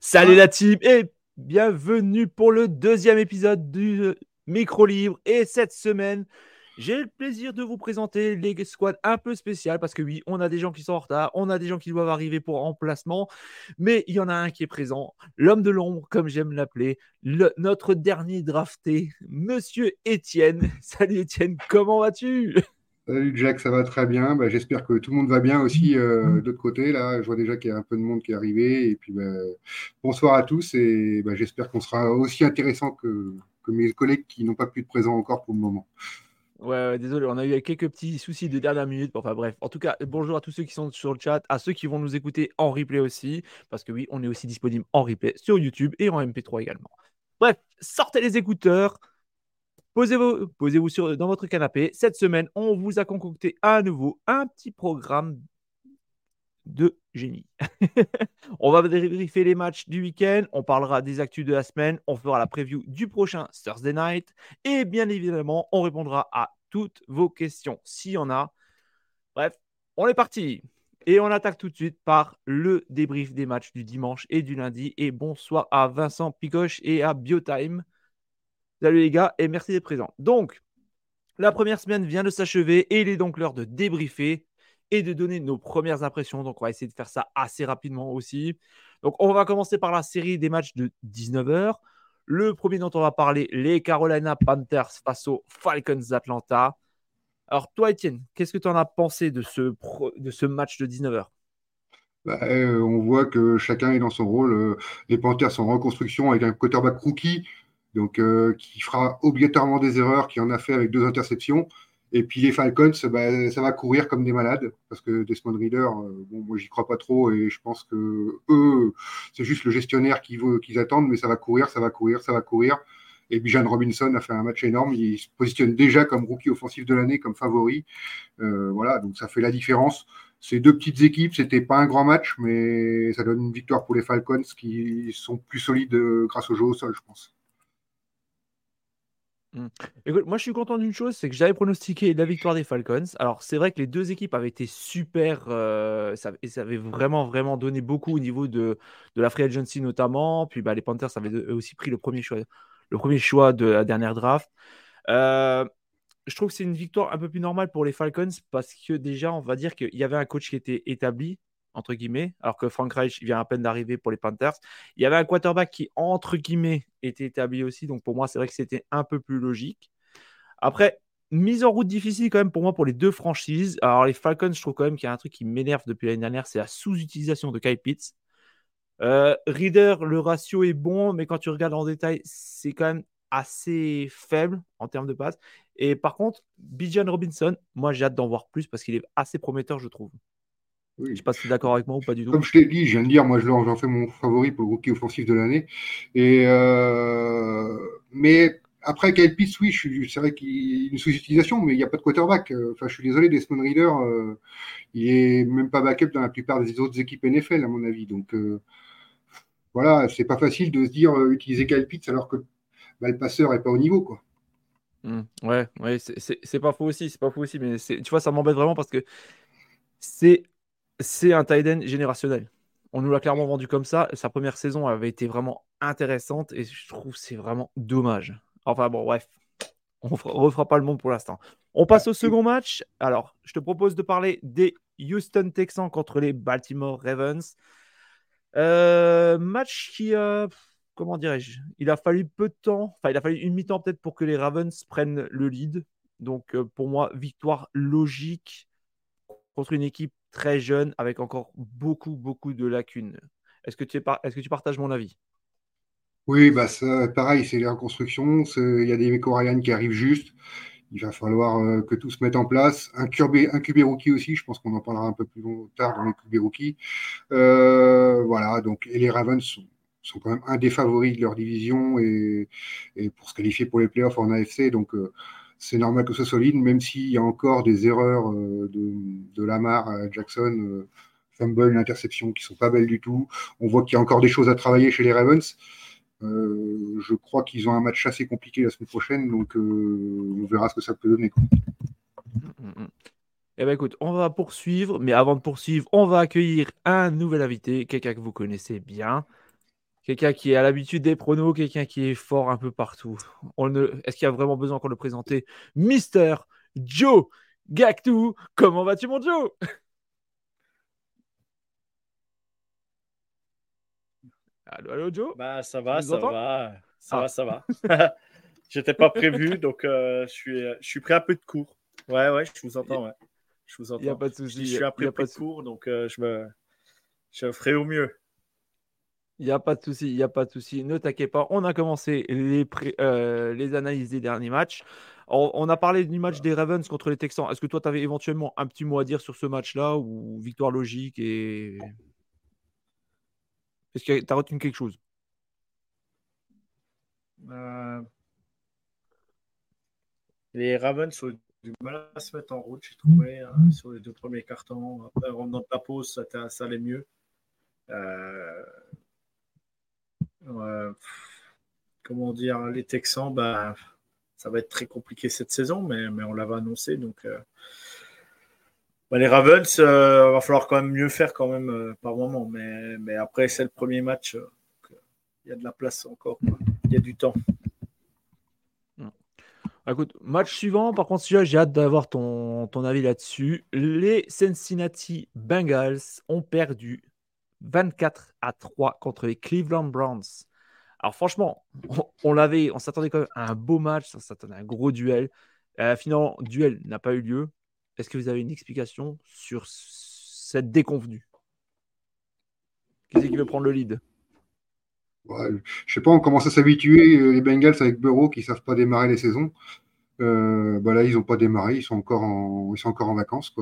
Salut la team et bienvenue pour le deuxième épisode du euh, Micro Libre. Et cette semaine, j'ai le plaisir de vous présenter les squads un peu spéciales parce que oui, on a des gens qui sont en retard, on a des gens qui doivent arriver pour remplacement, mais il y en a un qui est présent, l'homme de l'ombre, comme j'aime l'appeler, notre dernier drafté, Monsieur Étienne. Salut Étienne, comment vas-tu? Salut Jack, ça va très bien. Bah, j'espère que tout le monde va bien aussi euh, mm. de l'autre côté. Là, je vois déjà qu'il y a un peu de monde qui est arrivé. Et puis, bah, bonsoir à tous. Et bah, j'espère qu'on sera aussi intéressant que, mes collègues qui n'ont pas pu être présents encore pour le moment. Ouais, désolé, on a eu quelques petits soucis de dernière minute. Enfin bref, en tout cas, bonjour à tous ceux qui sont sur le chat, à ceux qui vont nous écouter en replay aussi, parce que oui, on est aussi disponible en replay sur YouTube et en MP3 également. Bref, sortez les écouteurs, Posez-vous posez -vous dans votre canapé. Cette semaine, on vous a concocté à nouveau un petit programme de génie. on va débriefer les matchs du week-end, on parlera des actus de la semaine, on fera la preview du prochain Thursday Night et bien évidemment, on répondra à toutes vos questions s'il y en a. Bref, on est parti. Et on attaque tout de suite par le débrief des matchs du dimanche et du lundi. Et bonsoir à Vincent Picoche et à Biotime. Salut les gars et merci d'être présents. Donc, la première semaine vient de s'achever et il est donc l'heure de débriefer et de donner nos premières impressions. Donc, on va essayer de faire ça assez rapidement aussi. Donc, on va commencer par la série des matchs de 19h. Le premier dont on va parler, les Carolina Panthers face aux Falcons d'Atlanta. Alors, toi, Étienne, qu'est-ce que tu en as pensé de ce, de ce match de 19h bah, euh, on voit que chacun est dans son rôle. Euh, les Panthers sont en reconstruction avec un quarterback rookie donc euh, qui fera obligatoirement des erreurs, qui en a fait avec deux interceptions. Et puis les Falcons, bah, ça va courir comme des malades, parce que Desmond Reader, euh, bon, moi j'y crois pas trop, et je pense que eux, c'est juste le gestionnaire qu'ils attendent, mais ça va courir, ça va courir, ça va courir. Et Bijan Robinson a fait un match énorme. Il se positionne déjà comme rookie offensif de l'année, comme favori. Euh, voilà, donc ça fait la différence. Ces deux petites équipes, c'était pas un grand match, mais ça donne une victoire pour les Falcons qui sont plus solides grâce au jeu au sol, je pense. Mmh. Écoute, moi je suis content d'une chose, c'est que j'avais pronostiqué la victoire des Falcons. Alors c'est vrai que les deux équipes avaient été super, euh, ça, et ça avait vraiment vraiment donné beaucoup au niveau de, de la free agency notamment. Puis bah, les Panthers avaient aussi pris le premier choix, le premier choix de la dernière draft. Euh, je trouve que c'est une victoire un peu plus normale pour les Falcons parce que déjà on va dire qu'il y avait un coach qui était établi, entre guillemets, alors que Frank Reich vient à peine d'arriver pour les Panthers. Il y avait un quarterback qui, entre guillemets, était établi aussi. Donc pour moi, c'est vrai que c'était un peu plus logique. Après, mise en route difficile quand même pour moi pour les deux franchises. Alors les Falcons, je trouve quand même qu'il y a un truc qui m'énerve depuis l'année dernière, c'est la sous-utilisation de Kyle Pitts. Euh, Reader, le ratio est bon, mais quand tu regardes en détail, c'est quand même assez faible en termes de passes. Et par contre, Bijan Robinson, moi j'ai hâte d'en voir plus parce qu'il est assez prometteur, je trouve. Je ne sais pas si tu es d'accord avec moi ou pas du tout. Comme je t'ai dit, je viens de dire, moi j'en fais mon favori pour le rookie offensif de l'année. Et euh, mais après Kyle Pitts, oui, c'est vrai qu'il y a une sous-utilisation, mais il n'y a pas de quarterback. Enfin, je suis désolé, Desmond Reader, euh, il est même pas backup dans la plupart des autres équipes NFL, à mon avis. Donc euh, voilà, c'est pas facile de se dire euh, utiliser Kyle Pitts alors que bah, le passeur n'est pas au niveau, quoi. Mmh, ouais, ouais, c'est pas faux aussi, c'est pas faux aussi, mais tu vois, ça m'embête vraiment parce que c'est c'est un tight end générationnel. On nous l'a clairement vendu comme ça. Sa première saison avait été vraiment intéressante et je trouve c'est vraiment dommage. Enfin bon, bref, on refera pas le monde pour l'instant. On passe au second match. Alors, je te propose de parler des Houston Texans contre les Baltimore Ravens. Euh, match qui, comment dirais-je, il a fallu peu de temps, enfin il a fallu une mi-temps peut-être pour que les Ravens prennent le lead. Donc euh, pour moi, victoire logique contre une équipe très jeune avec encore beaucoup, beaucoup de lacunes. Est-ce que, tu es est-ce que tu partages mon avis? Oui, bah pareil, c'est les reconstructions. Il y a des Ryan qui arrivent juste. il va falloir que tout se mette en place. Un QB, un rookie aussi, je pense qu'on en parlera un peu plus tard dans les QB rookies. voilà, donc, et les Ravens sont, quand même un des favoris de leur division et, et pour se qualifier pour les playoffs en AFC. Donc, c'est normal que ce soit solide, même s'il y a encore des erreurs de, de Lamar à Jackson fumble, une interception qui sont pas belles du tout. On voit qu'il y a encore des choses à travailler chez les Ravens. Euh, je crois qu'ils ont un match assez compliqué la semaine prochaine, donc euh, on verra ce que ça peut donner. Eh bien, écoute, on va poursuivre, mais avant de poursuivre, on va accueillir un nouvel invité, quelqu'un que vous connaissez bien, quelqu'un qui a l'habitude des pronos, quelqu'un qui est fort un peu partout. Est-ce qu'il y a vraiment besoin qu'on le présente Mister Joe Gactou, comment vas-tu, mon Joe? Allô, allô, Joe? Bah, Ça va, ça va. Ça va, ça va. J'étais pas prévu, donc euh, je, suis, je suis prêt un peu de cours. Ouais, ouais, je vous entends. Ouais. Je vous entends. Il n'y a pas de souci. Je suis un peu de cours, donc euh, je, me... je ferai au mieux. Il n'y a pas de souci, il n'y a pas de souci. Ne t'inquiète pas, on a commencé les, euh, analyses des derniers matchs. On, a parlé du match des Ravens contre les Texans. Est-ce que toi, tu avais éventuellement un petit mot à dire sur ce match-là ou victoire logique et est-ce que tu as retenu quelque chose? Euh, Les Ravens ont du mal à se mettre en route, j'ai trouvé, hein, sur les deux premiers cartons. Après, dans la pause, ça, ça, allait mieux. Euh, comment dire, les Texans, bah, ça va être très compliqué cette saison, mais, on l'avait annoncé. Donc, euh, bah, les Ravens, euh, va falloir quand même mieux faire quand même euh, par moment. Mais, après, c'est le premier match. Il y a de la place encore. Il y a du temps. Écoute, match suivant, par contre, j'ai hâte d'avoir ton, ton avis là-dessus. Les Cincinnati Bengals ont perdu 24 à 3 contre les Cleveland Browns. Alors franchement, on, l'avait, on s'attendait quand même à un beau match, on s'attendait à un gros duel. finalement, duel n'a pas eu lieu. Est-ce que vous avez une explication sur cette déconvenue? Qui c'est qui veut prendre le lead? Ouais, Je sais pas, on commence à s'habituer, euh, les Bengals avec Bureau qui ne savent pas démarrer les saisons. Euh, bah là, ils n'ont pas démarré, ils sont encore en, vacances.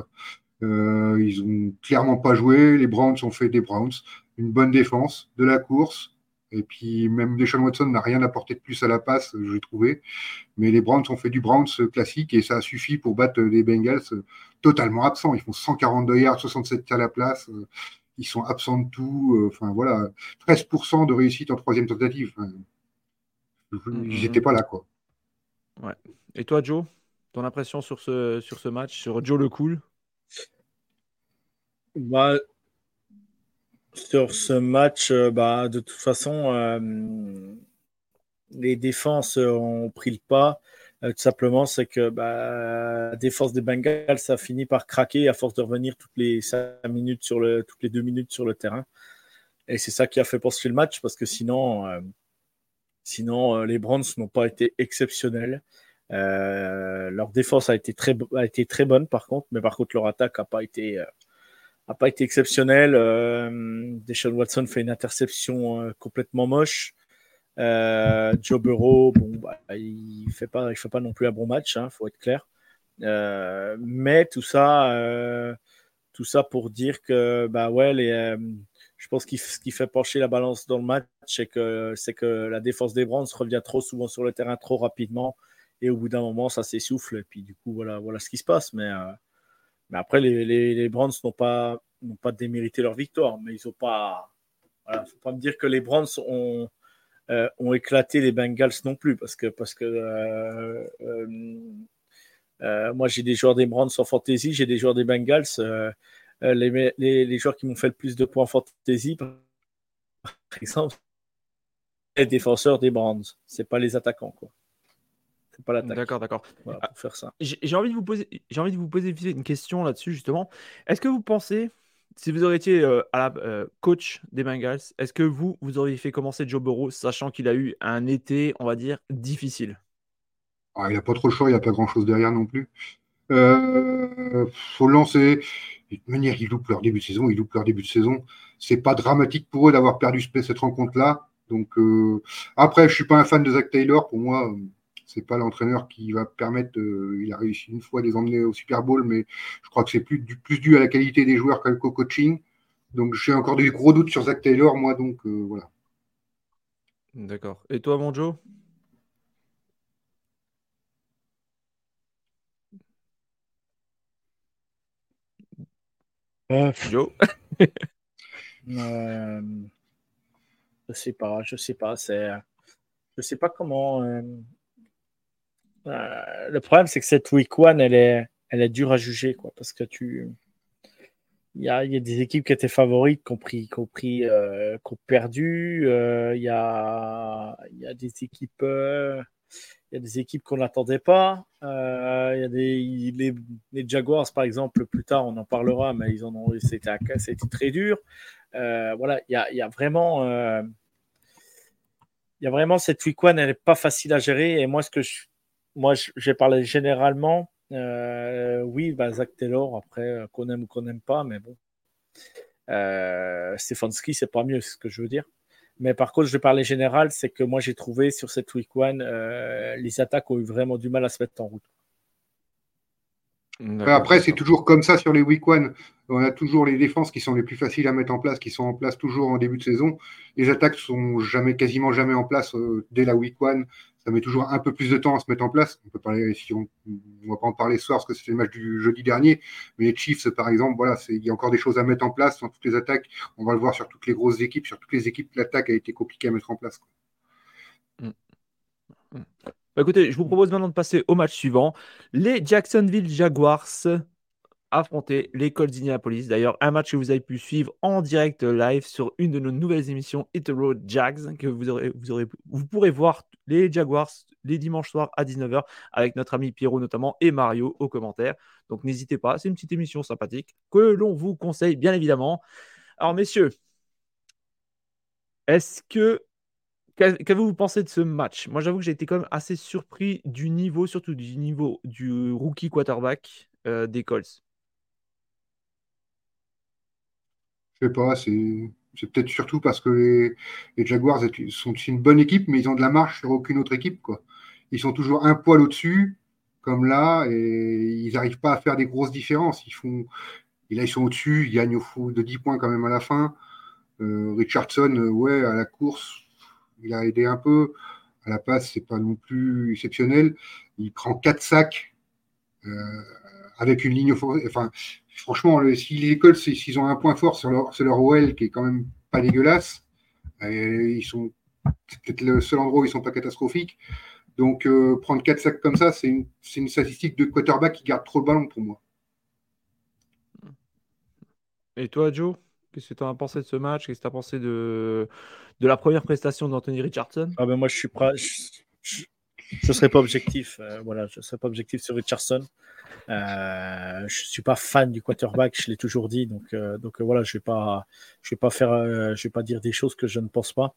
Euh, ils n'ont clairement pas joué. Les Browns ont fait des Browns. Une bonne défense, de la course, et puis même Deshaun Watson n'a rien apporté de plus à la passe, j'ai trouvé. Mais les Browns ont fait du Browns classique et ça a suffi pour battre les Bengals totalement absents. Ils font 142 yards, 67 à la place. Ils sont absents de tout. Enfin voilà, 13% de réussite en troisième tentative. Ils n'étaient pas là quoi. Ouais. Et toi Joe, ton impression sur ce, sur ce match, sur Joe le cool sur ce match, euh, bah, de toute façon, euh, les défenses ont pris le pas. Euh, tout simplement, c'est que bah, la défense des Bengals, ça a fini par craquer à force de revenir toutes les minutes toutes les deux minutes sur le terrain. Et c'est ça qui a fait poursuivre le match parce que sinon, sinon les Browns n'ont pas été exceptionnels. Leur défense a été, très, bonne par contre, mais par contre leur attaque n'a pas été pas été exceptionnel. Euh, Deshaun Watson fait une interception euh, complètement moche. Euh, Joe Burrow, bon, bah, il fait pas, fait pas non plus un bon match, il hein, faut être clair. Euh, mais tout ça, tout ça pour dire que, bah ouais, je pense qu'il ce qui fait pencher la balance dans le match, c'est que, que la défense des Browns revient trop souvent sur le terrain trop rapidement, et au bout d'un moment, ça s'essouffle, et puis du coup, voilà, voilà ce qui se passe. Mais mais après, les, les, Browns n'ont pas, n'ont pas démérité leur victoire, mais ils n'ont pas. Voilà, faut pas me dire que les Browns ont, euh, ont éclaté les Bengals non plus, parce que, parce que euh, euh, moi j'ai des joueurs des Browns en fantasy, j'ai des joueurs des Bengals. Les, les, joueurs qui m'ont fait le plus de points en fantasy, par exemple, les défenseurs des Browns, c'est pas les attaquants quoi. D'accord, d'accord. Ah, faire ça. J'ai envie de vous poser, j'ai envie de vous poser une question là-dessus justement. Est-ce que vous pensez, si vous auriez été euh, à la, euh, coach des Bengals, est-ce que vous vous auriez fait commencer Joe Burrow, sachant qu'il a eu un été, on va dire, difficile? Ah, Il n'y a pas trop de choix, il n'y a pas grand-chose derrière non plus. Euh, faut lancer. De toute manière, ils loupent leur début de saison, ils loupent leur début de saison. C'est pas dramatique pour eux d'avoir perdu cette rencontre-là. Donc euh, après, je suis pas un fan de Zach Taylor. Pour moi, c'est pas l'entraîneur qui va permettre. il a réussi une fois à les emmener au Super Bowl, mais je crois que c'est plus, plus dû à la qualité des joueurs qu'au coaching. Donc j'ai encore des gros doutes sur Zach Taylor, moi, donc voilà. D'accord. Et toi, mon Joe? Euh, Joe? Euh, Je sais pas, je sais pas. C'est, je sais pas comment. Euh, euh, le problème, c'est que cette week one, elle est, elle est dure à juger, quoi, parce que tu. Il y a, y a, des équipes qui étaient favorites, qui ont, ont perdu. Il y, a, y a des équipes il y a des équipes qu'on n'attendait pas. Euh, il y a des, les, Jaguars, par exemple, plus tard, on en parlera, mais ils en ont, c'était, très dur. Euh, voilà, il y, a, y a, vraiment, euh, il y a vraiment cette week one, elle n'est pas facile à gérer. Et moi, ce que je, moi, j'ai parlé généralement. oui, bah, Zach Taylor, après, qu'on aime ou qu'on n'aime pas, mais bon. Stefanski, c'est pas mieux, c'est ce que je veux dire. Mais par contre, je vais parler général, c'est que moi j'ai trouvé sur cette week one, euh, les attaques ont eu vraiment du mal à se mettre en route. Après, c'est toujours comme ça sur les week one. On a toujours les défenses qui sont les plus faciles à mettre en place, qui sont en place toujours en début de saison. Les attaques sont jamais, quasiment jamais en place euh, dès la week one ça met toujours un peu plus de temps à se mettre en place. On peut parler, si on, ne va pas en parler ce soir parce que c'était le match du jeudi dernier, mais les Chiefs, par exemple, voilà, il y a encore des choses à mettre en place dans toutes les attaques. On va le voir sur toutes les grosses équipes, sur toutes les équipes, l'attaque a été compliquée à mettre en place. Mm. Mm. Bah, écoutez, je vous propose maintenant de passer au match suivant. Les Jacksonville Jaguars affronter les Colts d'Indianapolis. D'ailleurs, un match que vous avez pu suivre en direct live sur une de nos nouvelles émissions Hit the Road Jags, que vous, aurez, vous, aurez, vous pourrez voir les Jaguars les dimanches soirs à 19h avec notre ami Pierrot notamment et Mario aux commentaires. Donc n'hésitez pas, c'est une petite émission sympathique que l'on vous conseille bien évidemment. Alors messieurs, est-ce que Qu'avez-vous pensé de ce match? Moi, j'avoue que j'ai été quand même assez surpris du niveau, surtout du niveau du rookie quarterback euh, des Colts. Je sais pas, c'est peut-être surtout parce que les, Jaguars sont une bonne équipe, mais ils ont de la marche sur aucune autre équipe. Quoi. Ils sont toujours un poil au-dessus, comme là, et ils n'arrivent pas à faire des grosses différences. Ils font, là, ils sont au-dessus, ils gagnent au fou de 10 points quand même à la fin. Euh, Richardson, euh, ouais, à la course, il a aidé un peu. À la passe, c'est pas non plus exceptionnel. Il prend 4 sacs euh, avec une ligne. Enfin, franchement, si les s'ils ont un point fort sur leur, leur OL qui est quand même pas dégueulasse, ils sont c'est peut-être le seul endroit où ils sont pas catastrophiques. Donc euh, prendre quatre sacs comme ça, c'est une, une, statistique de quarterback qui garde trop le ballon pour moi. Et toi, Joe, qu'est-ce que tu as pensé de ce match? Qu'est-ce que tu as pensé de, de la première prestation d'Anthony Richardson? Ah ben Moi, je suis prêt. Je ne serai pas objectif. Euh, voilà, je serai pas objectif sur Richardson. Euh, je suis pas fan du quarterback, je l'ai toujours dit, donc euh, donc euh, voilà, je vais vais pas vais pas dire des choses que je ne pense pas.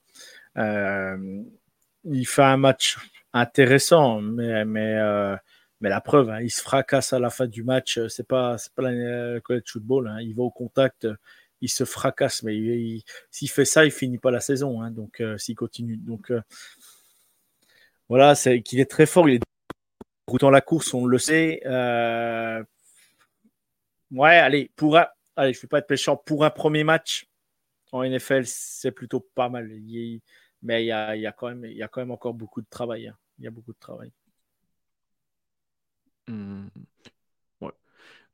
il fait un match intéressant, mais mais mais la preuve, hein, il se fracasse à la fin du match. C'est pas pas la college football. Hein, il va au contact, il se fracasse, mais s'il fait ça, il finit pas la saison. Hein, donc s'il continue, donc voilà, c'est qu'il est très fort. Il est dans la course, on le sait. Euh, ouais, allez, pour un... allez, je ne vais pas être méchant. Pour un premier match en NFL, c'est plutôt pas mal. Mais il y a, il quand même, il y a quand même encore beaucoup de travail. Hein. Il y a beaucoup de travail. Hmm.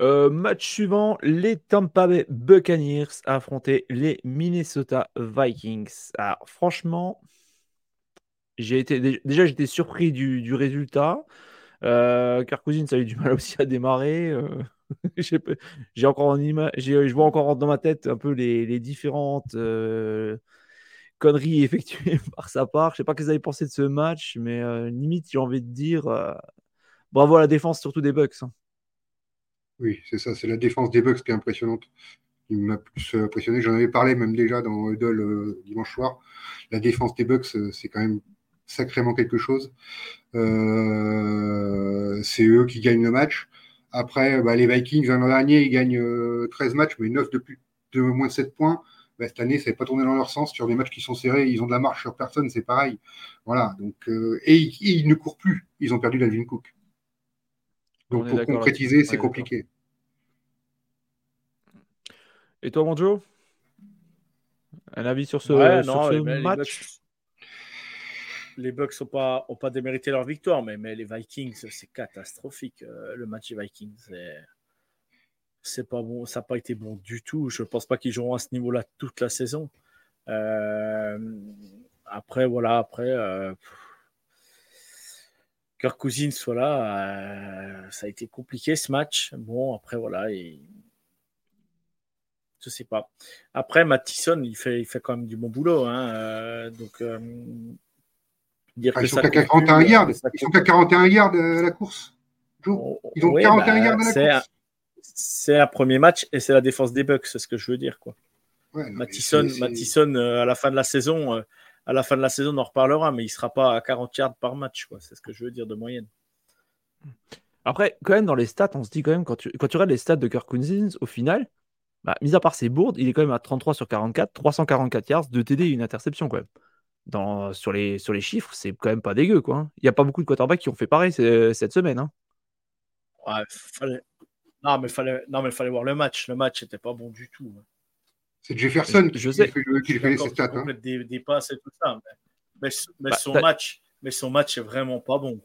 Euh, match suivant, les Tampa Bay Buccaneers affrontaient les Minnesota Vikings. Alors franchement, j'ai été déjà j'étais surpris du, du résultat. Euh, ça a eu du mal aussi à démarrer. Euh, j'ai encore en ima... je vois encore dans ma tête un peu les, différentes euh, conneries effectuées par sa part. Je sais pas ce que vous avez pensé de ce match, mais limite, j'ai envie de dire bravo à la défense, surtout des Bucks. Hein. Oui, c'est ça, c'est la défense des Bucks qui est impressionnante. qui m'a plus impressionné. J'en avais parlé même déjà dans Huddle dimanche soir. La défense des Bucks, c'est quand même sacrément quelque chose. Euh, c'est eux qui gagnent le match. Après, bah, les Vikings, l'an dernier, ils gagnent 13 euh, matchs, mais 9 de, plus, de moins de 7 points. bah, cette année, ça n'est pas tourné dans leur sens. Sur des matchs qui sont serrés, ils ont de la marche sur personne, c'est pareil. Voilà. Donc, euh, et, ils ne courent plus. Ils ont perdu Dalvin Cook. Donc, pour concrétiser, c'est compliqué. Et toi, mon Joe Un avis sur ce, match? Les Bucks n'ont pas, ont pas démérité leur victoire, mais, mais les Vikings, c'est catastrophique. Euh, le match des Vikings, c'est pas bon, ça n'a pas été bon du tout. Je ne pense pas qu'ils joueront à ce niveau-là toute la saison. Euh, après, voilà, après, euh, Kirk Cousins, voilà, euh, ça a été compliqué ce match. Bon, après, voilà, et... je sais pas. Après, Mattison, il fait, il fait quand même du bon boulot. Hein, donc, ah, ils, sont qu'à 41 yards. Ils sont qu'à 41 yards de la course. Ils ont 41 bah, yards de la course. C'est un premier match et c'est la défense des Bucks, c'est ce que je veux dire. Quoi. Ouais, Mattison, euh, à la fin de la saison, euh, à la fin de la saison, on en reparlera, mais il ne sera pas à 40 yards par match. C'est ce que je veux dire de moyenne. Après, quand même, dans les stats, on se dit quand même, quand tu, quand tu regardes les stats de Kirk Cousins, au final, bah, mis à part ses bourdes, il est quand même à 33 sur 44, 344 yards, 2 TD et une interception quand même dans, sur, les, sur les chiffres, c'est quand même pas dégueu. quoi. Hein. Il n'y a pas beaucoup de quarterbacks qui ont fait pareil cette semaine. Hein. Ouais, fallait... Non, mais fallait... non, mais fallait voir le match. Le match n'était pas bon du tout. Hein. C'est Jefferson qui, sais. fait, qui fait les stats. Hein. Des, des, passes et tout ça. Mais, mais, bah, son, match, mais son match est vraiment pas bon.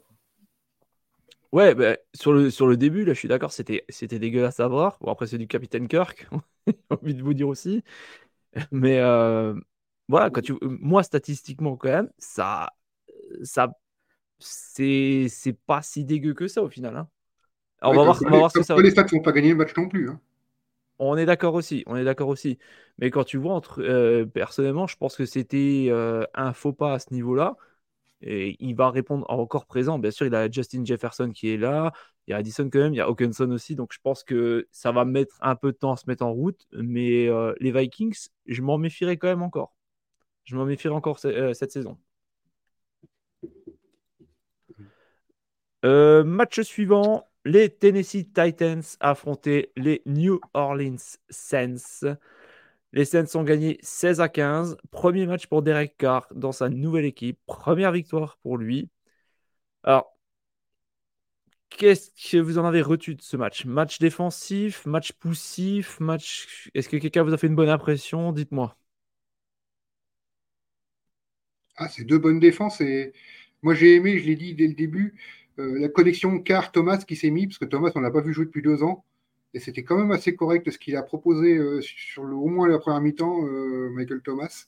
Ouais, bah, sur, le, sur le début, là, je suis d'accord, c'était, c'était dégueulasse à voir. Bon, après, c'est du Capitaine Kirk, j'ai envie de vous dire aussi. Mais, euh, voilà, quand tu, moi, statistiquement, quand même, ça, ça c'est, c'est pas si dégueu que ça au final. Hein. on, va voir, on va voir, ce que ça Les stats ne vont pas gagner le match non plus. Hein. On est d'accord aussi, on est d'accord aussi. Mais quand tu vois, euh, personnellement, je pense que c'était euh, un faux pas à ce niveau-là. Et il va répondre encore présent. Bien sûr, il a Justin Jefferson qui est là. Il y a Addison quand même. Il y a Hawkinson aussi. Donc, je pense que ça va mettre un peu de temps à se mettre en route. Mais euh, les Vikings, je m'en méfierais quand même encore. Je m'en méfierai encore cette saison. Match suivant, les Tennessee Titans affrontaient les New Orleans Saints. Les Saints ont gagné 16 à 15. Premier match pour Derek Carr dans sa nouvelle équipe. Première victoire pour lui. Alors, qu'est-ce que vous en avez reçu de ce match? Match défensif, match poussif, match. Est-ce que quelqu'un vous a fait une bonne impression? Dites-moi. Ah, c'est deux bonnes défenses. Et moi, j'ai aimé, je l'ai dit dès le début, euh, la connexion Car-Thomas qui s'est mis, parce que Thomas, on l'a pas vu jouer depuis deux ans. Et c'était quand même assez correct ce qu'il a proposé euh, au moins la première mi-temps, euh, Michael Thomas.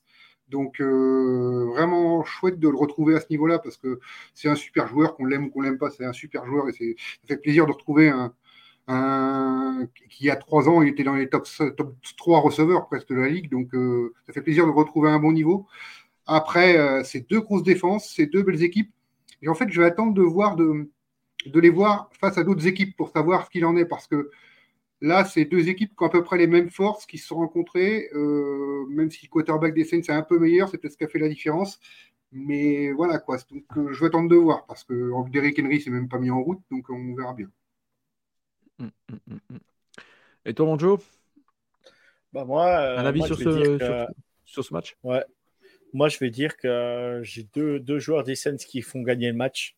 Donc, vraiment chouette de le retrouver à ce niveau-là, parce que c'est un super joueur, qu'on l'aime ou qu'on l'aime pas, c'est un super joueur. Et ça fait plaisir de retrouver un, qui, il y a trois ans, il était dans les top, top 3 receveurs presque de la ligue. Donc, ça fait plaisir de retrouver un bon niveau. Après, c'est deux grosses défenses, c'est deux belles équipes. Et en fait, je vais attendre de voir de, de les voir face à d'autres équipes pour savoir ce qu'il en est, parce que là, c'est deux équipes qui ont à peu près les mêmes forces, qui se sont rencontrées, euh, même si le quarterback des Saints est un peu meilleur, c'est peut-être ce qui a fait la différence. Mais voilà quoi. Donc, euh, je vais attendre de voir, parce que Derrick Henry s'est même pas mis en route, donc on verra bien. Hum, hum, hum, Et toi, mon Joe bah moi, Un avis sur, ce, sur, sur, ce match? Ouais, moi, je vais dire que j'ai deux, deux, joueurs d'Essence qui font gagner le match.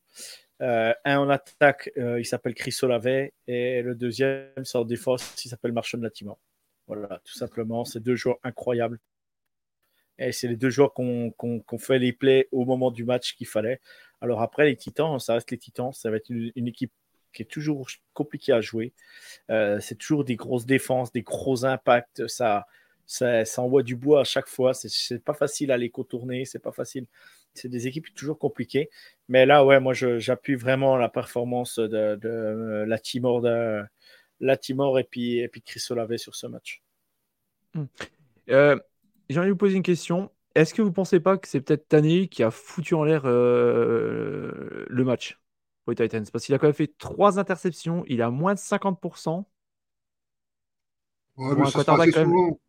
Euh, un en attaque, euh, il s'appelle Chris Olavet, et le deuxième, c'est en défense, il s'appelle Marshall Latimer. Voilà, tout simplement, c'est deux joueurs incroyables. Et c'est les deux joueurs qui ont fait les plays au moment du match qu'il fallait. Alors après, les Titans, ça reste les Titans. Ça va être une, équipe qui est toujours compliquée à jouer. Euh, c'est toujours des grosses défenses, des gros impacts. Ça, ça, envoie du bois à chaque fois. C'est pas facile à les contourner, c'est pas facile. C'est des équipes toujours compliquées. Mais là, ouais, moi, j'appuie vraiment la performance de, euh, la Timor, de, la Timor et puis, et puis Chris Olave sur ce match. Hmm. Euh, j'ai envie de vous poser une question. Est-ce que vous ne pensez pas que c'est peut-être Taney qui a foutu en l'air euh, le match pour les Titans? Parce qu'il a quand même fait trois interceptions, il a moins de 50%. Ouais, mais ça souvent.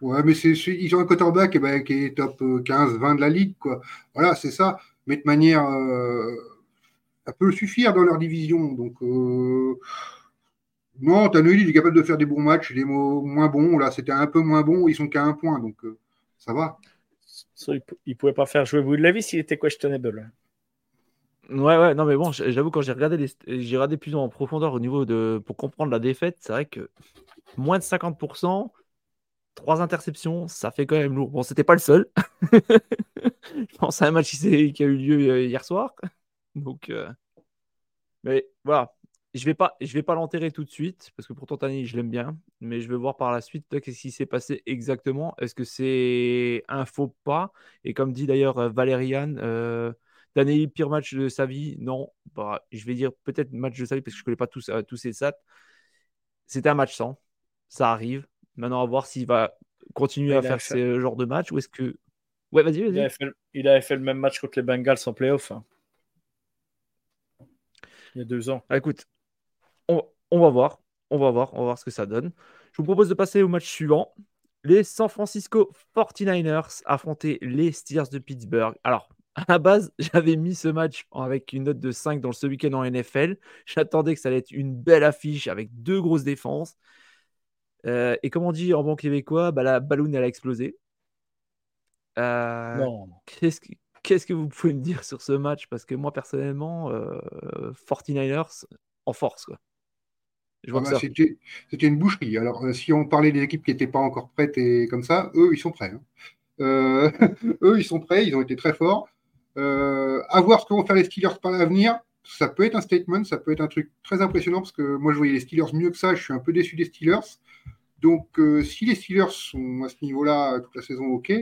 Ouais, mais c'est, ils ont un quarterback eh ben, qui est top 15-20 euh, de la ligue. Quoi. Voilà, c'est ça. Mais de manière. Euh, ça peut suffire dans leur division. Donc, euh, Non, Tannehill, il est capable de faire des bons matchs, des mots moins bons. Là, c'était un peu moins bon. Ils sont qu'à un point, donc euh, ça va. il ne pouvait pas faire jouer Will Levis s'il était questionable? Ouais, ouais, non, mais bon, j'avoue, quand j'ai regardé, les... j'ai regardé plus en profondeur au niveau de. pour comprendre la défaite, c'est vrai que moins de 50%, trois interceptions, ça fait quand même lourd. Bon, c'était pas le seul. Je pense à un match qui a eu lieu euh, hier soir. Donc, euh, mais voilà, je vais pas, je vais pas l'enterrer tout de suite parce que pourtant Tani, je l'aime bien, mais je vais voir par la suite qu'est-ce qui s'est passé exactement? Est-ce que c'est un faux pas? Et comme dit d'ailleurs euh, Valériane, euh, pire match de sa vie? Non, bah, je vais dire peut-être match de sa vie parce que je connais pas tous, tous ses stats. C'était un match sans, ça arrive. Maintenant, à voir s'il va continuer à faire ce genre de match ou est-ce que. Ouais, vas-y, vas-y. Il, avait fait le même match contre les Bengals en playoff. Hein. Il y a deux ans. Ah, écoute, on, va voir. On va voir. On va voir ce que ça donne. Je vous propose de passer au match suivant. Les San Francisco 49ers affrontaient les Steelers de Pittsburgh. Alors, à la base, j'avais mis ce match avec une note de 5 dans ce week-end en NFL. J'attendais que ça allait être une belle affiche avec deux grosses défenses. Euh, et comme on dit en bon québécois, bah, la balloune, elle a explosé. Euh, qu'est-ce, que, vous pouvez me dire sur ce match? Parce que moi, personnellement, 49ers euh, en force. Quoi. Ah bah, c'était, une boucherie. Alors, si on parlait des équipes qui n'étaient pas encore prêtes et comme ça, eux, ils sont prêts. Hein. eux, ils sont prêts, ils ont été très forts. à voir ce que vont faire les Steelers par l'avenir. Ça peut être un statement, ça peut être un truc très impressionnant parce que moi, je voyais les Steelers mieux que ça. Je suis un peu déçu des Steelers. Donc, euh, si les Steelers sont à ce niveau-là toute la saison, ok.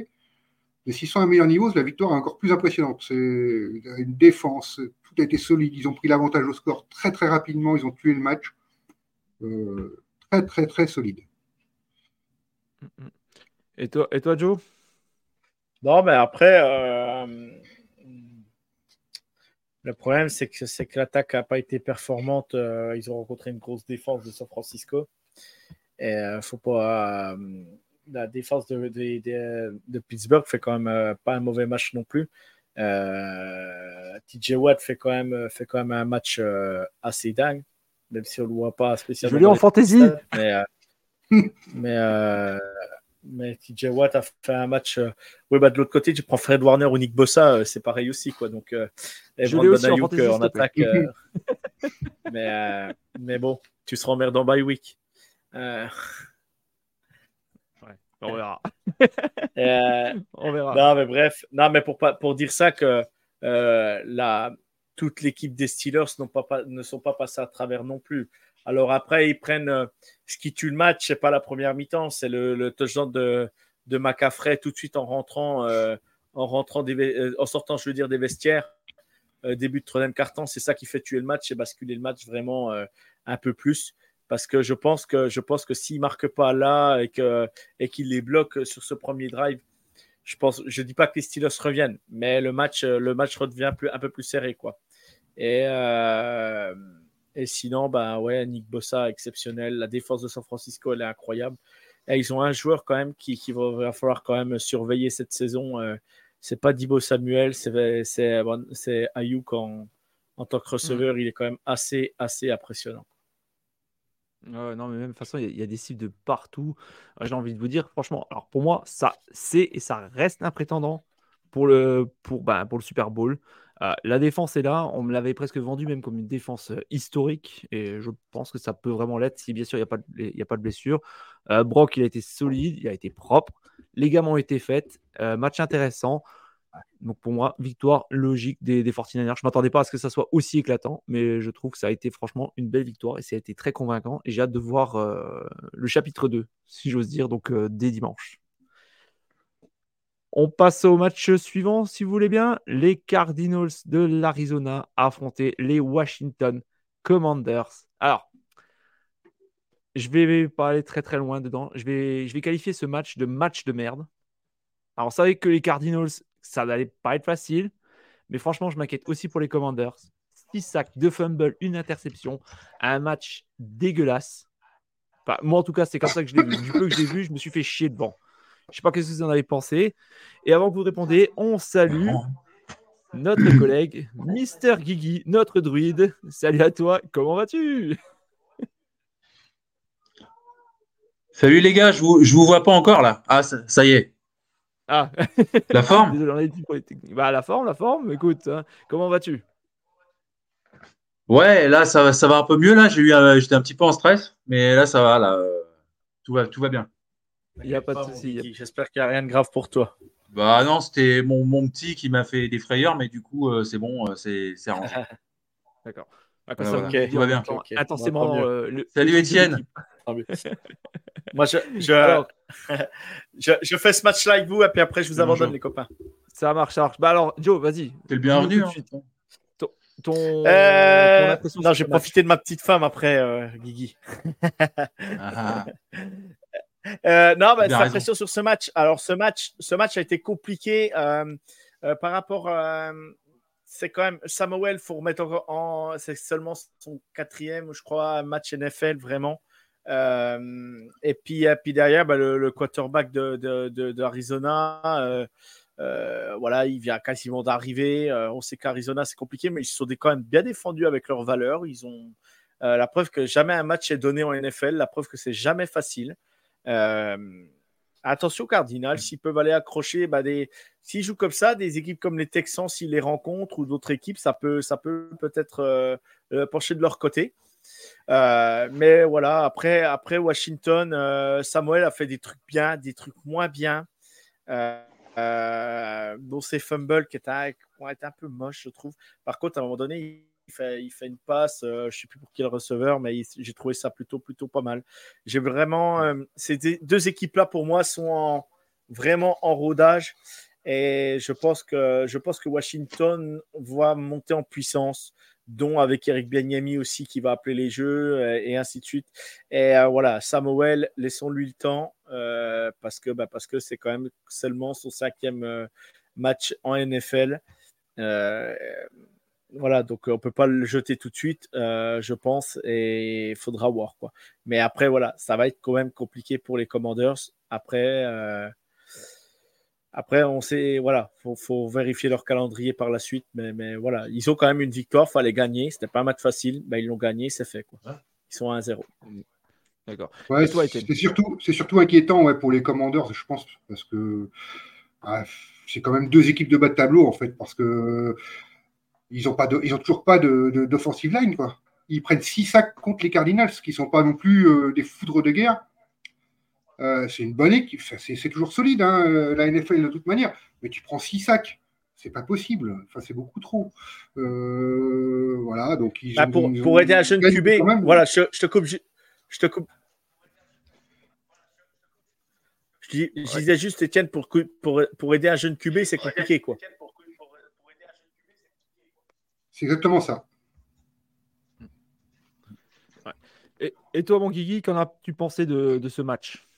Mais s'ils sont à un meilleur niveau, la victoire est encore plus impressionnante. C'est une défense, tout a été solide. Ils ont pris l'avantage au score très très rapidement. Ils ont tué le match. Euh, très très très solide. Et toi, et toi Joe? Non, mais après, euh, le problème, c'est que, que l'attaque n'a pas été performante. ils ont rencontré une grosse défense de San Francisco. Et euh, faut pas. Euh, la défense de, de, Pittsburgh fait quand même euh, pas un mauvais match non plus. TJ Watt fait quand même, fait quand même un match assez dingue, même si on ne le voit pas spécialement. Je en fantasy. Mais, mais, mais TJ Watt a fait un match. oui, bah, de l'autre côté, tu prends Fred Warner ou Nick Bossa, c'est pareil aussi. Quoi. Donc, je l'ai aussi en, fantasy, en attaque. mais, mais bon, tu seras emmerdé en bye week. Euh, on verra. Euh, on verra. Non, mais bref, non, mais pour, pour dire ça que euh, la, toute l'équipe des Steelers pas, ne sont pas passés à travers non plus. Alors après, ils prennent ce qui tue le match, c'est pas la première mi-temps, c'est le, touchdown de, de tout de suite en rentrant, en rentrant des, en sortant, je veux dire, des vestiaires. début de troisième carton, c'est ça qui fait tuer le match et basculer le match vraiment un peu plus parce que je pense que je pense que marque pas là et que qu'il les bloque sur ce premier drive, je pense je dis pas que les Steelers reviennent, mais le match le redevient un peu plus serré. Et euh, et sinon ouais Nick Bossa exceptionnel, la défense de San Francisco elle est incroyable. Et ils ont un joueur quand même qui, qui va, falloir quand même surveiller cette saison. Euh, c'est pas Dibo Samuel, c'est Ayuk en, en tant que receveur, mmh. il est quand même assez assez impressionnant non, mais même de façon, il y, a des cibles de partout. J'ai envie de vous dire, franchement, alors pour moi, ça c'est et ça reste un prétendant pour le, pour, bah, pour le Super Bowl. Euh, la défense est là, on me l'avait presque vendu même comme une défense euh, historique, et je pense que ça peut vraiment l'être si bien sûr il n'y a, pas de, a pas de blessure. Euh, Brock, il a été solide, il a été propre, les gammes ont été faites, match intéressant. Donc pour moi, victoire logique des, des 49ers. Je ne m'attendais pas à ce que ça soit aussi éclatant, mais je trouve que ça a été franchement une belle victoire et ça a été très convaincant. Et j'ai hâte de voir le chapitre 2, si j'ose dire, donc dès dimanche. On passe au match suivant, si vous voulez bien. Les Cardinals de l'Arizona affrontaient les Washington Commanders. Alors, je vais pas aller très très loin dedans. Je vais, qualifier ce match de match de merde. Alors, vous savez que les Cardinals, ça n'allait pas être facile. Mais franchement, je m'inquiète aussi pour les Commanders. 6 sacs, 2 fumbles, une interception. Un match dégueulasse. moi, en tout cas, c'est comme ça que je l'ai vu. Du peu que j'ai vu, je me suis fait chier devant. Je ne sais pas ce que vous en avez pensé. Et avant que vous répondiez, on salue notre collègue, Mister Guigui, notre druide. Salut à toi, comment vas-tu? Salut les gars, je vous, je vous vois pas encore là. Ah, ça, ça y est. Ah, La forme? Désolé, on a des petits problèmes techniques. Bah, la forme, la forme, écoute, hein, comment vas-tu? Ouais, là ça, va- ça va un peu mieux là. J'ai eu, j'étais un petit peu en stress, mais là ça va là. euh, Tout va, tout va bien. Il n'y a pas de souci. J'espère qu'il n'y a rien de grave pour toi. Bah non, c'était mon, mon petit qui m'a fait des frayeurs, mais du coup euh, c'est bon, euh, c'est c'est arrangé. D'accord. Ah, comme Voilà, ça, voilà. vous Ok, tout va bien. en même temps, Ok, ok. Intensément. Euh, le- Salut, Étienne. Moi, je, je, Alors, je, je fais ce match-là avec vous et puis après, je vous abandonne, les copains. ça marche, ça marche. Bah alors, Joe, vas-y. T'es le bienvenu. Hein. Ton, ton Euh, impression non, j'ai profité de ma petite femme après, euh, Guigui. Ah, Euh, non, sa raison. pression sur ce match. Alors, ce match, ce match a été compliqué euh, euh, par rapport. c'est quand même Samuel, faut remettre en. en- c'est seulement son quatrième, je crois, match NFL vraiment. Et puis, puis derrière, bah, le, le quarterback de, de, de- d'Arizona, euh, voilà, il vient quasiment d'arriver. Euh, on sait qu'Arizona c'est compliqué, mais ils se sont quand même bien défendus avec leurs valeurs. Ils ont euh, la preuve que jamais un match est donné en NFL, la preuve que c'est jamais facile. Euh, attention Cardinal, s'ils peuvent aller accrocher, bah, des, s'ils jouent comme ça, des équipes comme les Texans, s'ils les rencontrent ou d'autres équipes, ça peut, ça peut peut-être euh, euh, pencher de leur côté. Mais voilà, après, après Washington, Samuel a fait des trucs bien, des trucs moins bien. Dont ses fumbles qui étaient, qui ont été un peu moches, je trouve. Par contre, à un moment donné, il fait, il fait une passe, euh, je sais plus pour quel receveur, mais j'ai trouvé ça plutôt, plutôt pas mal. J'ai vraiment, euh, ces deux- équipes-là pour moi sont en- vraiment en rodage et je pense que je pense que Washington va monter en puissance, dont avec Eric Bieniemy aussi qui va appeler les jeux euh, et ainsi de suite. Et euh, voilà, Samuel, laissons-lui le temps parce que bah, c'est quand même seulement son cinquième match en NFL. Euh, voilà, donc on peut pas le jeter tout de suite, euh, je pense, et il faudra voir quoi. Mais après, voilà, ça va être quand même compliqué pour les Commanders. Après, euh, après, on sait, voilà, faut, faut vérifier leur calendrier par la suite, mais, mais voilà, ils ont quand même une victoire, fallait gagner, c'était pas un match facile, ben, ils l'ont gagné, c'est fait quoi. Ils sont à 1-0. D'accord. Ouais, c'est surtout, c'est surtout inquiétant ouais, pour les Commanders, je pense, parce que ah, c'est quand même deux équipes de bas de tableau en fait, parce que ils ont pas, de, ils ont toujours pas de, de- d'offensive line quoi. Ils prennent six sacs contre les Cardinals, qui sont pas non plus euh, des foudres de guerre. Euh, c'est une bonne équipe, c'est, toujours solide hein, euh, la NFL de toute manière, mais tu prends six sacs. C'est pas possible. Enfin, c'est beaucoup trop. Euh, voilà, donc ils Bah, ont- pour, ils pour ont aider un jeune QB, voilà, je, je te coupe. Je, je te coupe. Je, dis- je disais juste, Étienne, pour, que- pour, pour aider un jeune QB, c'est compliqué, quoi. C'est exactement ça. Et, et toi, mon Guigui, qu'en as-tu pensé de, de ce match?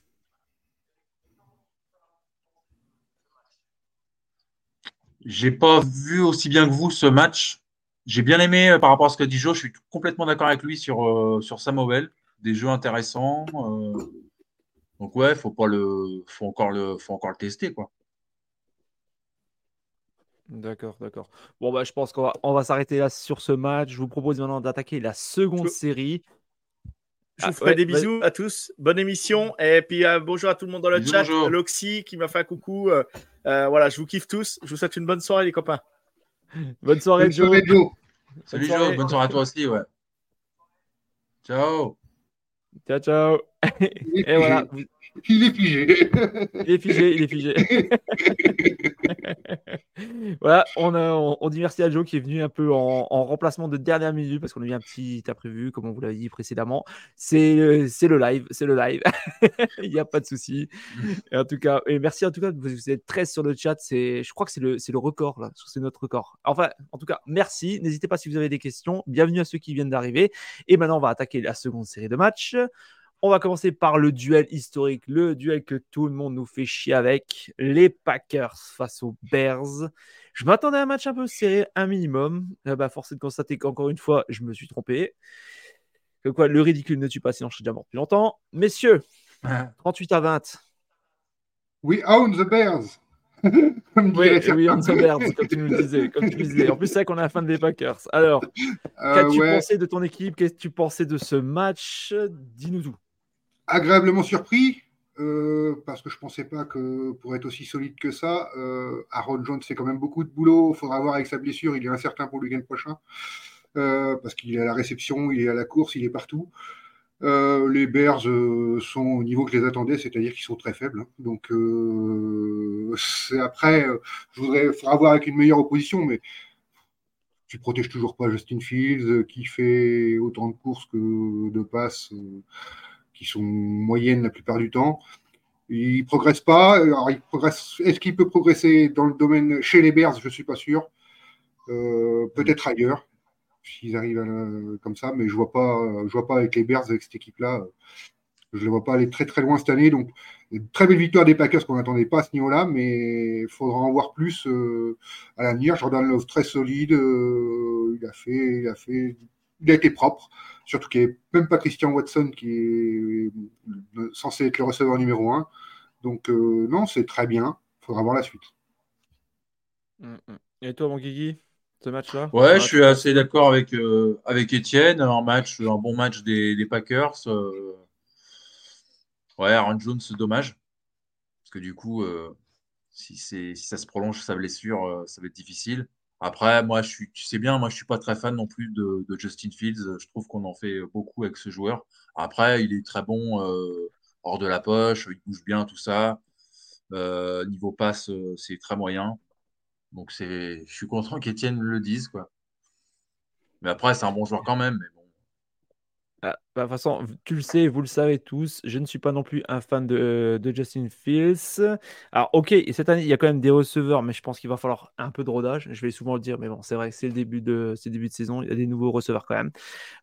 J'ai pas vu aussi bien que vous ce match. J'ai bien aimé euh, par rapport à ce que dit Joe. Je suis complètement d'accord avec lui sur, euh, sur Samuel. Des jeux intéressants. euh. Donc ouais, faut pas le, faut encore le, faut encore le tester quoi. D'accord, d'accord. Bon, bah, je pense qu'on va, on va s'arrêter là sur ce match. Je vous propose maintenant d'attaquer la seconde Je- série. Je vous Ah, ferai ouais, des bisous à tous. Bonne émission. Et puis, euh, bonjour à tout le monde dans le Bisous, chat. bonjour. Loxy qui m'a fait un coucou. euh, euh, voilà, je vous kiffe tous. Je vous souhaite une bonne soirée, les copains. Bonne soirée, Bonne Joe. soirée, Joe. Salut. Joe, bonne soirée à toi aussi, ouais. Ciao. Ciao, ciao. Il est Et voilà, figé. Il est figé. il est figé, il est figé. voilà, on, a- on, on dit merci à Joe qui est venu un peu en, en remplacement de dernière minute parce qu'on a eu un petit imprévu, comme on vous l'avait dit précédemment. C'est euh, le live, c'est le live. il n'y a pas de souci. En tout cas, et merci en tout cas, vous vous êtes 13 sur le chat. Je crois que c'est le, le record là, c'est notre record. Enfin, en tout cas, merci. N'hésitez pas si vous avez des questions. Bienvenue à ceux qui viennent d'arriver. Et maintenant, on va attaquer la seconde série de matchs. On va commencer par le duel historique, le duel que tout le monde nous fait chier avec, les Packers face aux Bears. Je m'attendais à un match un peu serré, un minimum. Euh, bah, force est de constater qu'encore une fois, je me suis trompé. Que quoi, le ridicule ne tue pas, sinon je suis déjà mort depuis longtemps. Messieurs, 38 à 20. We own the Bears. Comme Oui, oui, on Bears, comme tu nous le disais. Comme tu le disais. En plus, c'est vrai qu'on est un fan des Packers. Alors, Euh, qu'as-tu ouais. pensé de ton équipe? Qu'est-ce que tu pensais de ce match? Dis-nous tout. Agréablement surpris. parce que je ne pensais pas que pour être aussi solide que ça, Aaron Jones fait quand même beaucoup de boulot. Il faudra voir avec sa blessure, il est incertain pour le week-end prochain. parce qu'il est à la réception, il est à la course, il est partout. Euh, les Bears euh, sont au niveau que je les attendais, c'est-à-dire qu'ils sont très faibles. Hein. Donc euh, après, je voudrais faudra voir avec une meilleure opposition, mais tu protèges toujours pas Justin Fields qui fait autant de courses que de passes qui sont moyennes la plupart du temps. Il progresse pas. Alors, il progresse. Est-ce qu'il peut progresser dans le domaine chez les Bears? Je suis pas sûr. Peut-être ailleurs s'ils arrivent comme ça, mais je vois pas, je vois pas avec les Bears, avec cette équipe-là, je ne les vois pas aller très très loin cette année. Donc, une très belle victoire des Packers qu'on n'attendait pas à ce niveau-là, mais il faudra en voir plus euh, à l'avenir. Jordan Love très solide, euh, il a fait, il a fait, il a été propre. Surtout qu'il n'y avait même pas Christian Watson qui est censé être le receveur numéro un. Donc euh, non, c'est très bien. Il faudra voir la suite. Mm, mm. Et toi, mon Guigui ce match-là? Ouais, je suis assez d'accord avec, euh, avec Étienne. Un, match, un bon match des, Packers. Euh, ouais, Aaron Jones, dommage. Parce que du coup, euh, si, si ça se prolonge sa blessure, ça va être difficile. Après, moi, je suis, tu sais bien, moi, je suis pas très fan non plus de, Justin Fields. Je trouve qu'on en fait beaucoup avec ce joueur. Après, il est très bon hors de la poche, il bouge bien, tout ça. niveau passe, c'est très moyen. Donc c'est, je suis content qu'Étienne le dise, quoi. Mais après, c'est un bon joueur quand même. Ah, bah, de toute façon, tu le sais, vous le savez tous, je ne suis pas non plus un fan de, Justin Fields. Alors, ok, cette année, il y a quand même des receveurs, mais je pense qu'il va falloir un peu de rodage. Je vais souvent le dire, mais bon, c'est vrai c'est le début de, de saison, il y a des nouveaux receveurs quand même.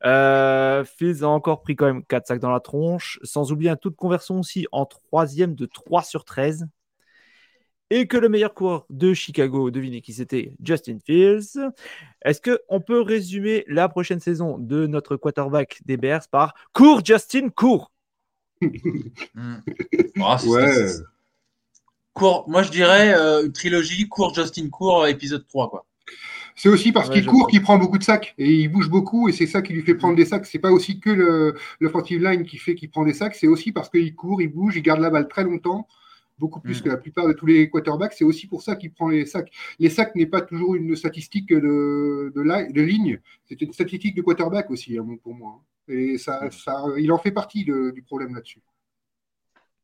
Euh, Fields a encore pris quand même 4 sacs dans la tronche, sans oublier un taux de conversion aussi en troisième de 3 sur 13 et que le meilleur coureur de Chicago, devinez qui c'était, Justin Fields. Est-ce qu'on peut résumer la prochaine saison de notre quarterback des Bears par cours Justin, cours hmm. ouais. Cours, moi je dirais euh, une trilogie, cours Justin, cours épisode 3 quoi. C'est aussi parce qu'il court qu'il prend beaucoup de sacs et il bouge beaucoup et c'est ça qui lui fait prendre des sacs. C'est pas aussi que le, le line qui fait qu'il prend des sacs, c'est aussi parce qu'il court, il bouge, il garde la balle très longtemps beaucoup plus mm. que la plupart de tous les quarterbacks. C'est aussi pour ça qu'il prend les sacs. Les sacs n'est pas toujours une statistique de, de, ligne, c'est une statistique de quarterback aussi, hein, pour moi. Et ça, mm. ça, il en fait partie du problème là-dessus.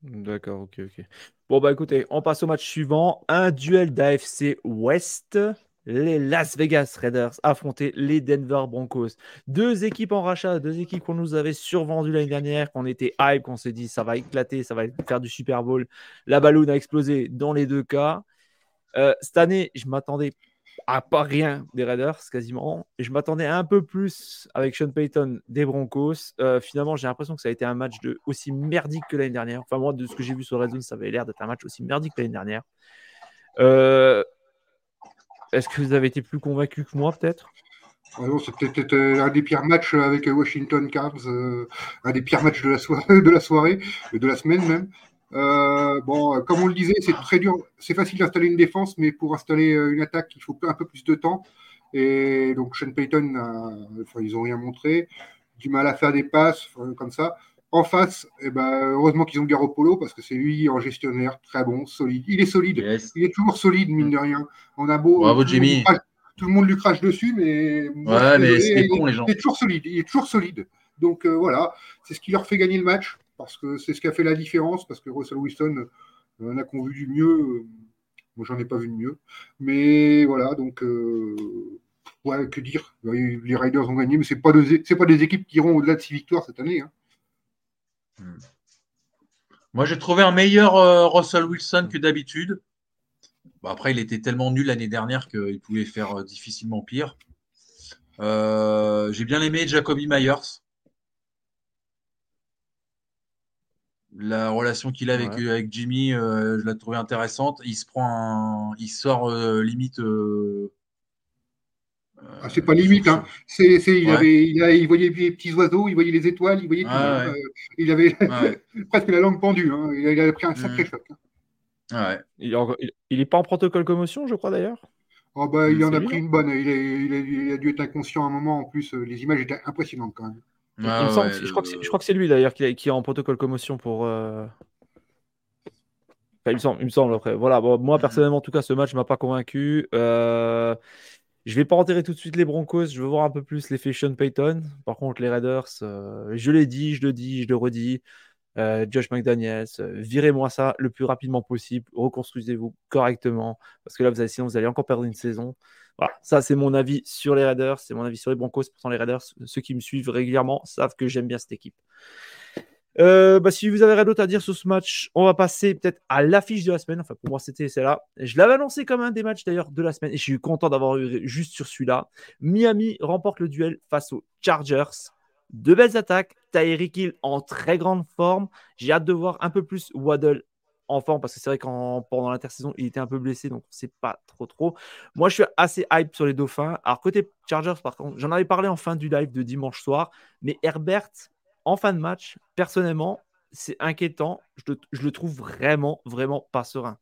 D'accord, ok, ok. Bon, bah écoutez, on passe au match suivant. Un duel d'AFC West les Las Vegas Raiders affrontaient les Denver Broncos. Deux équipes en rachat, deux équipes qu'on nous avait survendues l'année dernière, qu'on était hype, qu'on s'est dit ça va éclater, ça va faire du Super Bowl. La balloune a explosé dans les deux cas. Euh, cette année, je m'attendais à pas rien des Raiders quasiment. Je m'attendais un peu plus avec Sean Payton des Broncos. Euh, finalement, j'ai l'impression que ça a été un match de, aussi merdique que l'année dernière. Enfin, moi, de ce que j'ai vu sur Red Zone, ça avait l'air d'être un match aussi merdique que l'année dernière. Euh, est-ce que vous avez été plus convaincu que moi, peut-être? Ah c'est peut-être euh, un des pires matchs avec Washington Cavs, euh, un des pires matchs de la, soirée, de la semaine même. Euh, bon, comme on le disait, c'est très dur. C'est facile d'installer une défense, mais pour installer une attaque, il faut un peu plus de temps. Et donc, Sean Payton, ils n'ont rien montré. Du mal à faire des passes, comme ça. En face, eh ben, heureusement qu'ils ont Garoppolo parce que c'est lui en gestionnaire très bon, solide. Il est solide. Il est toujours solide, mine de rien. On a beau. Bravo, Jimmy. tout le monde lui crache dessus, mais. Ouais, mais c'est con, les gens. Il est toujours solide. Il est toujours solide. Donc euh, voilà, c'est ce qui leur fait gagner le match parce que c'est ce qui a fait la différence. Parce que Russell Wilson, on a qu'on vu du mieux. Moi, j'en ai pas vu de mieux. Mais voilà, donc. Euh, ouais, que dire Les Riders ont gagné, mais ce pas, pas des équipes qui iront au-delà de six victoires cette année. Hein. Hmm. Moi, j'ai trouvé un meilleur euh, Russell Wilson que d'habitude. après, il était tellement nul l'année dernière qu'il pouvait faire euh, difficilement pire. Euh, j'ai bien aimé Jacoby Myers. La relation qu'il a avec, avec Jimmy, je l'ai trouvé intéressante. Il se prend il sort limite ah, c'est pas limite, hein. C'est, il, avait, il, voyait les petits oiseaux, il voyait les étoiles, il voyait tout. Hein. Euh, il avait presque la langue pendue. Hein. Il, avait pris un sacré mmh. choc. Il, n'est pas en protocole commotion, je crois d'ailleurs? Oh, bah, il en a pris une bonne. Il a, dû être inconscient à un moment. En plus, euh, les images étaient impressionnantes quand même. Il me semble- je, crois que c'est- je crois que c'est lui d'ailleurs qui, qui est en protocole commotion pour. euh, enfin, il, me semble, il me semble après. Voilà, bon, moi Mhm. personnellement, en tout cas, ce match m'a pas convaincu. Euh, Je vais pas enterrer tout de suite les Broncos. Je veux voir un peu plus l'effet Sean Payton. Par contre, les Raiders, euh, je l'ai dit, je le dis, je le redis. Euh, Josh McDaniels, euh, virez-moi ça le plus rapidement possible. Reconstruisez-vous correctement. Parce que là, vous allez, sinon, vous allez encore perdre une saison. Voilà, ça, c'est mon avis sur les Raiders. C'est mon avis sur les Broncos. Pourtant, les Raiders, ceux qui me suivent régulièrement savent que j'aime bien cette équipe. Euh, bah, si vous avez rien d'autre à dire sur ce match, on va passer peut-être à l'affiche de la semaine. Enfin, pour moi, c'était celle-là. Je l'avais annoncé comme un des matchs d'ailleurs de la semaine et je suis content d'avoir eu juste sur celui-là. Miami remporte le duel face aux Chargers. Deux belles attaques. Tyreek Hill en très grande forme. J'ai hâte de voir un peu plus Waddle en forme parce que c'est vrai qu'en pendant l'intersaison, il était un peu blessé donc on sait pas trop trop. Moi, je suis assez hype sur les Dauphins. Alors côté Chargers, par contre, j'en avais parlé en fin du live de dimanche soir, mais Herbert en fin de match, personnellement, c'est inquiétant. Je le, je le trouve vraiment, vraiment pas serein.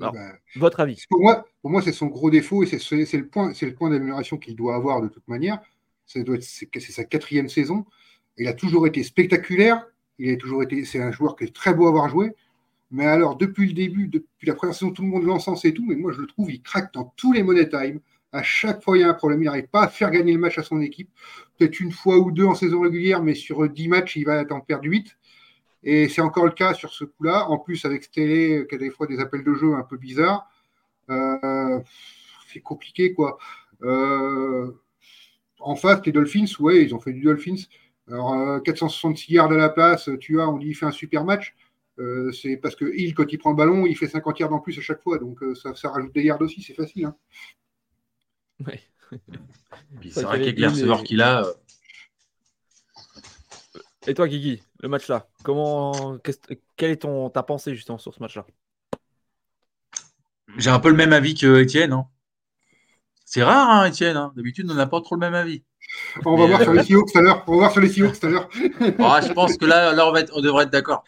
Alors, Ben, Votre avis pour moi, pour moi c'est son gros défaut et c'est le point, c'est le point d'amélioration qu'il doit avoir de toute manière. Ça doit être- C'est c'est sa quatrième saison. Il a toujours été spectaculaire. Il a toujours été. C'est un joueur qui est très beau à avoir joué. Mais alors, depuis le début, depuis la première saison, tout le monde l'encense et tout. Mais moi, je le trouve, il craque dans tous les money time. À chaque fois, il y a un problème. Il n'arrive pas à faire gagner le match à son équipe. Peut-être une fois ou deux en saison régulière, mais sur 10 matchs, il va en perdre 8. Et c'est encore le cas sur ce coup-là. En plus, avec Stelé, qui a des fois des appels de jeu un peu bizarres. Euh, c'est compliqué, quoi. Euh, en face, les Dolphins, ouais, ils ont fait du Dolphins. Alors, euh, 466 yards à la place, tu vois, on dit il fait un super match. Euh, c'est parce que Hill, quand il prend le ballon, il fait 50 yards en plus à chaque fois. Donc, euh, ça, ça rajoute des yards aussi, c'est facile. hein. Ouais. C'est vrai qu'avec les receveurs et- qu'il a, euh, Et toi, Guigui, le match là, comment, quelle est ton, ta pensée justement sur ce match-là? J'ai un peu le même avis que Étienne. hein. C'est rare, hein, Étienne. hein. D'habitude, on n'a pas trop le même avis. On va voir sur euh, les Seahawks tout à l'heure. On va voir sur les Seahawks tout à l'heure. Ah, je pense que là, là on, va être- on devrait être d'accord.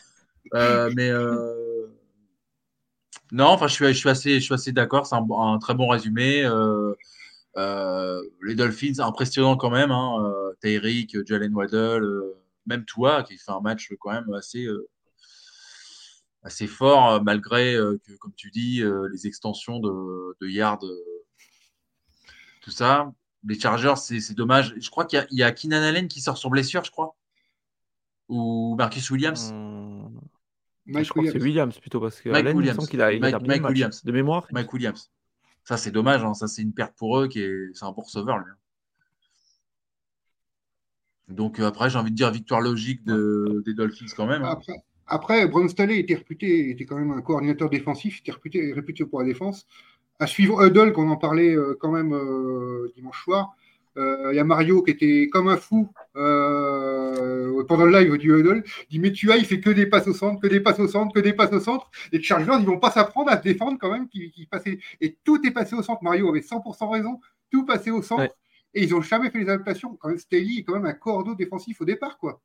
Euh, mais euh, non, enfin, je suis, je suis assez, je suis assez d'accord. C'est un très bon résumé. Euh, euh, les Dolphins, impressionnant quand même. Hein, euh, Tyreek, Jalen Waddle, euh, même Tua qui fait un match quand même assez, euh, assez fort euh, malgré euh, que, comme tu dis, euh, les extensions de, de yards, euh, tout ça. Les Chargers, c'est c'est dommage. Je crois qu'il y a, il y a Keenan Allen qui sort sur blessure, je crois. Ou Marcus Williams. Mike Je crois que c'est Williams. Williams plutôt parce que Mike Allen, il me Williams. semble qu'il a, il a Mike-. Williams. de mémoire. Mike Williams. Ça, c'est dommage. hein. Ça, c'est une perte pour eux. qui est... C'est un bon receveur, lui. Donc, euh, après, j'ai envie de dire victoire logique de... des Dolphins quand même. hein. Après, après Staley était réputé, était quand même un coordinateur défensif, était réputé, réputé pour la défense. À suivre Huddle, qu'on en parlait euh, quand même euh, dimanche soir, il y a Mario qui était comme un fou euh, pendant le live du Huddle. Il dit Mais tu as, il fait que des passes au centre, que des passes au centre, que des passes au centre. Les Chargers, ils vont pas s'apprendre à se défendre quand même. Qui, qui passaient... Et tout est passé au centre. Mario avait 100% raison. Tout passé au centre. Ouais. Et ils n'ont jamais fait les adaptations. Quand même, Staley est quand même un cordeau défensif au départ, quoi.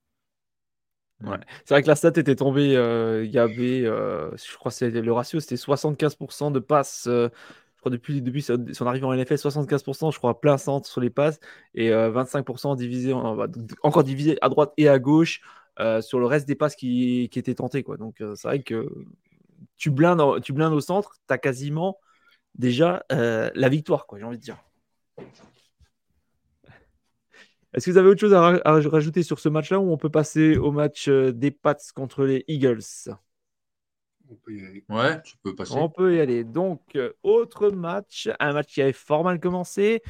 C'est vrai que la stat était tombée. euh, il y avait, euh, je crois, que c'est le ratio, c'était 75% de passes. euh, depuis, son arrivée en NFL, 75%, je crois, plein centre sur les passes et euh, 25% divisé, en- bah, encore divisé à droite et à gauche euh, sur le reste des passes qui, étaient tentées. Quoi. Donc, euh, c'est vrai que tu blindes, tu blindes au centre, tu as quasiment déjà euh, la victoire, quoi, j'ai envie de dire. Est-ce que vous avez autre chose à, ra- à rajouter sur ce match-là ou on peut passer au match euh, des Pats contre les Eagles? On peut y aller. Ouais, tu peux passer. On peut y aller. Donc, euh, autre match, un match qui avait fort mal commencé.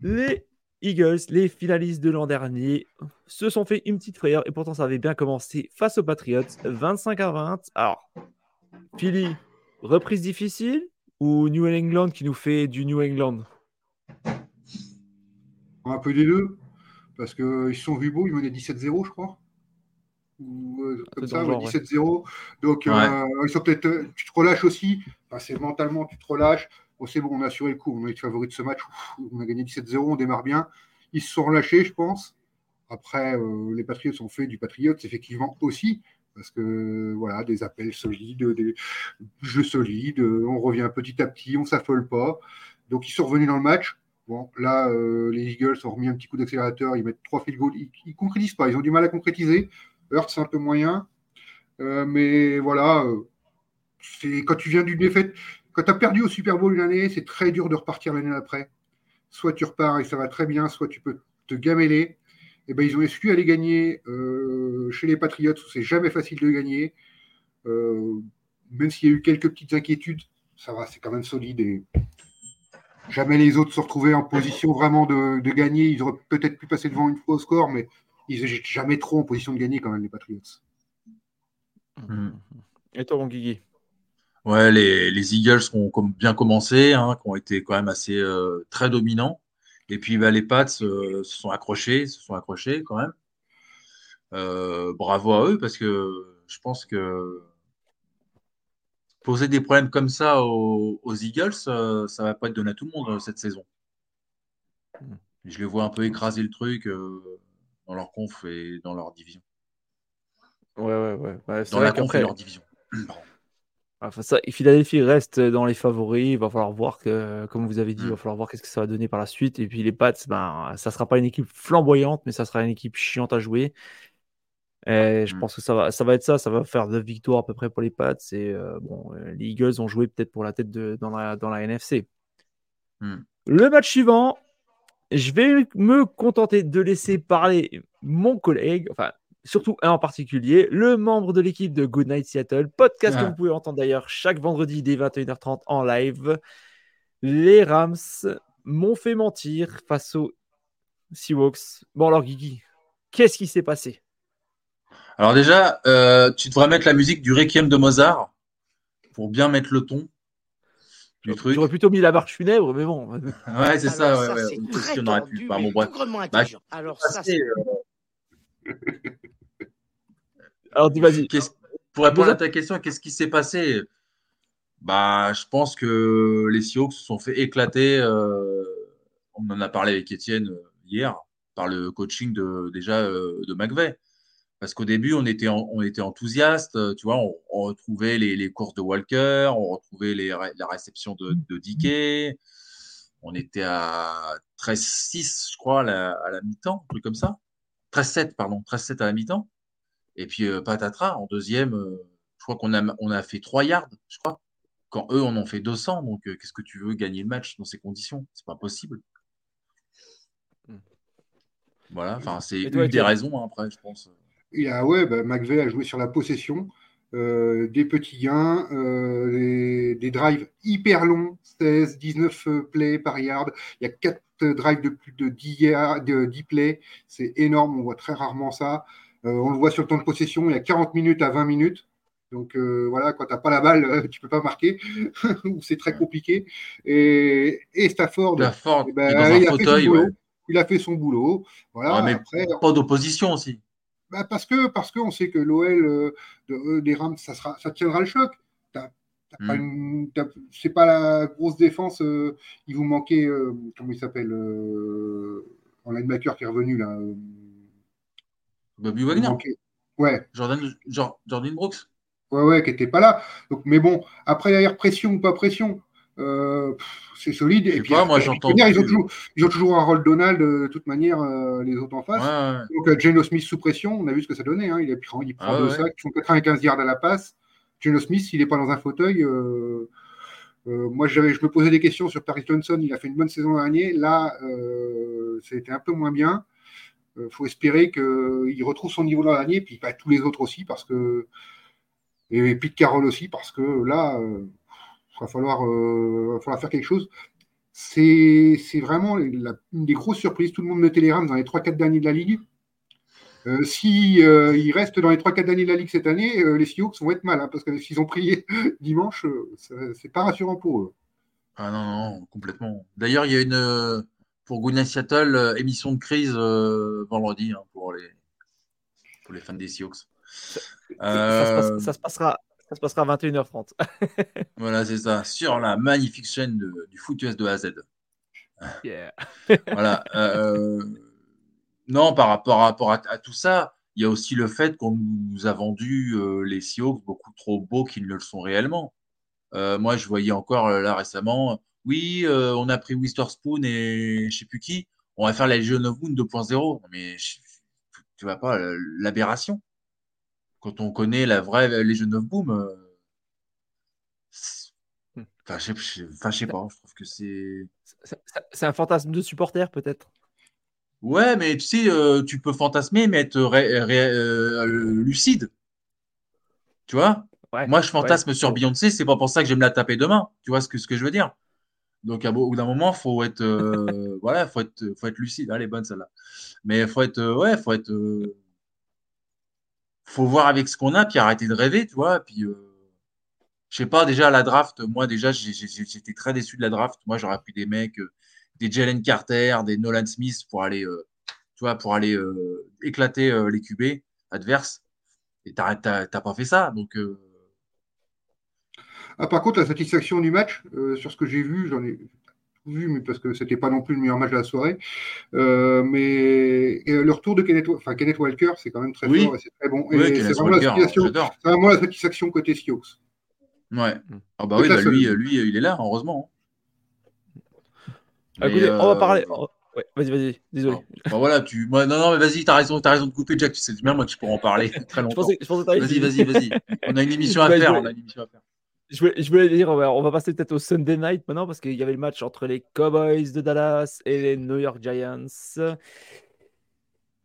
Les Eagles, les finalistes de l'an dernier, se sont fait une petite frayeur et pourtant ça avait bien commencé face aux Patriots, 25 à 20. Alors, Philly, reprise difficile ou New England qui nous fait du New England? Un peu des deux, parce qu'ils se sont vus beaux, ils menaient 17-0, je crois. Ou euh, comme ça, dans le ouais, genre, ouais. 17-0. Donc, euh, ils sont peut-être. euh, tu te relâches aussi. Enfin, c'est mentalement, tu te relâches. Bon, c'est bon, on a assuré le coup. On est favori de ce match. Ouf, on a gagné 17-0, on démarre bien. Ils se sont relâchés, je pense. Après, euh, les Patriots ont fait du Patriots, effectivement, aussi. Parce que, voilà, des appels solides, des jeux solides. On revient petit à petit, on s'affole pas. Donc, ils sont revenus dans le match. Bon, là, euh, les Eagles ont remis un petit coup d'accélérateur, ils mettent trois field goals, ils, ne concrétisent pas, ils ont du mal à concrétiser. Hurt, c'est un peu moyen. Euh, mais voilà, c'est quand tu viens d'une défaite, quand tu as perdu au Super Bowl une année, c'est très dur de repartir l'année après. Soit tu repars et ça va très bien, soit tu peux te gameler. Et eh ben, ils ont su aller gagner chez les Patriots c'est jamais facile de gagner. même s'il y a eu quelques petites inquiétudes, ça va, c'est quand même solide jamais les autres se retrouvaient en position vraiment de, gagner. Ils auraient peut-être pu passer devant une fois au score, mais ils n'étaient jamais trop en position de gagner quand même, les Patriots. Et toi, mon Guigui? Ouais, les, Eagles ont bien commencé, hein, qui ont été quand même assez euh, très dominants. Et puis bah, les Pats euh, se sont accrochés, se sont accrochés quand même. Euh, bravo à eux parce que je pense que poser des problèmes comme ça aux, Eagles, euh, ça va pas être donné à tout le monde euh, cette saison. Hmm. Je les vois un peu écraser le truc euh, dans leur conf et dans leur division. Ouais, ouais, ouais. Bah, dans la conf et leur division. Enfin, ça, Philadelphie reste dans les favoris. Il va falloir voir que, comme vous avez dit, il va hmm. falloir voir qu'est-ce que ça va donner par la suite. Et puis les Pats, ben, ça sera pas une équipe flamboyante, mais ça sera une équipe chiante à jouer. Et je mmh. pense que ça va, ça va être ça, ça va faire deux victoires à peu près pour les Pats. Et euh, bon, euh, les Eagles ont joué peut-être pour la tête de, dans, la, dans la NFC. Mmh. Le match suivant, je vais me contenter de laisser parler mon collègue, enfin surtout un en particulier, le membre de l'équipe de Good Night Seattle, podcast que vous pouvez entendre d'ailleurs chaque vendredi dès 21h30 en live. Les Rams m'ont fait mentir face aux Seahawks. Bon alors Guigui, qu'est-ce qui s'est passé? Alors déjà, euh, tu devrais mettre la musique du Requiem de Mozart pour bien mettre le ton du truc. J'aurais plutôt mis la marche funèbre, mais bon. ouais, c'est ça. Ouais, ouais. On aurait pu. Bon, bref. Bah, Alors ça, c'est. Euh, Alors dis vas-y. Pour répondre à ta question, qu'est-ce qui s'est passé Bah, je pense que les Seahawks se sont fait éclater. Euh, on en a parlé avec Étienne hier par le coaching de déjà de McVeigh. Parce qu'au début, on était, on était enthousiaste, euh, tu vois, on, retrouvait les, courses de Walker, on retrouvait les, la réception de, de Dickey. On était à 13-6, je crois, à la, mi-temps, un truc comme ça. 13-7, pardon, 13-7 à la mi-temps. Et puis, euh, patatras, en deuxième, euh, je crois qu'on a, on a fait 3 yards, je crois. Quand eux, on en fait 200. Donc, qu'est-ce que tu veux gagner le match dans ces conditions? C'est pas possible. Hmm. Voilà, enfin, c'est une des raisons, hein, après, je pense. Il a, ouais, bah, McVeigh a joué sur la possession, euh, des petits gains, euh, des, drives hyper longs, 16, 19 euh, plays par yard. Il y a 4 drives de plus de 10, de 10 plays. C'est énorme, on voit très rarement ça. on le voit sur le temps de possession, il y a 40 minutes à 20 minutes. Donc voilà, quand tu n'as pas la balle, tu peux pas marquer, c'est très compliqué. Et, Stafford, Stafford eh ben, il, a fauteuil, il, a fait son boulot. Voilà, mais après, pas d'opposition aussi. Bah, parce que parce qu'on sait que l'OL euh, euh, des Rams, ça, sera, ça tiendra le choc. Hmm. C'est pas la grosse défense. Euh, il vous manquait, comment il s'appelle, en linebacker qui est revenu là. Bobby Wagner. Ouais. Jordan, Jordan Brooks. Ouais, ouais, qui n'était pas là. Donc, mais bon, après, derrière, pression ou pas pression, euh, c'est solide. Et puis, moi, j'entends. Ils, ont toujours, ils ont toujours un rôle Donald de toute manière, euh, les autres en face. Donc, euh, Geno Smith sous pression, on a vu ce que ça donnait. Hein. Il, prend, il prend deux sacs, ils font 95 yards à la passe. Geno Smith, il n'est pas dans un fauteuil. moi, je me posais des questions sur Paris Johnson. Il a fait une bonne saison l'année. Là, ça a été un peu moins bien. Il faut espérer qu'il retrouve son niveau l'an dernier, puis pas tous les autres aussi, parce que. Et Pete Carroll aussi, parce que là, il va falloir, euh, falloir faire quelque chose. C'est vraiment une des grosses surprises. Tout le monde mettait les Rams dans les 3-4 derniers de la Ligue. Euh, si euh, ils restent dans les 3-4 derniers de la Ligue cette année, les Seahawks vont être mal, hein, parce que s'ils ont prié dimanche, c'est pas rassurant pour eux. Ah non, non, complètement. D'ailleurs, il y a une, pour Goodnight Seattle, émission de crise vendredi hein, pour, les, pour les fans des Seahawks. ça, se passera, ça se passera à 21h30. voilà, c'est ça. Sur la magnifique chaîne du foot US de A à Z. Yeah. voilà. Euh, non, par rapport, rapport à, tout ça, il y a aussi le fait qu'on nous a vendu euh, les Seahawks beaucoup trop beaux qu'ils ne le sont réellement. Euh, moi, je voyais encore là récemment, oui, on a pris Witherspoon et je sais plus qui, on va faire la Legion of Moon 2.0. Mais tu vois pas l'aberration. Quand on connaît la vraie Legion of Boom, hmm. enfin, je sais pas, je trouve que c'est. C'est un fantasme de supporter, peut-être Ouais, mais tu sais, euh, tu peux fantasmer, mais être euh, lucide. Tu vois? Moi, je fantasme sur Beyoncé, c'est pas pour ça que je vais me la taper demain. Tu vois ce que, ce que je veux dire? Donc, à bout d'un moment, faut être, euh, voilà, faut être, faut être lucide. Allez, bonne celle-là. Mais faut être, ouais, faut être, faut voir avec ce qu'on a, puis arrêter de rêver, tu vois. Puis, je sais pas, déjà la draft, moi déjà, j'étais très déçu de la draft. Moi, j'aurais pris des mecs des Jalen Carter, des Nolan Smith pour aller, euh, tu vois, pour aller euh, éclater euh, les QB adverses. Et tu n'as pas fait ça. Donc, ah, par contre, la satisfaction du match, sur ce que j'ai vu, j'en ai vu, mais parce que c'était pas non plus le meilleur match de la soirée. mais le retour de Kenneth, enfin, Kenneth Walker, c'est quand même très fort et c'est très bon. c'est vraiment, la satisfaction côté Sioux. Ouais. Ah bah oui, bah lui, lui, il est là, heureusement. Écoutez, on va euh, parler. Ouais, vas-y, vas-y, désolé. Bah voilà, tu. non, non, mais vas-y, t'as raison, as raison de couper, Jack. Tu sais bien, moi, que je pourrais en parler très longtemps. Vas-y, vas-y, vas-y. On a une émission à faire. On a une émission à faire. Je voulais, je voulais, dire, on va passer peut-être au Sunday night maintenant parce qu'il y avait le match entre les Cowboys de Dallas et les New York Giants.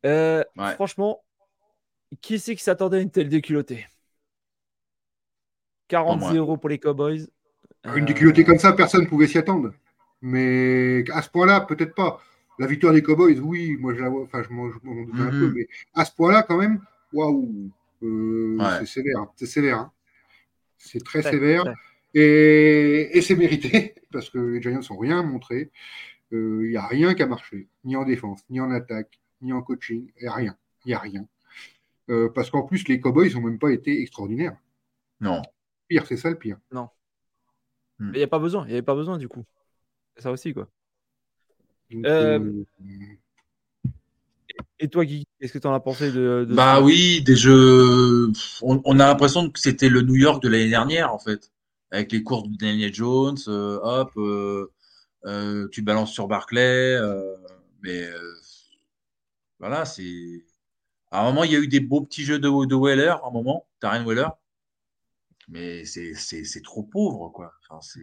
Euh, franchement, qui c'est qui s'attendait à une telle déculottée? 40-0 pour les Cowboys. Une déculottée comme ça, personne ne pouvait s'y attendre. Mais à ce point-là, peut-être pas. La victoire des Cowboys, oui, moi je la vois, enfin je m'en doute un peu, mhm. mais à ce point-là, quand même, waouh, euh, c'est sévère, c'est sévère. Hein. C'est très sévère. Et, c'est mérité, parce que les Giants n'ont rien montré. Il euh, n'y a rien qui a marché, ni en défense, ni en attaque, ni en coaching, et rien. Il n'y a rien. Euh, parce qu'en plus, les Cowboys n'ont même pas été extraordinaires. Non. Pire, c'est ça le pire. Non. Hmm. Mais il n'y a pas besoin, il n'y avait pas besoin du coup. Ça aussi, quoi. Euh, euh, et toi, Guy, qu'est-ce que tu en as pensé de, Bah oui, des jeux. On, a l'impression que c'était le New York de l'année dernière, en fait. Avec les courses de Daniel Jones, euh, hop, tu balances sur Barclay. mais voilà, c'est. À un moment, il y a eu des beaux petits jeux de, de Weller, à un moment, Taryn Weller. Mais c'est trop pauvre, quoi. Enfin, c'est.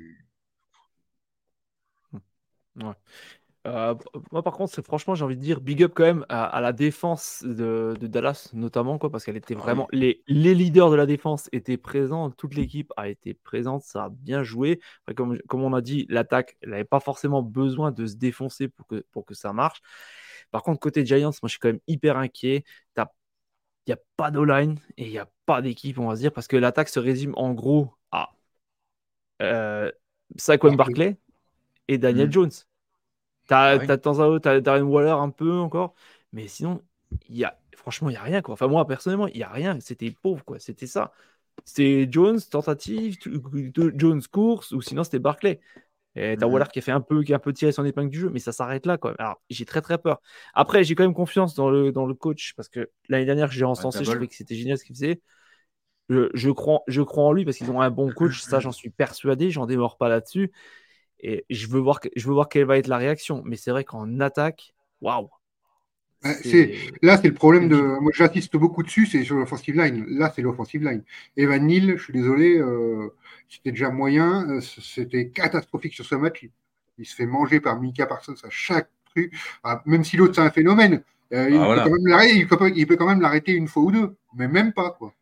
Euh, moi, par contre, c'est franchement, j'ai envie de dire big up quand même à, la défense de, Dallas, notamment, quoi, parce qu'elle était ah vraiment. Les, les, leaders de la défense étaient présents, toute l'équipe a été présente, ça a bien joué. comme, comme on a dit, l'attaque, elle n'avait pas forcément besoin de se défoncer pour que, pour que ça marche. Par contre, côté Giants, moi, je suis quand même hyper inquiet. Il n'y a pas d'O-line et il n'y a pas d'équipe, on va se dire, parce que l'attaque se résume en gros à euh, Saquon Barclay et Daniel mmh. Jones. T'as ah de temps à autre, t'as Darren Waller un peu encore, mais sinon, y a, franchement, il n'y a rien. Quoi. Enfin, moi, personnellement, il n'y a rien. C'était pauvre, quoi. C'était ça. C'était Jones, tentative, Jones course, ou sinon c'était Barclay. Et t'as mmh. Waller qui a fait un peu, qui a un peu tiré son épingle du jeu, mais ça s'arrête là, quoi. Alors, j'ai très très peur. Après, j'ai quand même confiance dans le, dans le coach, parce que l'année dernière, j'ai encensé, je trouvais que c'était génial ce qu'il faisait. Je, je, crois, je crois en lui parce qu'ils ont un bon coach, ça j'en suis persuadé, j'en démords pas là-dessus. Et je veux voir, je veux voir quelle va être la réaction. Mais c'est vrai qu'en attaque, waouh! Là, c'est le problème de. Moi, j'insiste beaucoup dessus, c'est sur l'offensive line. Là, c'est l'offensive line. Evan Neal, je suis désolé, euh, c'était déjà moyen. Euh, c'était catastrophique sur ce match. Il, se fait manger par Mika Parsons à chaque truc. Ah, même si l'autre, c'est un phénomène. Euh, il, ah, peut quand même l'arrêter une fois ou deux, mais même pas. quoi.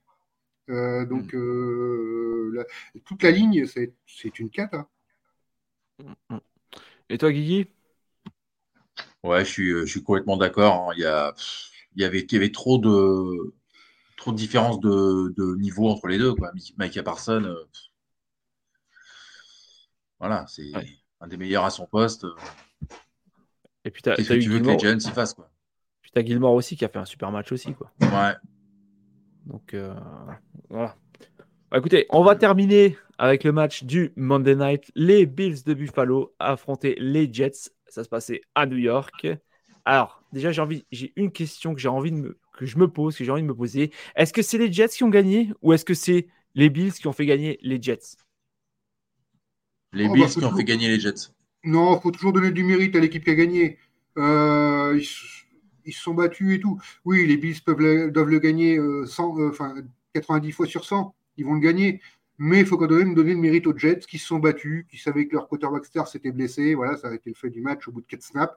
donc, hmm. toute la ligne, c'est une cata. Et toi, Guigui? Ouais, je suis, je suis complètement d'accord. Hein. Il, y a, il, y avait, il y avait trop de, trop de différences de, de niveau entre les deux. Quoi. Mike Parsons, euh, voilà, c'est un des meilleurs à son poste. Et puis, tu as, eu veux que les Giants s'y fassent. Quoi? Puis tu as Gilmore aussi qui a fait un super match aussi. Quoi. Ouais. Donc, euh, voilà. Bah, écoutez, on va terminer avec le match du Monday Night. Les Bills de Buffalo affrontaient les Jets. Ça se passait à New York. Alors, déjà, j'ai envie, j'ai une question que j'ai envie de me, que je me pose, que j'ai envie de me poser. Est-ce que c'est les Jets qui ont gagné ou est-ce que c'est les Bills qui ont fait gagner les Jets? Les Oh, bah, Bills faut qui ont fait gagner les Jets. Non, il faut toujours donner du mérite à l'équipe qui a gagné. Euh, ils, se- ils se sont battus et tout. Oui, les Bills peuvent le- doivent le gagner euh, 100, euh, enfin, 90 fois sur 100. Ils vont le gagner. Mais il faut quand même donner le mérite aux Jets qui se sont battus, qui savaient que leur quarterback star s'était blessé. Voilà, ça a été le fait du match au bout de 4 snaps.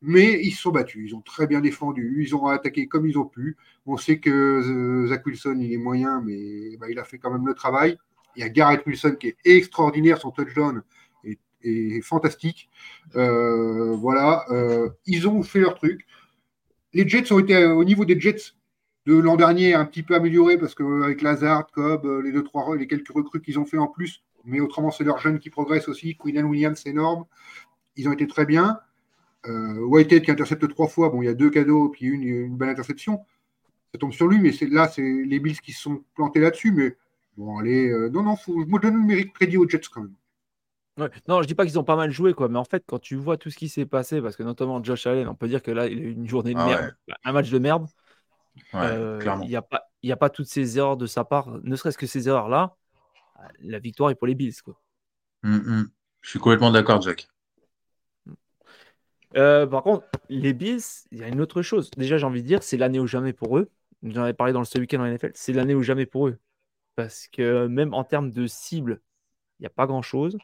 Mais ils se sont battus. Ils ont très bien défendu. Ils ont attaqué comme ils ont pu. On sait que euh, Zach Wilson, il est moyen, mais bah, il a fait quand même le travail. Il y a Garrett Wilson qui est extraordinaire. Son touchdown est, fantastique. Euh, voilà, euh, ils ont fait leur truc. Les Jets ont été au niveau des Jets de l'an dernier un petit peu améliorés parce qu'avec Lazard, Cobb, euh, les deux trois les quelques recrues qu'ils ont fait en plus, mais autrement c'est leurs jeunes qui progressent aussi. Quinnan Williams, c'est énorme. Ils ont été très bien. Euh, Whitehead qui intercepte trois fois, bon il y a deux cadeaux puis une, une belle interception. Ça tombe sur lui, mais c'est là c'est les Bills qui se sont plantés là-dessus. Mais bon allez, euh, non non, faut, je me donne le mérite crédit aux Jets quand même. Ouais. Non, je dis pas qu'ils ont pas mal joué, quoi, mais en fait, quand tu vois tout ce qui s'est passé, parce que notamment Josh Allen, on peut dire que là, il a eu une journée de Ah merde, un match de merde. Ouais, Euh. Il n'y a, pas- y a pas toutes ces erreurs de sa part, ne serait-ce que ces erreurs-là. La victoire est pour les Bills. Quoi. Hum, hum. Je suis complètement d'accord, Jack. Euh, par contre, les Bills, il y a une autre chose. Déjà, j'ai envie de dire, c'est l'année ou jamais pour eux. J'en avais parlé dans le ce week-end en NFL. C'est l'année ou jamais pour eux. Parce que même en termes de cible, il n'y a pas grand-chose.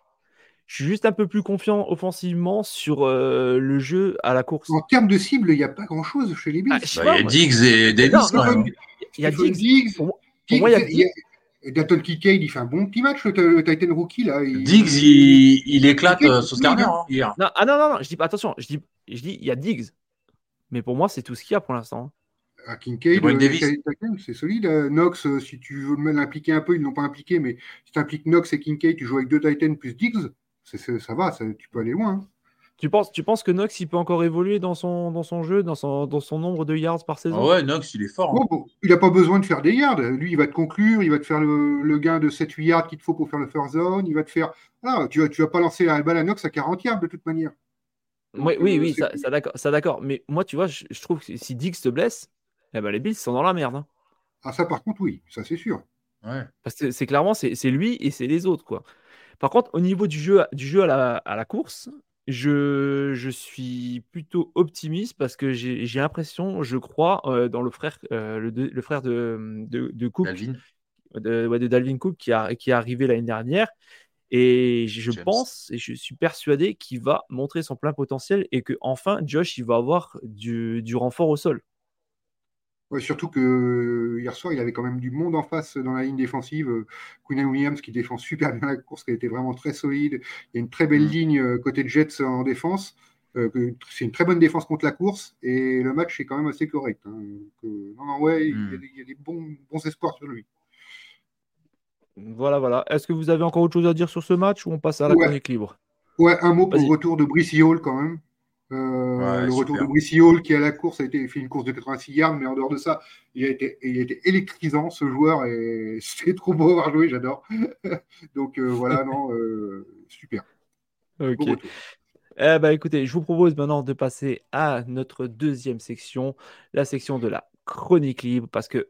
Je suis juste un peu plus confiant offensivement sur euh, le jeu à la course. En termes de cible, il n'y a pas grand-chose chez les Bills. Ah, Bah, pas, il y a. Diggs et Davis. Il y a Diggs. Diggs, Pour moi, il y a Diggs, il y a- Dalton Kincaid, il fait un bon petit match, le, Titan rookie. Là, il- Diggs, il, il éclate euh, hein. hein, hier. Non, ah non, non, non, je dis pas, attention, je dis, je dis, il y a Diggs. Mais pour moi, c'est tout ce qu'il y a pour l'instant. À Et Kincaid, euh, c'est solide. Knox, si tu veux l'impliquer un peu, ils ne l'ont pas impliqué, mais si tu impliques Knox et Kincaid, tu joues avec deux Titans plus Diggs, ça va, ça- tu peux aller loin. hein. Tu penses, tu penses que Knox, il peut encore évoluer dans son, dans son jeu, dans son, dans son nombre de yards par saison? Ah ouais, Knox, il est fort. hein. Bon, il n'a pas besoin de faire des yards. Lui, il va te conclure, il va te faire le, le gain de 7-8 yards qu'il te faut pour faire le first zone. Il va te faire. Voilà, tu ne vas, tu vas pas lancer la balle à Knox à 40 yards de toute manière. Oui, Donc, oui, euh, oui, c'est- ça, ça d'accord, ça d'accord. Mais moi, tu vois, je, je trouve que si Diggs se blesse, eh ben, les Bills sont dans la merde. hein. Ah, ça, par contre, oui, ça, c'est sûr. Ouais. Parce que c'est clairement, c'est c'est lui et c'est les autres. quoi. Par contre, au niveau du jeu, du jeu à, la, à la course, je, je suis plutôt optimiste parce que j'ai j'ai l'impression, je crois, euh, dans le frère, euh, le, de- le frère de, de, de Cook, Dalvin. de, ouais, de Dalvin Cook qui, a, qui est arrivé l'année dernière. Et je James. pense et je suis persuadé qu'il va montrer son plein potentiel et que enfin Josh il va avoir du, du renfort au sol. Ouais, surtout que euh, hier soir, il avait quand même du monde en face dans la ligne défensive. Euh, Quinnan Williams qui défend super bien la course, qui a été vraiment très solide. Il y a une très belle Mm. ligne euh, côté Jets en défense. Euh, c'est une très bonne défense contre la course et le match est quand même assez correct. hein. Donc, euh, non, non, ouais, il y a des, il y a des bons, bons espoirs sur lui. Voilà, voilà. Est-ce que vous avez encore autre chose à dire sur ce match ou on passe à la Ouais. chronique libre? Ouais, un mot pour le retour de Brissy Hall quand même. Euh, Ouais, le retour super. de Brissy Hall qui à la course a été fait une course de 86 yards, mais en dehors de ça, il a été, il a été électrisant ce joueur et c'est trop beau à voir jouer, j'adore. Donc euh, voilà, non, euh, super. Ok. Eh ben, écoutez, je vous propose maintenant de passer à notre deuxième section, la section de la chronique libre, parce que,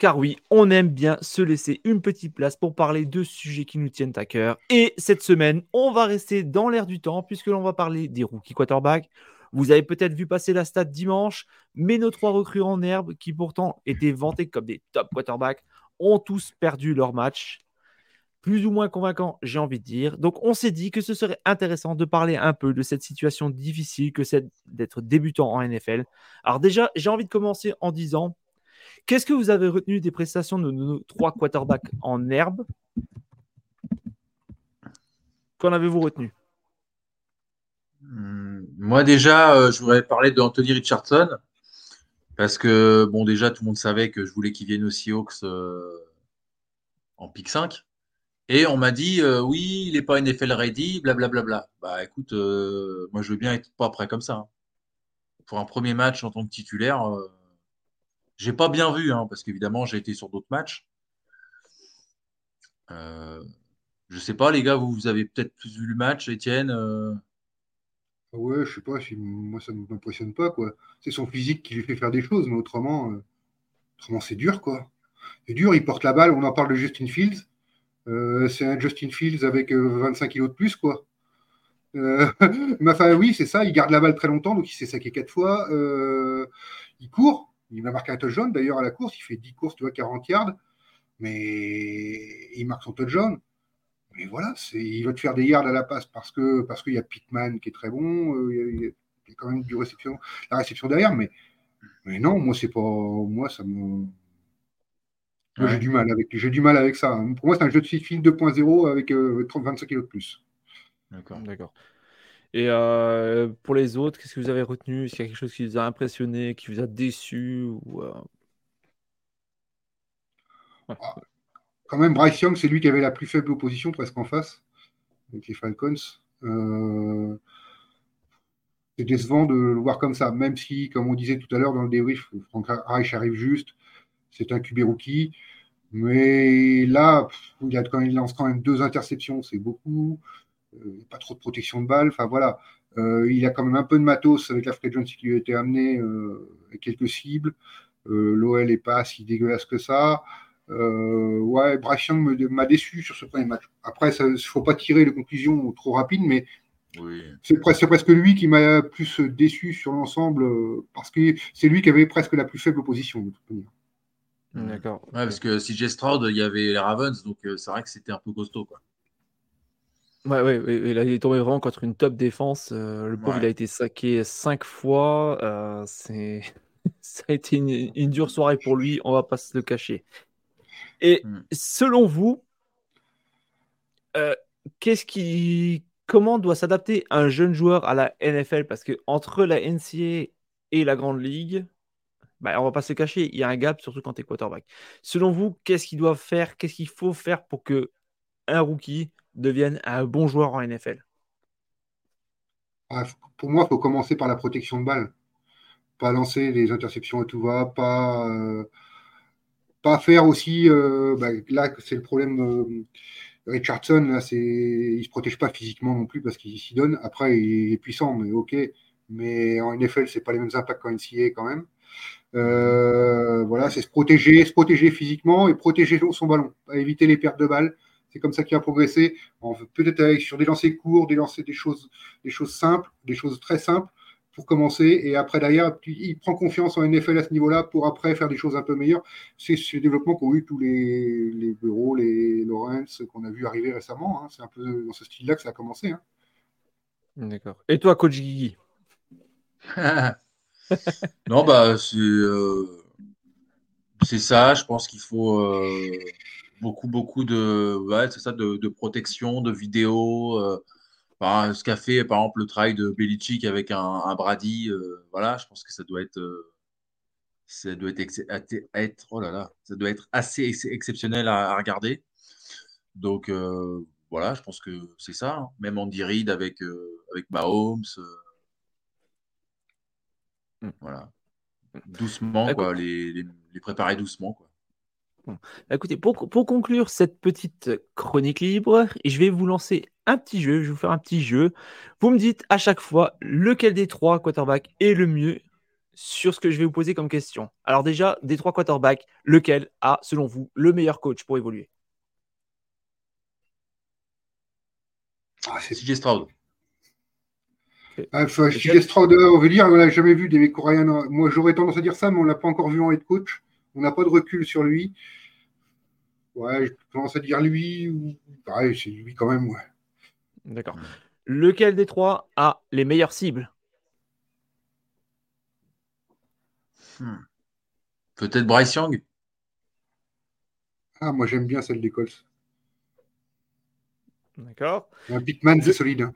car oui, on aime bien se laisser une petite place pour parler de sujets qui nous tiennent à cœur. Et cette semaine, on va rester dans l'air du temps, puisque l'on va parler des rookies quarterbacks. Vous avez peut-être vu passer la stat dimanche, mais nos trois recrues en herbe, qui pourtant étaient vantés comme des top quarterbacks, ont tous perdu leur match plus ou moins convaincant, j'ai envie de dire. Donc, on s'est dit que ce serait intéressant de parler un peu de cette situation difficile que c'est d'être débutant en NFL. Alors déjà, j'ai envie de commencer en disant, qu'est-ce que vous avez retenu des prestations de nos trois quarterbacks en herbe? Qu'en avez-vous retenu? Hum, Moi, déjà, euh, je voudrais parler de Anthony Richardson. Parce que, bon, déjà, tout le monde savait que je voulais qu'il vienne aux Seahawks euh, en pick 5. Et on m'a dit, euh, oui, il n'est pas NFL ready, blablabla. Bah écoute, moi, je veux bien être pas prêt comme ça. hein. Pour un premier match en tant que titulaire, j'ai pas bien vu, hein, parce qu'évidemment, j'ai été sur d'autres matchs. Euh, je sais pas, les gars, vous, vous avez peut-être plus vu le match, Étienne. euh, Ouais, je sais pas, moi ça ne m'impressionne pas, quoi. C'est son physique qui lui fait faire des choses, mais autrement, euh, autrement c'est dur, quoi. C'est dur, il porte la balle, on en parle de Justin Fields. Euh, c'est un Justin Fields avec 25 kilos de plus, quoi. enfin, oui, c'est ça. Il garde la balle très longtemps, donc il s'est saqué quatre fois. il court. Il m'a marqué un touchdown d'ailleurs à la course. Il fait 10 courses, tu vois, 40 yards. Mais il marque son touchdown. Mais voilà, il va te faire des yards à la passe parce que parce qu'il y a Pittman qui est très bon. il, y a, quand même du réception, la réception derrière, mais mais non, moi, c'est pas. Moi, ça me. j'ai du mal avec, j'ai du mal avec ça. Pour moi, c'est un jeu de fil 2.0 avec 30, 25 kg de plus. D'accord. D'accord. Et euh, pour les autres, qu'est-ce que vous avez retenu? Est-ce qu'il y a quelque chose qui vous a impressionné, qui vous a déçu euh? ah, Quand même, Bryce Young, c'est lui qui avait la plus faible opposition presque en face avec les Falcons. Euh, c'est décevant de le voir comme ça, même si, comme on disait tout à l'heure dans le débrief, Frank Reich arrive juste, c'est un QB rookie. Mais là, il, a quand il lance quand même deux interceptions, c'est beaucoup. Euh, pas trop de protection de balle. Enfin voilà, euh, il a quand même un peu de matos avec la Fred Jones qui lui a été amené, euh, quelques cibles. L'OL n'est pas si dégueulasse que ça. ouais, Bryce Young m'a déçu sur ce premier match. Après, il ne faut pas tirer les conclusions trop rapides, mais c'est presque, lui qui m'a plus déçu sur l'ensemble euh, parce que c'est lui qui avait presque la plus faible opposition. D'accord. parce que si Stroud, il y avait les Ravens, donc euh, c'est vrai que c'était un peu costaud. Quoi. Ouais, ouais, il est tombé vraiment contre une top défense. Euh, le pauvre, il a été saqué cinq fois. c'est... Ça a été une, dure soirée pour lui, on va pas se le cacher. Et mm. selon vous, qu'est-ce qui comment doit s'adapter un jeune joueur à la NFL Parce que entre la NCA et la Grande Ligue, bah, on va pas se cacher, il y a un gap, surtout quand tu es quarterback. Selon vous, qu'est-ce qu'il doit faire Qu'est-ce qu'il faut faire pour que un rookie devienne un bon joueur en NFL ah, Pour moi, il faut commencer par la protection de balle. Pas lancer des interceptions à tout va, pas, euh, faire aussi. Euh, bah, là, c'est le problème. Euh, Richardson, là, c'est, il se protège pas physiquement non plus parce qu'il s'y donne. Après, il est puissant, mais ok. Mais en NFL, c'est pas les mêmes impacts qu'en NCA quand même. Euh, voilà, c'est se protéger, se protéger physiquement et protéger son ballon, éviter les pertes de balles. C'est comme ça qu'il va progresser. Peut-être sur des lancers courts, des lancers, des choses, des choses simples, des choses très simples pour commencer. Et après, derrière, il prend confiance en NFL à ce niveau-là pour après faire des choses un peu meilleures. C'est ce développement qu'ont eu tous les, les Bureaux, les Lawrence qu'on a vu arriver récemment. Hein. C'est un peu dans ce style-là que ça a commencé. Hein. D'accord. Et toi, coach Guigui? Non, bah, c'est euh, ça. Je pense qu'il faut. Euh, beaucoup, beaucoup de, ouais, ça, de, de, protection, de vidéos, euh, ce qu'a fait par exemple le travail de Belichick avec un, Brady, euh, voilà, je pense que ça doit être, euh, ça doit être, oh là là, ça doit être assez exceptionnel à, regarder. Donc voilà, je pense que c'est ça. Hein. Même Andy Reid avec avec Mahomes, hmm. voilà, doucement quoi, les, les, préparer doucement quoi. Bah, écoutez, pour, pour, conclure cette petite chronique libre, je vais vous lancer un petit jeu. Je vais vous faire un petit jeu. Vous me dites à chaque fois lequel des trois quarterbacks est le mieux sur ce que je vais vous poser comme question. Alors déjà, des trois quarterbacks, lequel a, selon vous, le meilleur coach pour évoluer? Ah, C'est CJ Stroud. Ah, CJ Stroud, on veut dire, on n'a jamais vu des Coréens. Moi, j'aurais tendance à dire ça, mais on l'a pas encore vu en head coach. On n'a pas de recul sur lui. Ouais, je tendance à dire lui. Ou... Pareil, c'est lui quand même, ouais. D'accord. Lequel des trois a les meilleures cibles? Hmm. Peut-être Bryce Young Ah, moi j'aime bien celle des Colts. D'accord. Un c'est solide. Hein.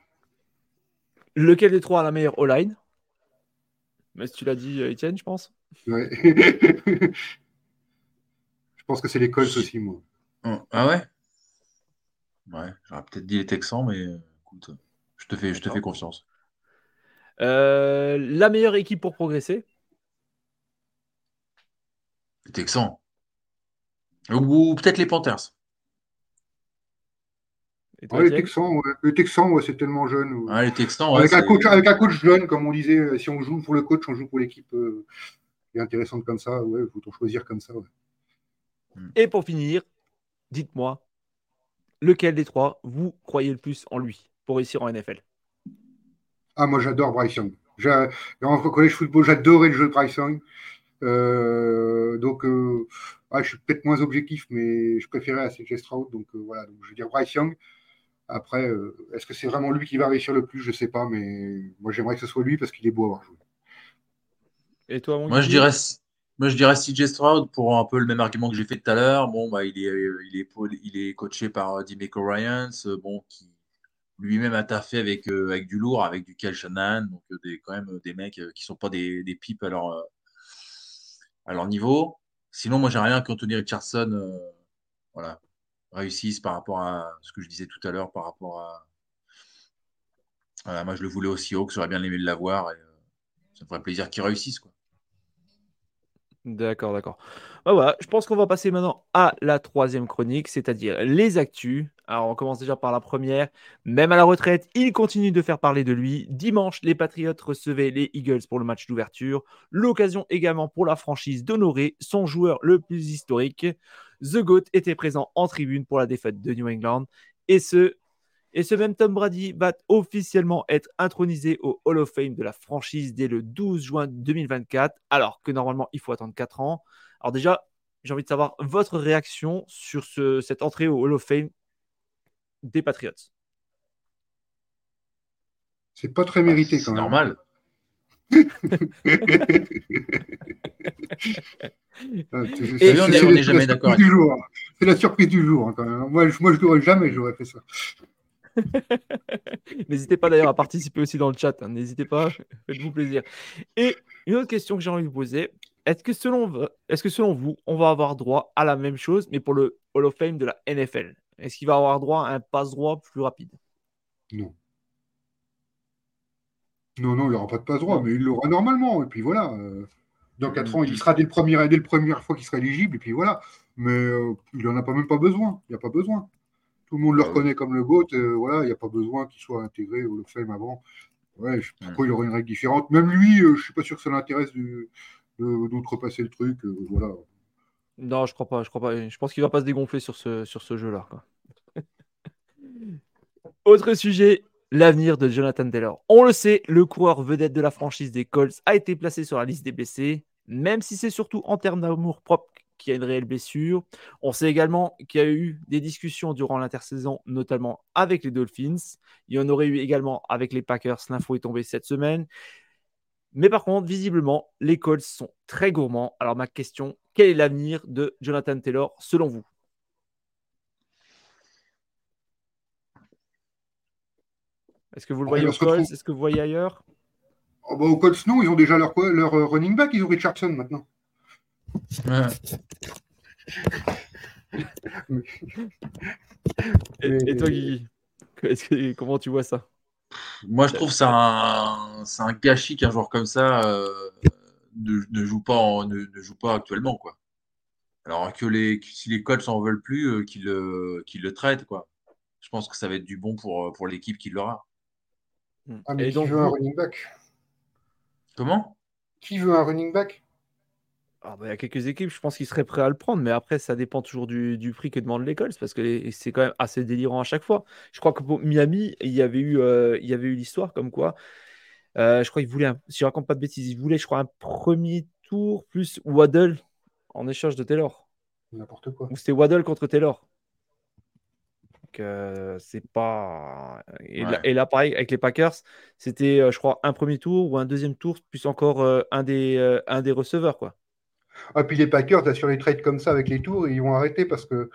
Lequel des trois a la meilleure O-line? Mais tu l'as dit, Étienne, je pense. Ouais. Je pense que c'est les Colts aussi, moi. Oh, ah ouais? Ouais, j'aurais peut-être dit les Texans, mais euh, écoute, je te fais, je te fais confiance. Euh, la meilleure équipe pour progresser? Les Texans. Ou peut-être les Panthers. Ah, les Texans, les Texans c'est tellement jeune. Ah, les Texans, avec, un coach, avec un coach jeune, comme on disait, euh, si on joue pour le coach, on joue pour l'équipe euh, intéressante comme ça. Ouais, faut choisir comme ça. Et pour finir, dites-moi, lequel des trois vous croyez le plus en lui pour réussir en NFL Ah, moi j'adore Bryce Young. En collège football, j'adorais le jeu de Bryce Young. Euh, donc, euh, je suis peut-être moins objectif, mais je préférais à CJ Stroud. Donc, euh, voilà, donc, je vais dire Bryce Young. Après, est-ce que c'est vraiment lui qui va réussir le plus? Je ne sais pas, mais moi j'aimerais que ce soit lui parce qu'il est beau à avoir joué. Et toi, mon Moi, je dirais, moi, je dirais CJ Stroud pour un peu le même argument que j'ai fait tout à l'heure. Bon, bah, il, est, est, il est coaché par Dimeco Ryans, bon, qui lui-même a taffé avec, avec du lourd, avec du Kel Shannon, donc des, quand même des mecs qui ne sont pas des, des pipes à leur, à leur niveau. Sinon, moi, j'ai rien qu'Anthony Richardson euh, voilà, réussisse par rapport à ce que je disais tout à l'heure, par rapport à. Moi, je le voulais aussi haut, que j'aurais bien aimé l'avoir. Euh, ça me ferait plaisir qu'il réussisse. Quoi. D'accord, d'accord. Bah voilà, je pense qu'on va passer maintenant à la troisième chronique, c'est-à-dire les actus. Alors, on commence déjà par la première. Même à la retraite, il continue de faire parler de lui. Dimanche, les Patriots recevaient les Eagles pour le match d'ouverture. L'occasion également pour la franchise d'honorer son joueur le plus historique. The Goat était présent en tribune pour la défaite de New England. Et ce, et ce même Tom Brady va officiellement être intronisé au Hall of Fame de la franchise dès le 12 juin 2024, alors que normalement il faut attendre 4 ans. Alors déjà, j'ai envie de savoir votre réaction sur cette entrée au Hall of Fame des Patriots. C'est pas très mérité quand même. normal. Et on n'est jamais d'accord. C'est la surprise du jour quand même. Moi, je, moi je l'aurais jamais, j'aurais fait ça. N'hésitez pas d'ailleurs à participer aussi dans le chat. Hein. N'hésitez pas, faites-vous plaisir. Et une autre question que j'ai envie de vous poser est-ce que, selon, est que selon vous, on va avoir droit à la même chose, mais pour le Hall of Fame de la NFL Est-ce qu'il va avoir droit à un passe-droit plus rapide? Non. Non, non, il n'aura pas de passe-droit, mais il l'aura normalement. Et puis voilà. Euh, dans 4 ans, il sera dès le premier, dès le première fois qu'il sera éligible, et puis voilà. Mais euh, il n'en a pas même pas besoin. Il n'y a pas besoin. Tout le monde le bah reconnaît comme le GOAT. Euh, voilà, il n'y a pas besoin qu'il soit intégré au Fame avant. Ouais, pourquoi il aurait une règle différente? Même lui, euh, je ne suis pas sûr que ça l'intéresse d'outrepasser le truc. Euh, voilà. Non, je crois pas. Je crois pas. Je pense qu'il va pas se dégonfler sur ce, sur ce jeu-là. Autre sujet, l'avenir de Jonathan Taylor. On le sait, le coureur vedette de la franchise des Colts a été placé sur la liste des blessés, même si c'est surtout en termes d'amour propre qui a une réelle blessure. On sait également qu'il y a eu des discussions durant l'intersaison, notamment avec les Dolphins. Il y en aurait eu également avec les Packers. L'info est tombée cette semaine. Mais par contre, visiblement, les Colts sont très gourmands. Alors ma question, quel est l'avenir de Jonathan Taylor selon vous? Est-ce que vous le voyez aux Colts? Est-ce que vous voyez ailleurs? Oh bah, Aux Colts, non, ils ont déjà leur, leur euh, running back, ils ont Richardson maintenant. Et, toi, Guy, comment tu vois ça? Moi, je trouve que c'est un, un, gâchis qu'un joueur comme ça euh, ne, joue pas ne, joue pas actuellement. Quoi. Alors que les, si les coachs s'en veulent plus, euh, qu'ils le, le traitent. Quoi. Je pense que ça va être du bon pour, pour l'équipe qui l'aura. Ah, mais Et donc, veut un running back? Comment? Qui veut un running back? Bah, il y a quelques équipes, je pense qu'ils seraient prêts à le prendre, mais après, ça dépend toujours du, prix que demande l'école, parce que c'est quand même assez délirant à chaque fois. Je crois que pour Miami, il y avait eu, euh, il y avait eu l'histoire comme quoi, euh, je crois qu'il voulait, si je raconte pas de bêtises, il voulait, je crois, un premier tour plus Waddle en échange de Taylor. N'importe quoi. Ou c'était Waddle contre Taylor. Donc, euh, c'est pas. Et, là, pareil, avec les Packers, c'était, je crois, un premier tour ou un deuxième tour, plus encore un, des, un des receveurs, quoi. Ah, puis les Packers, sur les trades comme ça avec les tours, ils vont arrêter parce que,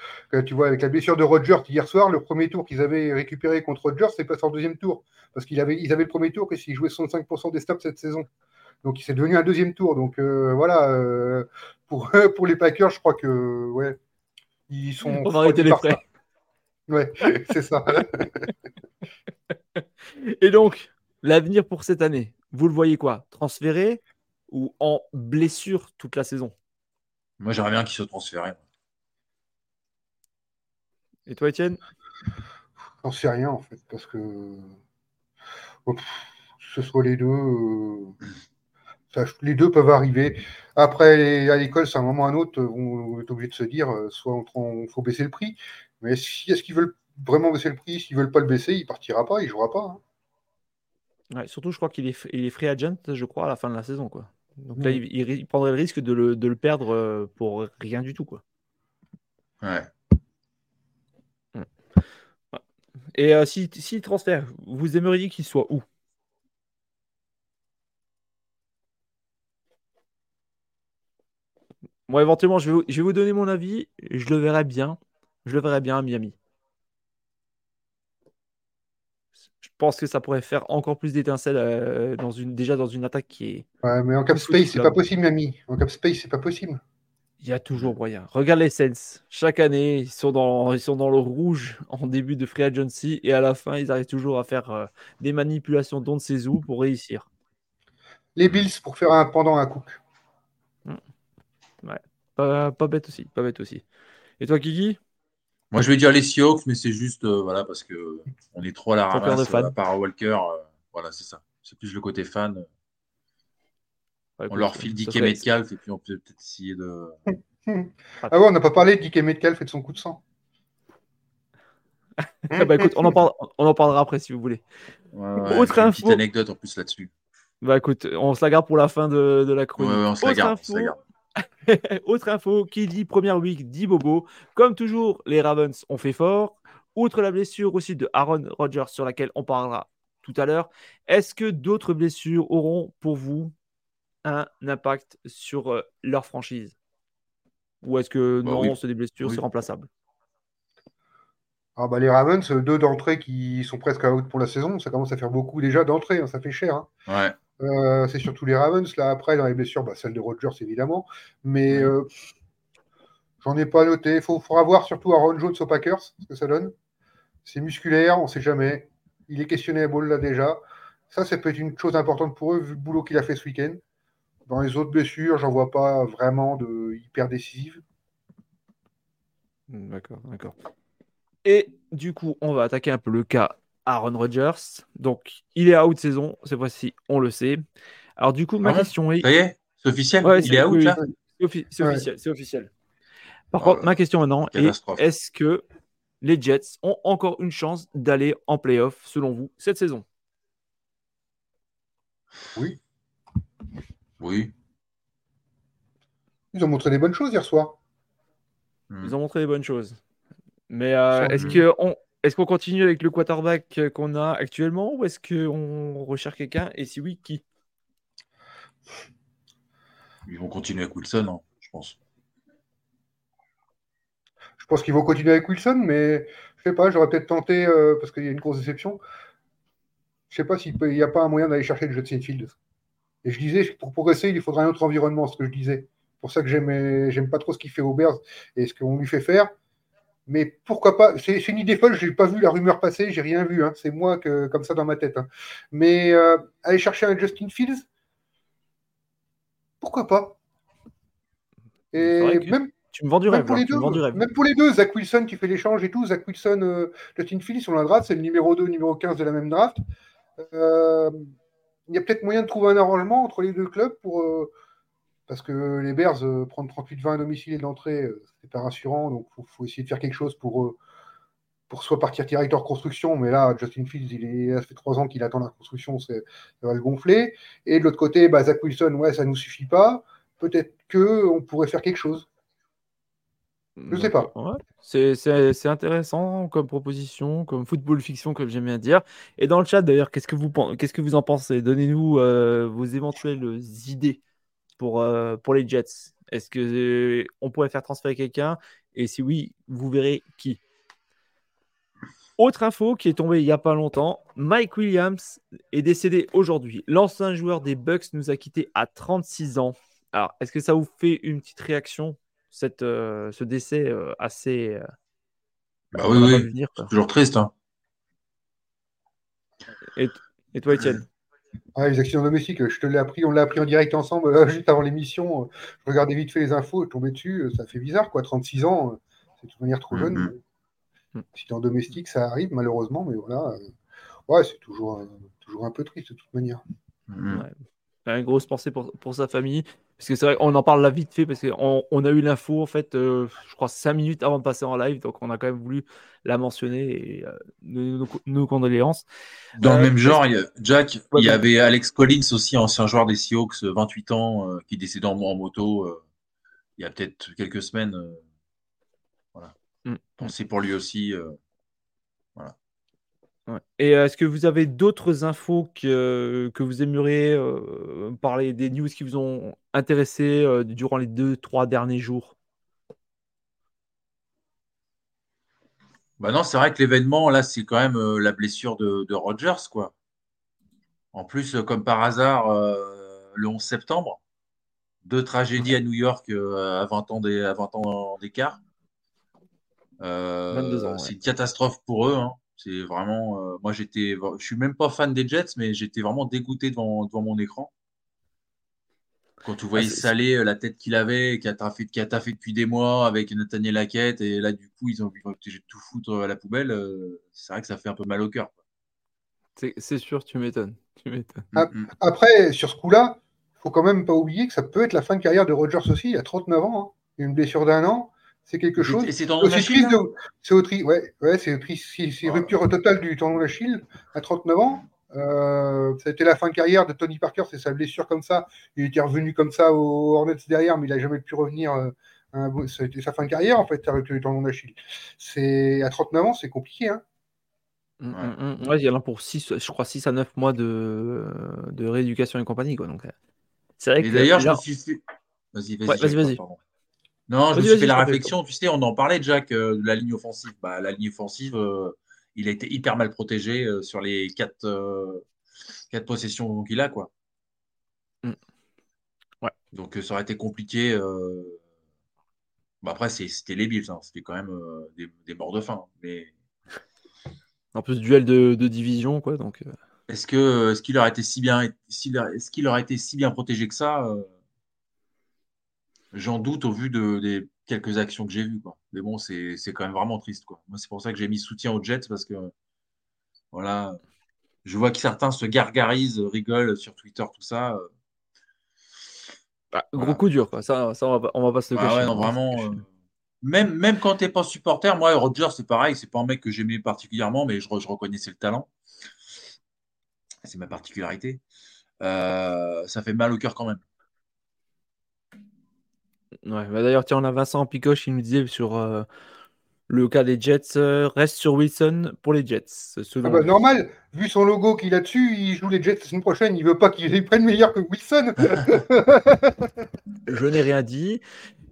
tu vois, avec la blessure de Rodgers hier soir, le premier tour qu'ils avaient récupéré contre Rodgers, c'est passé en deuxième tour. Parce qu'ils avaient, ils avaient le premier tour que s'ils jouaient 65% des snaps cette saison. Donc c'est devenu un deuxième tour. Donc euh, voilà, euh, pour, pour les Packers, je crois que ouais, ils sont. On va arrêter les frais. Ouais, c'est ça. Et donc, l'avenir pour cette année, vous le voyez quoi? Transféré? Ou en blessure toute la saison Moi, j'aimerais bien qu'il se transfère. Et toi, Étienne? J'en sais rien, en fait, parce que ce soit les deux, euh, les deux peuvent arriver. Après, à l'école, c'est un moment ou un autre, on est obligé de se dire, euh, soit on, faut baisser le prix, mais si est-ce qu'ils veulent vraiment baisser le prix, s'ils veulent pas le baisser, il partira pas, il jouera pas. hein. surtout, je crois qu'il est, il est free agent, je crois, à la fin de la saison. Quoi. Donc là, il, il prendrait le risque de le, de le, perdre euh, pour rien du tout. Quoi. Ouais. Et euh, si, si transfert, vous aimeriez qu'il soit où? Moi, éventuellement, je vais, vous, je vais vous donner mon avis. Je le verrais bien. Je le verrais bien à Miami. Je pense que ça pourrait faire encore plus d'étincelles euh, dans une, déjà dans une attaque qui est. Ouais, mais en cap space, c'est pas possible, Miami. En cap space, c'est pas possible. Il y a toujours moyen. Regarde les Saints. Chaque année, ils sont, dans, ils sont dans le rouge en début de free agency et à la fin, ils arrivent toujours à faire euh, des manipulations dont ses où pour réussir. Les Bills pour faire un pendant à Cook. Hmm. Ouais, pas, pas, bête aussi, pas bête aussi. Et toi, Kiki? Moi, je vais dire les Seahawks, mais c'est juste euh, voilà parce que on est trop à la ramasse de fan. Euh, par Walker. Euh, voilà, c'est ça. C'est plus le côté fan. Ouais, on leur file Dick et Metcalf et puis on peut peut-être essayer de. ah ouais, on n'a pas parlé de Dick et Metcalf et de son coup de sang. bah écoute, on en, parle, on en parlera après si vous voulez. Ouais, Autre info. Une petite anecdote en plus là-dessus. Bah écoute, on se la garde pour la fin de, de la chronique. Ouais, on se la garde. Autre info, qui dit première week dit Bobo. Comme toujours, les Ravens ont fait fort. Outre la blessure aussi de Aaron Rodgers sur laquelle on parlera tout à l'heure, est-ce que d'autres blessures auront pour vous un impact sur euh, leur franchise? Ou est-ce que bah, non, oui. c'est des blessures, Oui. c'est remplaçable? Ah bah les Ravens, deux d'entrée qui sont presque out pour la saison, ça commence à faire beaucoup déjà d'entrée, hein, ça fait cher. hein. Ouais. Euh, c'est surtout les Ravens. Là, après, dans les blessures, bah, celle de Rodgers, évidemment. Mais euh, j'en ai pas noté. Il faut, faudra voir surtout Aaron Jones aux Packers, ce que ça donne. C'est musculaire, on sait jamais. Il est questionné à ball là déjà. Ça, ça peut être une chose importante pour eux, vu le boulot qu'il a fait ce week-end. Dans les autres blessures, j'en vois pas vraiment de hyper décisives. Hmm, D'accord, d'accord. Et du coup, on va attaquer un peu le cas Aaron Rodgers. Donc, il est out saison, cette fois-ci, on le sait. Alors, du coup, ma Ah question est. Ça y est, c'est officiel. Ouais, il c'est- est out là. C'est offi- c'est Ouais. officiel, c'est officiel. Par Oh contre, ma question maintenant est est-ce que les Jets ont encore une chance d'aller en playoff, selon vous, cette saison? Oui. Oui. Ils ont montré des bonnes choses hier soir. Ils ont montré des bonnes choses. Mais euh, est-ce doute. Est-ce qu'on continue avec le quarterback euh, qu'on a actuellement ou est-ce qu'on recherche quelqu'un? Et si oui, qui? Ils vont continuer avec Wilson, hein, je pense. Je pense qu'ils vont continuer avec Wilson, mais je sais pas, j'aurais peut-être tenté, euh, parce qu'il y a une grosse déception. Je sais pas s'il n'y a pas un moyen d'aller chercher le Justin Fields. Et je disais, pour progresser, il faudrait un autre environnement, ce que je disais. C'est pour ça que j'aime pas trop ce qu'il fait au Bears et ce qu'on lui fait faire. Mais pourquoi pas C'est une idée folle, je n'ai pas vu la rumeur passer, j'ai rien vu. hein. C'est moi que, comme ça dans ma tête. hein. Mais euh, aller chercher un Justin Fields, pourquoi pas? Et même tu me vends du même rêve pour, là, les tu deux, me vends du rêve. même pour les deux, Zach Wilson qui fait l'échange et tout, Zach Wilson, euh, Justin Fields sur la draft, c'est le numéro 2, numéro 15 de la même draft. Euh, il y a peut-être moyen de trouver un arrangement entre les deux clubs pour. Parce que les Bears, euh, prendre 38-20 à domicile et d'entrée, euh, c'est pas rassurant, donc il faut, essayer de faire quelque chose pour, euh, pour soit partir direct en construction, mais là, Justin Fields, il est, ça fait trois ans qu'il attend la construction, c'est- ça va le gonfler. Et de l'autre côté, bah, Zach Wilson, ouais, ça nous suffit pas. Peut-être qu'on pourrait faire quelque chose. Je sais pas. C'est- intéressant comme proposition, comme football fiction, comme j'aime bien dire. Et dans le chat, d'ailleurs, qu'est-ce que vous, qu'est-ce que vous en pensez? Donnez-nous euh, vos éventuelles idées pour, euh, pour les Jets. Est-ce que euh, on pourrait faire transférer quelqu'un? Et si oui, vous verrez qui. Autre info qui est tombée il n'y a pas longtemps, Mike Williams est décédé aujourd'hui. L'ancien joueur des Bucks nous a quittés à 36 ans. Alors, est-ce que ça vous fait une petite réaction, cette, euh, ce décès assez... Bah oui, oui. venir. Toujours triste. Hein. Et, et toi, Étienne? Ah, les accidents domestiques, je te l'ai appris, on l'a appris en direct ensemble euh, juste avant l'émission. euh, Je regardais vite fait les infos, je tombais dessus, euh, ça fait bizarre, quoi. 36 ans, euh, c'est de toute manière trop jeune. Mhm. Mhm. Accident domestique, ça arrive malheureusement, mais voilà. euh, Ouais, c'est toujours, euh, toujours un peu triste de toute manière. Hmm. Ouais. Une grosse pensée pour, pour sa famille. Parce que c'est vrai qu'on en parle là vite fait, parce qu'on on a eu l'info, en fait, euh, je crois, cinq minutes avant de passer en live, donc on a quand même voulu la mentionner et euh, nos, nos, condoléances. Dans le même genre, Jack, il y avait Alex Collins aussi, ancien joueur des Seahawks, 28 ans, qui décédait en, en moto il y a peut-être quelques semaines. voilà. Mm. Pensez pour lui aussi. Et est-ce que vous avez d'autres infos que, que vous aimeriez euh, parler, des news qui vous ont intéressé euh, durant les deux, trois derniers jours? Bah non, c'est vrai que l'événement, là, c'est quand même euh, la blessure de, de, Rogers, quoi. En plus, comme par hasard, le 11 septembre, deux tragédies à New York à 20 ans d'écart. C'est une catastrophe pour eux. Hein. C'est vraiment. Euh, moi, j'étais. Je suis même pas fan des Jets, mais j'étais vraiment dégoûté devant, devant mon écran. Quand tu voyais ah, Salé, euh, la tête qu'il avait, qui a taffé, qui a taffé depuis des mois avec Nathaniel Laquette, et là, du coup, ils ont vu de tout foutre à la poubelle. Euh, c'est vrai que ça fait un peu mal au cœur. C'est sûr, tu m'étonnes. Après, sur ce coup-là, il faut quand même pas oublier que ça peut être la fin de carrière de Rogers aussi. Il a 39 ans. Hein. Une blessure d'un an c'est quelque chose. Et c'est dans C'est ouais, ouais, c'est rupture totale du tendon d'Achille à 39 ans. Euh, ça a été la fin de carrière de Tony Parker, c'est sa blessure comme ça. Il était revenu comme ça au Hornets derrière, mais il n'a jamais pu revenir. Euh, ça a été sa fin de carrière en fait, avec le tendon d'Achille. C'est à 39 ans, c'est compliqué. Hein. Mm, mm, mm. il y en a pour 6, je crois 6 à 9 mois de, de rééducation et compagnie. Quoi, donc, euh, c'est vrai et d'ailleurs, je me suis fait. Vas-y, vas-y. vas-y. Non, je me suis fait la réflexion. Tu sais, on en parlait, Jack, euh, de la ligne offensive. Bah, la ligne offensive, euh, il a été hyper mal protégé euh, sur les quatre, quatre possessions qu'il a, quoi. Mm. Ouais. Donc, ça aurait été compliqué. Bah, après, c'était les Bills. Hein. C'était quand même des, morts de faim. Mais... En plus, duel de, division, quoi. Donc. Est-ce que est-ce qu'il aurait été si bien est-ce qu'il aurait été si bien protégé que ça J'en doute au vu de, des quelques actions que j'ai vues. Quoi. Mais bon, c'est quand même vraiment triste. Quoi. Moi, c'est pour ça que j'ai mis soutien aux Jets parce que voilà, je vois que certains se gargarisent, rigolent sur Twitter, tout ça. Bah, gros coup dur, quoi. Ça, ça on, va, on va pas se le bah cacher. vraiment, euh, même, même quand tu n'es pas supporter, moi, Roger, c'est pareil. C'est pas un mec que j'aimais particulièrement, mais je, je, reconnaissais le talent. C'est ma particularité. Euh, ça fait mal au cœur quand même. Ouais, bah, d'ailleurs, tiens, on a Vincent Picoche, il nous disait sur euh, le cas des Jets, euh, reste sur Wilson pour les Jets. Ah bah, normal, vu son logo qu'il a dessus, il joue les Jets la semaine prochaine, il veut pas qu'ils prennent meilleur que Wilson. je n'ai rien dit.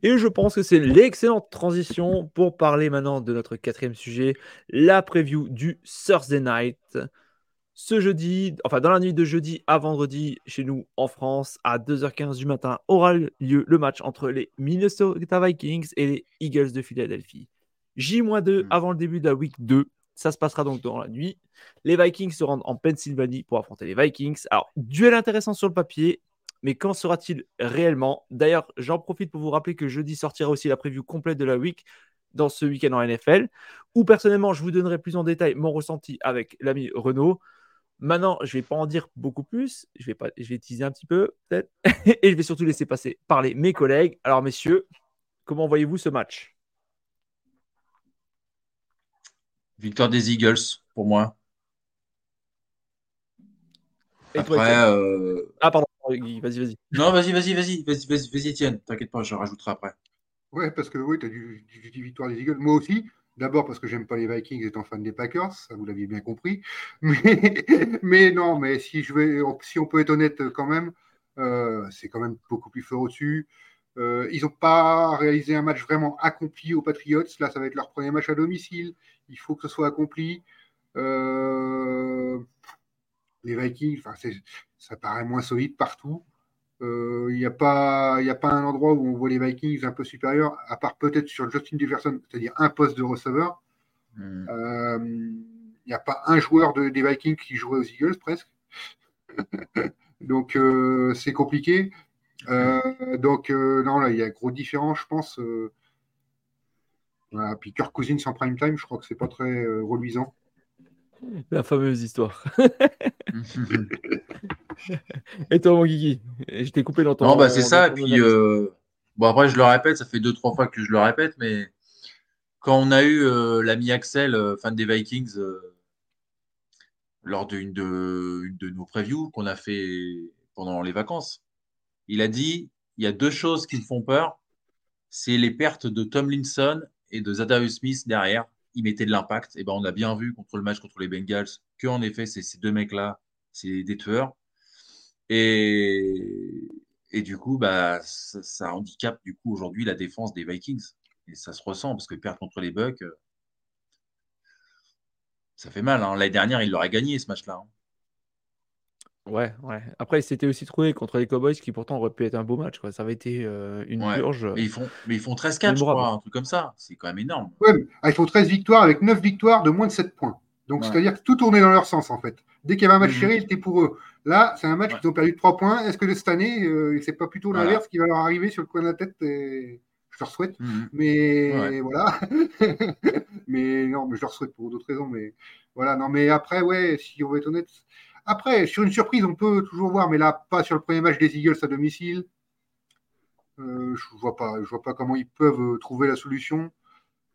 Et je pense que c'est l'excellente transition pour parler maintenant de notre quatrième sujet, la preview du Thursday Night ce jeudi, enfin dans la nuit de jeudi à vendredi chez nous en France, à 2h15 du matin, aura lieu le match entre les Minnesota Vikings et les Eagles de Philadelphie. J-2 hmm. avant le début de la week 2. Ça se passera donc dans la nuit. Les Vikings se rendent en Pennsylvanie pour affronter les Vikings. Alors, duel intéressant sur le papier, mais quand sera-t-il réellement? D'ailleurs, j'en profite pour vous rappeler que jeudi sortira aussi la preview complète de la week dans ce week-end en NFL, où personnellement, je vous donnerai plus en détail mon ressenti avec l'ami Renault. Maintenant, je ne vais pas en dire beaucoup plus. Je vais, pas, je vais teaser un petit peu, peut-être. Et je vais surtout laisser passer parler mes collègues. Alors, messieurs, comment voyez-vous ce match? Victoire des Eagles, pour moi. Après, euh, Ah, pardon, vas-y, vas-y. Non, vas-y, vas-y, vas-y, vas-y, vas-y, vas Étienne. T'inquiète pas, je rajouterai après. Ouais, parce que oui, tu as du, victoire des Eagles. Moi aussi. D'abord parce que j'aime pas les Vikings étant fan des Packers, ça vous l'aviez bien compris. Mais, non, mais si, on peut être honnête quand même, euh, c'est quand même beaucoup plus fort au-dessus. Euh, ils n'ont pas réalisé un match vraiment accompli aux Patriots. Là, ça va être leur premier match à domicile. Il faut que ce soit accompli. Euh, les Vikings, ça paraît moins solide partout. Il n'y a, pas, a pas un endroit où on voit les Vikings un peu supérieurs, à part peut-être sur Justin Jefferson, c'est-à-dire un poste de receveur. Hmm. Il n'y a pas un joueur de, des Vikings qui jouerait aux Eagles presque. donc euh, c'est compliqué. Euh, donc euh, non, là, il y a gros différence, je pense. Voilà. Puis Kirk Cousins en prime time, je crois que c'est pas très reluisant. La fameuse histoire. Et toi, mon Guigui? Je t'ai coupé dans ton. Non, bah c'est ça. Et puis, euh, bon, après, je le répète, ça fait deux, trois fois que je le répète, mais quand on a eu euh, l'ami Axel, euh, fan des Vikings, lors d'une de, une de nos previews qu'on a fait pendant les vacances, il a dit il y a deux choses qui me font peur c'est les pertes de Tomlinson et de Zadarius Smith derrière. Ils mettaient de l'impact. Et ben, on a bien vu contre le match contre les Bengals que, en effet, ces deux mecs-là, c'est des tueurs. Et, et du coup, bah, ça, ça handicape du coup aujourd'hui la défense des Vikings. Et ça se ressent parce que perdre contre les Bucks, euh, ça fait mal. Hein. L'année dernière, il l'aurait gagné ce match-là. hein. Ouais, ouais. Après, il s'était aussi trouvé contre les Cowboys, qui pourtant aurait pu être un beau match. Quoi. Ça avait été euh, une Ouais. purge. Mais ils font, mais ils font 13-4, je crois, un truc comme ça. C'est quand même énorme. Ouais, ah, ils font 13 victoires avec 9 victoires de moins de 7 points. Donc, Ouais. c'est-à-dire que tout tournait dans leur sens, en fait. Dès qu'il y avait un match Mhm. serré, c'était pour eux. Là, c'est un match Ouais. qu'ils ont perdu de 3 points. Est-ce que cette année, euh, c'est pas plutôt Voilà. l'inverse qui va leur arriver sur le coin de la tête et... Je leur souhaite. Mhm. Mais Ouais. voilà. mais non, mais je leur souhaite pour d'autres raisons. Mais voilà, non, mais après, ouais, si on veut être honnête. Après, sur une surprise, on peut toujours voir, mais là, pas sur le premier match des Eagles à domicile. Euh, je vois pas, je vois pas comment ils peuvent euh, trouver la solution.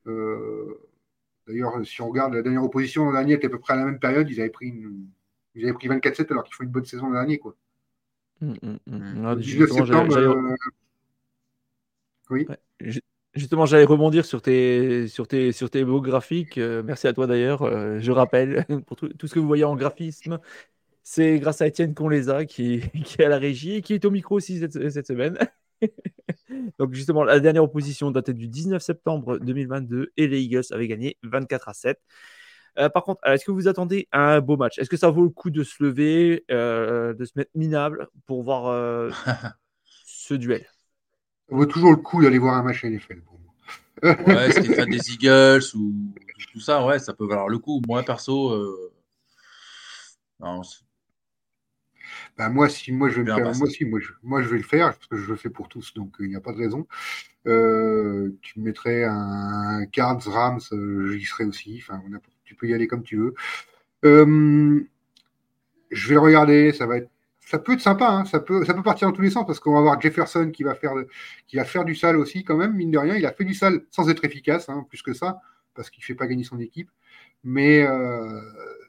Euh, D'ailleurs, si on regarde la dernière opposition l'an dernier, était à peu près à la même période, ils avaient pris une... ils avaient pris 24-7 alors qu'ils font une bonne saison l'an dernier, quoi. Hum, hum, hum. Le 19 justement, j'allais- septembre. j'allais- euh, Oui. Ju- Justement, j'allais rebondir sur tes, sur tes, sur tes beaux graphiques. Euh, merci à toi d'ailleurs. Euh, je rappelle, pour tout, tout ce que vous voyez en graphisme, c'est grâce à Étienne qu'on les a, qui, qui est à la régie et qui est au micro aussi cette, cette semaine. Donc justement, la dernière opposition datait du 19 septembre 2022 et les Eagles avaient gagné 24 à 7. Euh, par contre, est-ce que vous attendez un beau match? Est-ce que ça vaut le coup de se lever, euh, de se mettre minable pour voir euh, ce duel? Ça vaut toujours le coup d'aller voir un match NFL pour moi. Ouais, si t'es fan des Eagles ou tout ça, ouais, ça peut valoir le coup. Moi, perso, euh, non, c'est- Bah, moi, si, moi, je vais le faire. Moi, si, moi, je, moi, je vais le faire parce que je le fais pour tous, donc il n'y a pas de raison. Euh, tu me mettrais un Cards Rams, euh, j'y serais aussi. Enfin, tu peux y aller comme tu veux. Euh, je vais le regarder. Ça va être, ça peut être sympa. hein, ça peut, ça peut partir dans tous les sens parce qu'on va avoir Jefferson qui va faire, qui va faire du sale aussi quand même. Mine de rien, il a fait du sale sans être efficace, hein, plus que ça, parce qu'il fait pas gagner son équipe. Mais euh,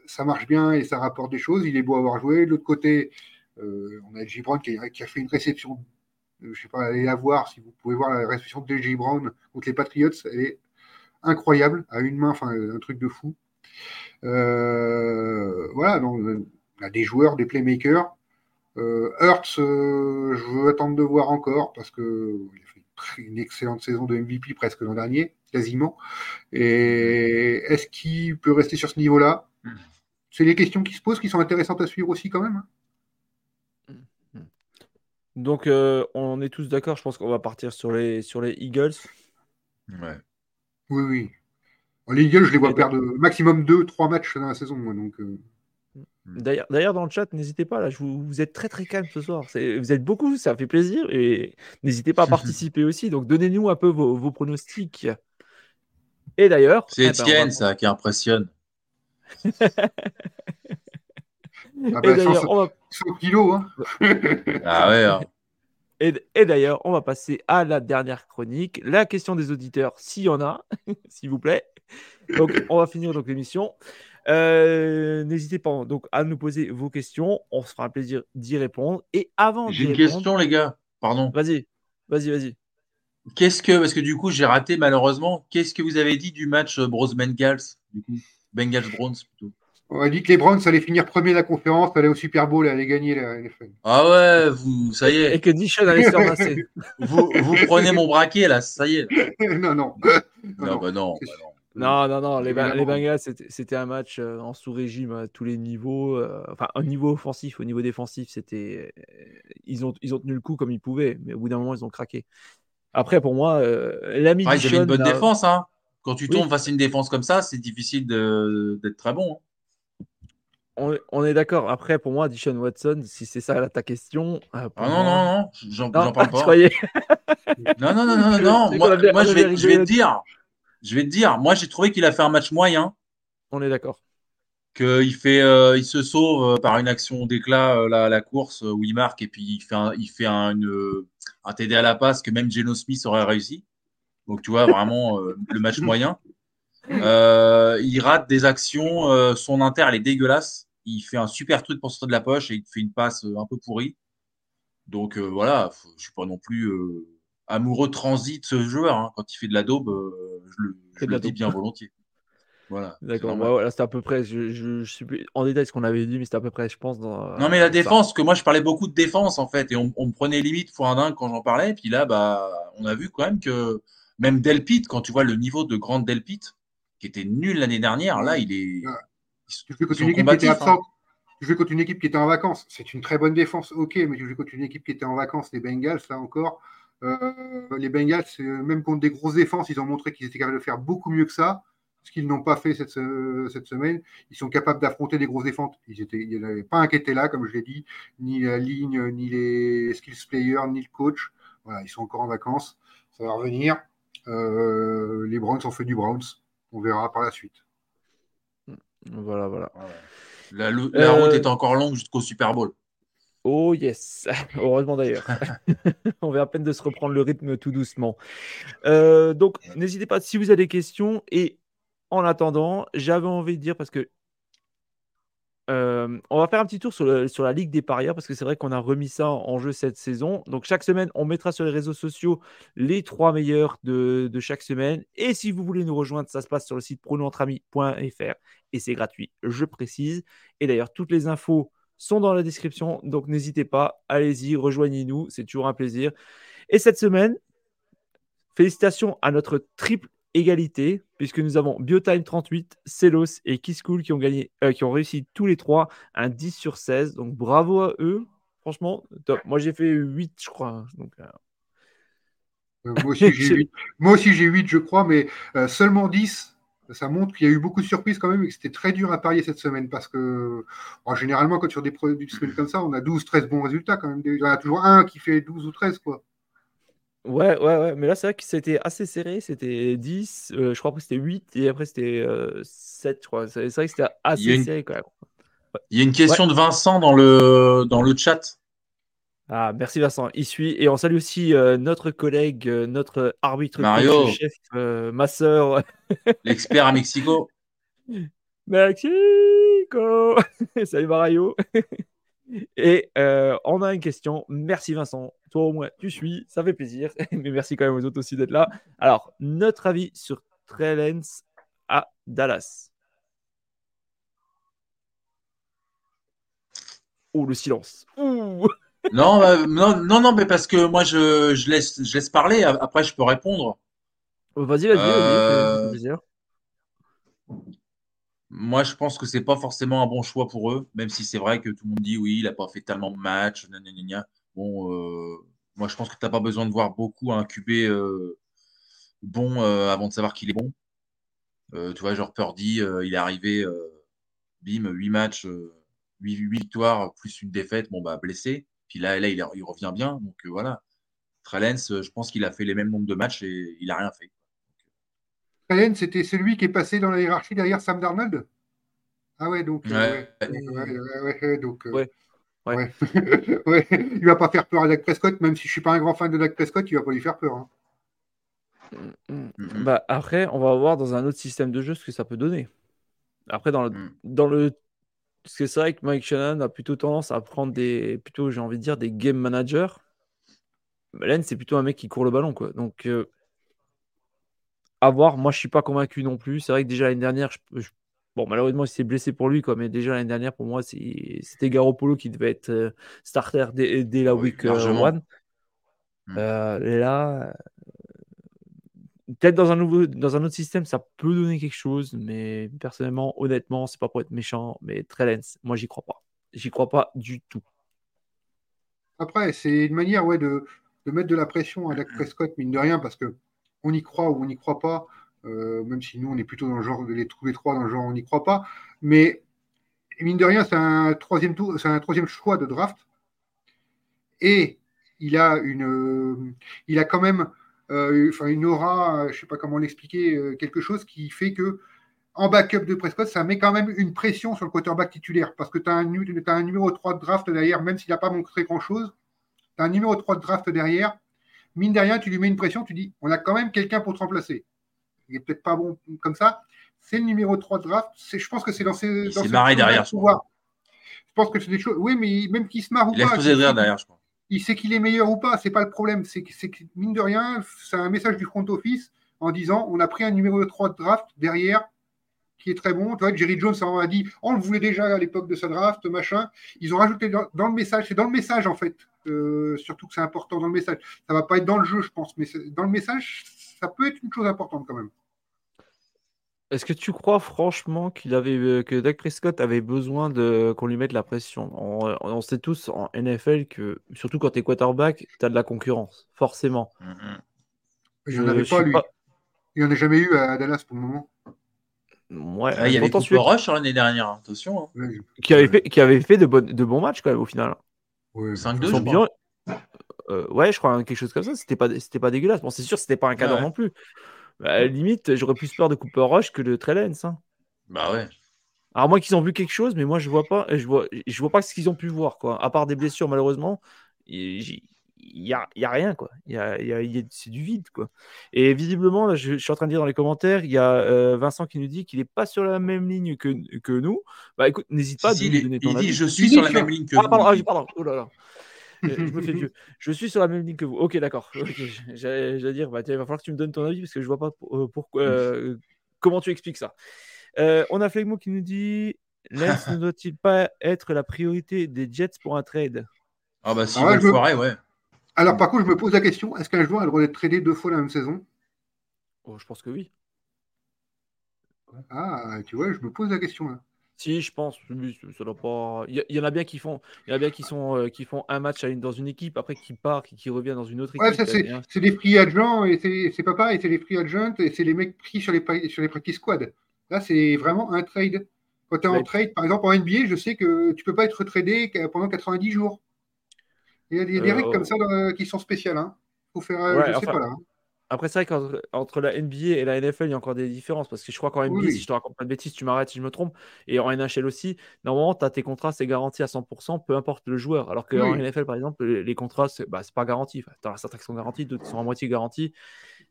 ça marche bien et ça rapporte des choses. Il est beau à avoir joué. De l'autre côté, euh, on a. Brown qui a, qui a fait une réception. euh, je sais pas, allez la voir si vous pouvez voir la réception de J. Brown contre les Patriots. Elle est incroyable, à une main, enfin un truc de fou. Euh, voilà, donc on a des joueurs, des playmakers. Euh, Hurts, euh, je veux attendre de voir encore parce que il a fait une excellente saison de MVP presque l'an dernier, quasiment. Et est-ce qu'il peut rester sur ce niveau-là? Mhm. C'est les questions qui se posent qui sont intéressantes à suivre aussi quand même. hein. Donc, euh, on est tous d'accord. Je pense qu'on va partir sur les, sur les Eagles. ouais. Oui, oui. Les Eagles, je les vois Et- perdre maximum 2-3 matchs dans la saison. moi, donc, euh, D'ailleurs, d'ailleurs, dans le chat, n'hésitez pas. Là, je vous, vous êtes très très calme ce soir. C'est- Vous êtes beaucoup, ça fait plaisir. Et n'hésitez pas à participer aussi. Donc, donnez-nous un peu vos, vos pronostics. Et d'ailleurs, C'est eh ben, va- Étienne, ça, qui impressionne. ah Et bah, d'ailleurs, 100, on va 100 kilos. Hein. Ah ouais, hein. Et, et d'ailleurs, on va passer à la dernière chronique, la question des auditeurs, s'il y en a, s'il vous plaît. Donc, on va finir donc l'émission. Euh, N'hésitez pas donc à nous poser vos questions. On se fera un plaisir d'y répondre. Et avant J'ai une répondre, question, les gars. Pardon. vas-y, vas-y, vas-y. Qu'est-ce que, parce que du coup, j'ai raté malheureusement, qu'est-ce que vous avez dit du match euh, Bros Bengals, du coup? Bengals Browns plutôt. On a dit que les Browns allaient finir premier de la conférence, allaient au Super Bowl et allaient gagner la NFL. Ah ouais, vous, ça y Et est, que Dishon allait se faire masser. vous, vous prenez mon braquet là, ça y est. non, non. Non, non. bah non, bah non. Non, non, non, les, Ba- les Évidemment. Bengals, c'était un match euh, en sous-régime à tous les niveaux. euh, enfin, au niveau offensif, au niveau défensif, c'était. euh, Ils ont, ils ont tenu le coup comme ils pouvaient, mais au bout d'un moment, ils ont craqué. Après, pour moi, euh, l'ami Ah, ils avaient une bonne défense, hein. Quand tu Oui. tombes face à une défense comme ça, c'est difficile d'être très bon. hein. On, on est d'accord. Après, pour moi, Dishon Watson, si c'est ça là, ta question. euh, Ah non, moi- non, non, j'en Non, j'en parle pas. Non, non, non, non, non. Moi, je vais, je rigolé vais te dire, je vais te dire, moi, j'ai trouvé qu'il a fait un match moyen. On est d'accord. qu'il fait, euh, il se sauve par une action d'éclat la, la, course où il marque et puis il fait un, il fait un, un TD à la passe que même Geno Smith aurait réussi. Donc tu vois vraiment le match moyen. Il rate des actions, son inter elle est dégueulasse. Il fait un super truc pour sortir de la poche et il fait une passe un peu pourrie. Donc voilà, je suis pas non plus amoureux transit de ce joueur. Hein. Quand il fait de la daube, je le, je le dis bien volontiers. Voilà. D'accord. voilà, c'était à peu près. Je, je, suis en détail ce qu'on avait dit, mais c'était à peu près, je pense. Dans, non, mais la défense, que moi, je parlais beaucoup de défense en fait, et on, me prenait limite pour un dingue quand j'en parlais. Puis là, bah, on a vu quand même que même Delpit, quand tu vois le niveau de grande Delpit, qui était nul l'année dernière, là, il est. Tu fais contre une équipe qui était absente. Tu joues contre une équipe qui était en vacances. C'est une très bonne défense, ok, mais tu joues contre une équipe qui était en vacances, les Bengals, là encore. Euh, les Bengals, même contre des grosses défenses, ils ont montré qu'ils étaient capables de faire beaucoup mieux que ça ce qu'ils n'ont pas fait cette, cette, semaine. Ils sont capables d'affronter des grosses défenses. Ils étaient, il n'y avait pas un qui était là, comme je l'ai dit, ni la ligne, ni les skills players, ni le coach. Voilà, ils sont encore en vacances. Ça va revenir. Euh, les Browns ont fait du Browns. On verra par la suite. Voilà, voilà. La, la route euh, est encore longue jusqu'au Super Bowl. Oh yes, heureusement d'ailleurs. On vient à peine de se reprendre le rythme tout doucement. Euh, donc n'hésitez pas si vous avez des questions et en attendant, j'avais envie de dire parce que on va faire un petit tour sur, la Ligue des parieurs parce que c'est vrai qu'on a remis ça en jeu cette saison. Donc chaque semaine, on mettra sur les réseaux sociaux les trois meilleurs de, chaque semaine. Et si vous voulez nous rejoindre, ça se passe sur le site pronoentrami.fr et c'est gratuit, je précise. Et d'ailleurs, toutes les infos sont dans la description. Donc n'hésitez pas, allez-y, rejoignez-nous, c'est toujours un plaisir. Et cette semaine, félicitations à notre triple égalité, puisque nous avons Biotime 38, Celos et Kiskool qui ont gagné, euh, qui ont réussi tous les trois un 10 sur 16. Donc bravo à eux. Franchement, top. Moi j'ai fait 8, je crois. Hein. Donc, euh. Euh, moi, aussi, j'ai 8. moi aussi j'ai 8, je crois, mais seulement 10. Ça montre qu'il y a eu beaucoup de surprises quand même et que c'était très dur à parier cette semaine parce que généralement, quand sur des produits comme ça, on a 12, 13 bons résultats quand même. Il y en a toujours un qui fait 12 ou 13, quoi. Ouais, ouais, ouais. Mais là, c'est vrai que c'était assez serré. C'était 10, euh, je crois que c'était 8 et après c'était 7, euh, je crois. C'est vrai que c'était assez serré quand même. Il y a une question de Vincent dans le, dans le chat. Ah, merci Vincent. Il suit. Et on salue aussi euh, notre collègue, notre arbitre Mario. chef, ma soeur. L'expert à Mexico. Mexico Salut Mario Et on a une question. Merci Vincent. Toi au moins, tu suis. Ça fait plaisir. Mais merci quand même aux autres aussi d'être là. Alors, notre avis sur Trellens à Dallas. Oh, le silence. Non, non, non, non, mais parce que moi, je, je, laisse, je laisse parler. Après, je peux répondre. Vas-y, vas-y, vas-y. Euh, moi, je pense que c'est pas forcément un bon choix pour eux, même si c'est vrai que tout le monde dit oui, il n'a pas fait tellement de matchs. Bon, euh, moi, je pense que tu n'as pas besoin de voir beaucoup un QB euh, bon euh, avant de savoir qu'il est bon. tu vois, genre Purdy, il est arrivé, bim, 8 matchs, 8, victoires, plus une défaite, bon, bah, blessé. Puis là, là il, il revient bien. Donc voilà. Trellens, je pense qu'il a fait les mêmes nombres de matchs et il n'a rien fait c'était celui qui est passé dans la hiérarchie derrière Sam Darnold? Ah ouais, donc. Ouais. ouais, donc ouais. il va pas faire peur à Dak Prescott, même si je suis pas un grand fan de Dak Prescott, il va pas lui faire peur. Hein. Mm, mm. Bah, après, on va voir dans un autre système de jeu ce que ça peut donner. Après, dans le, mm. dans le parce que c'est vrai que Mike Shannon a plutôt tendance à prendre des, plutôt, j'ai envie de dire, des game managers. Len, c'est plutôt un mec qui court le ballon, quoi. Donc, euh, à voir. Moi, je suis pas convaincu non plus. C'est vrai que déjà l'année dernière, bon, malheureusement, il s'est blessé pour lui, quoi, mais déjà l'année dernière, pour moi, c'était Garoppolo qui devait être euh, starter dès, la week 1. Euh, hmm. euh, là, peut-être dans un nouveau, dans un autre système, ça peut donner quelque chose, mais personnellement, honnêtement, c'est pas pour être méchant, mais Trellens, moi, j'y crois pas. J'y crois pas du tout. Après, c'est une manière ouais, de, de mettre de la pression à Dak Prescott, mine de rien, parce que on y croit ou on n'y croit pas, euh, même si nous, on est plutôt dans le genre, les, tous les trois dans le genre, on n'y croit pas. Mais mine de rien, c'est un troisième tour, c'est un troisième choix de draft. Et il a une, il a quand même, euh, enfin une aura, je sais pas comment l'expliquer, euh, quelque chose qui fait que en backup de Prescott, ça met quand même une pression sur le quarterback titulaire parce que tu as, un numéro 3 de draft derrière, même s'il n'a pas montré grand-chose. Tu as un numéro 3 de draft derrière. Mine de rien, tu lui mets une pression, tu dis, on a quand même quelqu'un pour te remplacer. Il n'est peut-être pas bon comme ça. C'est le numéro 3 de draft. Je pense que c'est dans ses. C'est marré derrière, je crois. Je pense que c'est des choses. Oui, mais même qu'il se marre ou il pas. Il a derrière, je crois. Il sait qu'il est meilleur ou pas, c'est pas le problème. C'est que, mine de rien, c'est un message du front office en disant on a pris un numéro 3 de draft derrière qui est très bon. Tu vois, Jerry Jones a dit on le voulait déjà à l'époque de sa draft, machin. Ils ont rajouté dans, le message, c'est dans le message en fait, euh, surtout que c'est important dans le message. Ça va pas être dans le jeu, je pense, mais dans le message, ça peut être une chose importante quand même. Est-ce que tu crois franchement qu'il avait euh, que Dak Prescott avait besoin de qu'on lui mette la pression? On, sait tous en NFL que surtout quand tu es quarterback, tu as de la concurrence, forcément. Mm-hmm. Il n'y en avait pas lui. Il n'y en a jamais eu à Dallas pour le moment. Ouais, ah, il y avait Cooper Rush l'année dernière, attention. Hein. Qui, avait fait, qui avait fait de, de bons matchs quand même au final. 5-2, bien. Euh, ouais, je crois quelque chose comme ça. C'était pas, c'était pas dégueulasse. Bon, c'est sûr, c'était pas un cadre non plus. Bah, limite, j'aurais plus peur de Cooper Rush que de Trellens. Hein. Bah ouais. Alors moi qu'ils ont vu quelque chose, mais moi je vois pas, je vois, je vois pas ce qu'ils ont pu voir quoi. À part des blessures malheureusement, il y a, y a, rien, quoi. Y a, y a, c'est du vide, quoi. Et visiblement, là, je, suis en train de dire dans les commentaires, il y a euh, Vincent qui nous dit qu'il n'est pas sur la même ligne que, que nous. Bah écoute, n'hésite pas à nous donner ton il dit je suis sur la même ligne que ah, Pardon, ah, pardon, oh là là. je me fais vieux. Je suis sur la même ligne que vous. Ok, d'accord. J'allais dire, bah, il va falloir que tu me donnes ton avis parce que je vois pas euh, pourquoi, euh, comment tu expliques ça. on a Flegmo qui nous dit Lens ne doit-il pas être la priorité des Jets pour un trade? Ah bah si ah, vous le ouais. Alors, par contre, je me pose la question est-ce qu'un joueur a le droit d'être tradé deux fois la même saison? Oh, Je pense que oui. Ah, tu vois, je me pose la question là. Si, je pense. Ça doit pas... il, y, en a bien qui font, il y en a bien qui sont, euh, qui font un match dans une équipe, après qui partent, qui, qui revient dans une autre équipe. Ouais, c'est des free agents et c'est pas pareil, c'est les free agents et c'est les mecs pris sur les, sur les practice squad. Là, c'est vraiment un trade. Quand tu es en trade, par exemple en NBA, je sais que tu peux pas être tradé pendant 90 jours. Il y a, des, règles comme ça qui sont spéciales. Hein. Faut faire, euh, je sais pas là. Hein. Après, c'est vrai qu'entre la NBA et la NFL, il y a encore des différences. Parce que je crois qu'en NBA, si je te raconte pas de bêtises, tu m'arrêtes si je me trompe. Et en NHL aussi, normalement, tu as tes contrats, c'est garanti à 100%, peu importe le joueur. Alors qu'en NFL, par exemple, les, contrats, c'est bah, pas garanti. Enfin, tu as certains qui sont garantis, d'autres sont à moitié garantis.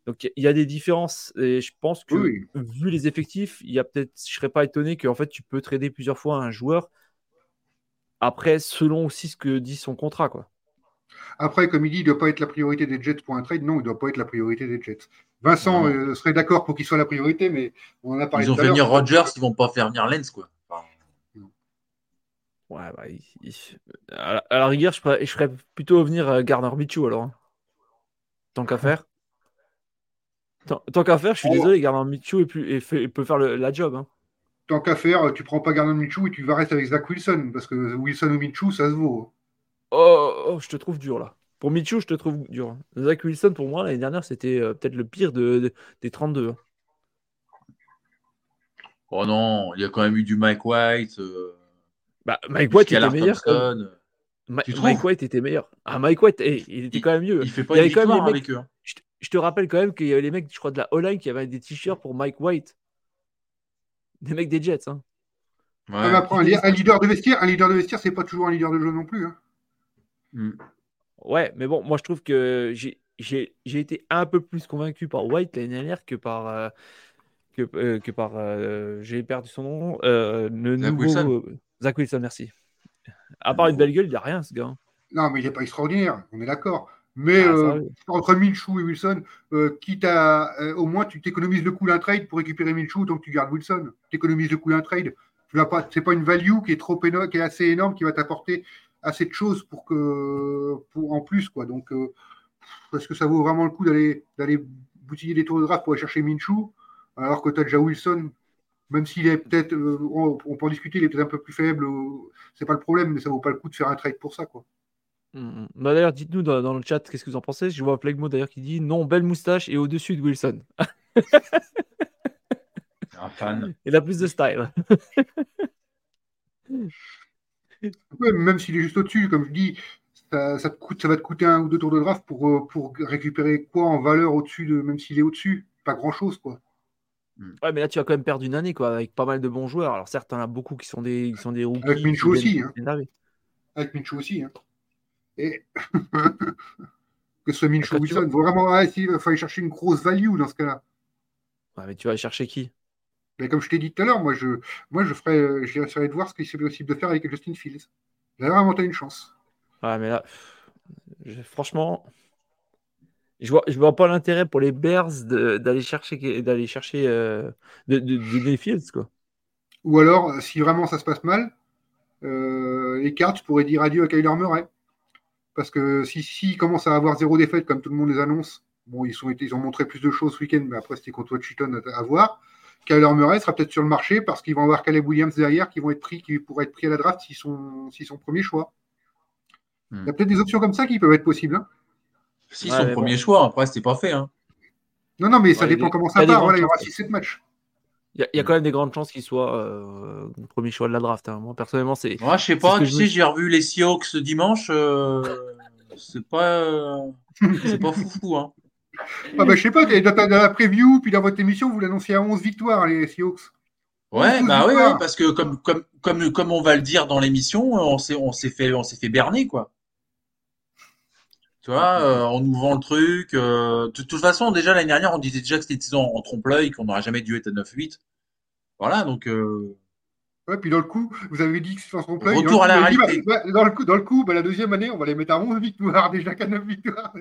Donc, il y a des différences. Et je pense que, vu les effectifs, il y a peut-être, je serais pas étonné qu'en fait, tu peux trader plusieurs fois un joueur. Après, selon aussi ce que dit son contrat, quoi. Après, comme il dit, il ne doit pas être la priorité des Jets pour un trade. Non, il ne doit pas être la priorité des Jets. Vincent euh, serait d'accord pour qu'il soit la priorité, mais on en a parlé. Ils ont fait venir Rodgers, ils ne vont pas faire venir Lens, quoi. Ouais, bah, à, la, rigueur, je ferais, plutôt venir euh, Garner Michou alors. Hein. Tant qu'à faire. Tant, qu'à faire, je suis oh. désolé, Garner Michou et, peut faire la job. Hein. Tant qu'à faire, tu prends pas Garner Michou et tu vas rester avec Zach Wilson, parce que Wilson ou Michou, ça se vaut. Oh, oh, je te trouve dur là. Pour Michu, je te trouve dur. Zach Wilson, pour moi, l'année dernière, c'était euh, peut-être le pire de, des 32. Hein. Oh non, il y a quand même eu du Mike White. Euh, bah, Mike White était meilleur. Mike White était meilleur. Ah, Mike White, eh, il était quand même mieux. Il fait pas il quand même avec eux. Hein. Je, te rappelle quand même qu'il y avait les mecs, je crois, de la O-line qui avaient des t-shirts pour Mike White. Des mecs des Jets. Hein. un, leader de vestiaire, un leader de vestiaire, c'est pas toujours un leader de jeu non plus. Hein. Mm. Ouais, mais bon, moi je trouve que j'ai été un peu plus convaincu par White l'année dernière que par. Euh, que, euh, que, par. Euh, j'ai perdu son nom. le Zach Wilson. Zach Wilson, merci. À part une belle gueule, il n'y a rien ce gars. Hein. Non, mais il n'est pas extraordinaire, on est d'accord. Mais ah, entre Minshew et Wilson, quitte à. au moins, tu t'économises le coup d'un trade pour récupérer Minshew, donc tu gardes Wilson. Tu économises le coup d'un trade. Ce n'est pas, pas une value qui est, trop énorme, qui est assez énorme, qui va t'apporter assez de choses pour que pour en plus quoi. Donc euh, est-ce que ça vaut vraiment le coup d'aller d'aller boutiller des tours de draft pour aller chercher Minshew alors que tu as déjà Wilson même s'il est peut-être euh, on, peut en discuter, il est peut-être un peu plus faible, c'est pas le problème, mais ça vaut pas le coup de faire un trade pour ça quoi. Mmh, mmh. Bah, d'ailleurs, dites-nous dans, le chat qu'est-ce que vous en pensez? Je vois Plegmo d'ailleurs qui dit non, belle moustache et au-dessus de Wilson. un fan. Il a plus de style. même s'il est juste au-dessus, comme je dis, ça, te coûte, ça va te coûter un ou deux tours de draft pour, euh, pour récupérer quoi en valeur au-dessus de, même s'il est au-dessus, pas grand-chose, quoi. Ouais, mais là, tu vas quand même perdre une année, quoi, avec pas mal de bons joueurs. Alors, certes, il y en a beaucoup qui sont des, qui sont des rookies. Avec Minshew qui aussi, hein. Avec Minshew aussi. Hein. Et que ce Minshew Quand tu Wilson, vraiment, ouais, si, il fallait chercher une grosse value dans ce cas-là. Ouais, mais tu vas chercher qui? Mais comme je t'ai dit tout à l'heure, moi, je, moi, je ferais, euh, j'essaierais de voir ce qu'il est possible de faire avec Justin Fields. Il a vraiment une chance. Ouais, mais là, je- franchement, je vois, je vois pas l'intérêt pour les Bears d'aller chercher, d'aller chercher euh, de, de, de donner Fields, quoi. Ou alors, si vraiment ça se passe mal, euh, les cartes pourraient dire adieu à Kyler Murray. Parce que si, si commence à avoir zéro défaite, comme tout le monde les annonce, bon, ils, sont, été- ils ont montré plus de choses ce week-end, mais après c'était contre Washington à, à voir. Kyler Murray sera peut-être sur le marché parce qu'ils vont avoir Caleb Williams derrière qui vont être pris, qui pourraient être pris à la draft s'ils sont, s'ils sont premier choix. Hmm. Il y a peut-être des options comme ça qui peuvent être possibles. hein. Si, Ouais, son premier bon. choix, après, c'était pas fait. Hein. Non, non, mais ça Ouais, dépend des- comment ça part. Voilà, il y aura chances. 6-7 matchs. Il y, a- il y a quand même des grandes chances qu'il soit euh, premier choix de la draft. hein. Moi, personnellement, c'est. Moi, je sais C'est pas, tu je sais, j'ai revu les Seahawks ce dimanche. euh, c'est pas, euh, c'est pas foufou. Hein. Ah bah, je sais pas, dans, la preview, puis dans votre émission, vous l'annoncez à 11 victoires, les Seahawks. Ouais, bah oui, parce que comme, comme, comme, comme on va le dire dans l'émission, on s'est, on s'est fait, on s'est fait berner, quoi. Tu vois, euh, on nous vend le truc. euh, de toute façon, déjà l'année dernière, on disait déjà que c'était en trompe-l'œil, qu'on n'aurait jamais dû être à 9-8. Voilà, donc euh, Ouais, puis dans le coup, vous avez dit que c'est en trompe-l'œil. Retour Dans le à la dit, réalité. bah, bah, dans le coup, dans le coup bah, la deuxième année, on va les mettre à 11 victoires, déjà qu'à 9 victoires.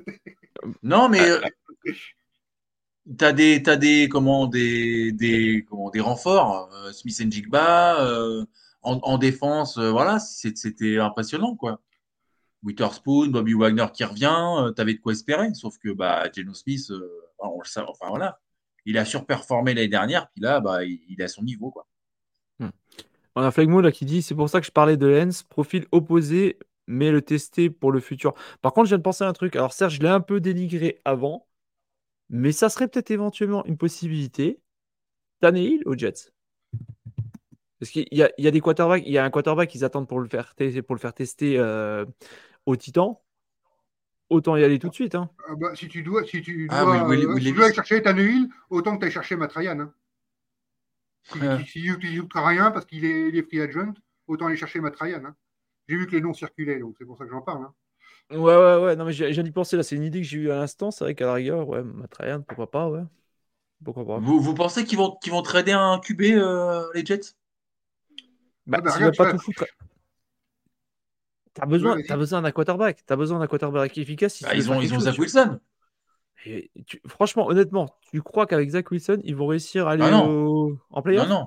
non, mais euh, t'as des, t'as des, comment, des, des, comment, des renforts. euh, Smith and Jigba euh, en, en défense, euh, voilà, c'était impressionnant, quoi. Witherspoon, Bobby Wagner qui revient, euh, t'avais de quoi espérer. Sauf que bah, Geno Smith, euh, on le sait, enfin voilà, il a surperformé l'année dernière, puis là, bah, il, il est à son niveau, quoi. On a Flegmo là qui dit c'est pour ça que je parlais de Lens, profil opposé, mais le tester pour le futur. Par contre, je viens de penser à un truc. Alors, Serge, je l'ai un peu dénigré avant, mais ça serait peut-être éventuellement une possibilité. Tannehill aux Jets? Parce qu'il y a, il y a des quarterbacks, il y a un quarterback qu'ils attendent pour le faire, pour le faire tester euh, au Titan. Autant y aller tout de suite. Hein. Ah bah, si tu dois, si tu Ah, dois, Will- euh, Will si tu Levis. dois aller chercher Tannehill, autant que tu ailles chercher Matrayan. Hein. Si, Ouais. si, rien parce qu'il est, free agent, autant aller chercher Matrayan. Hein. J'ai vu que les noms circulaient, donc c'est pour ça que j'en parle. Hein. Ouais, ouais, ouais. Non, mais j'ai d'y penser là. C'est une idée que j'ai eue à l'instant. C'est vrai qu'à la rigueur, ouais, Matt Ryan, pourquoi pas, ouais. Pourquoi pas. Vous, vous pensez qu'ils vont, qu'ils vont trader un QB, euh, les Jets Bah, Ah bah, s'ils pas tout foutre. T'as besoin, Ouais, besoin d'un quarterback. T'as besoin d'un quarterback efficace. si Bah, Ils ont, ils ont Zach Wilson. Et tu- franchement, honnêtement, tu crois qu'avec Zach Wilson, ils vont réussir à aller Ah non. au- en Non, playoff? non.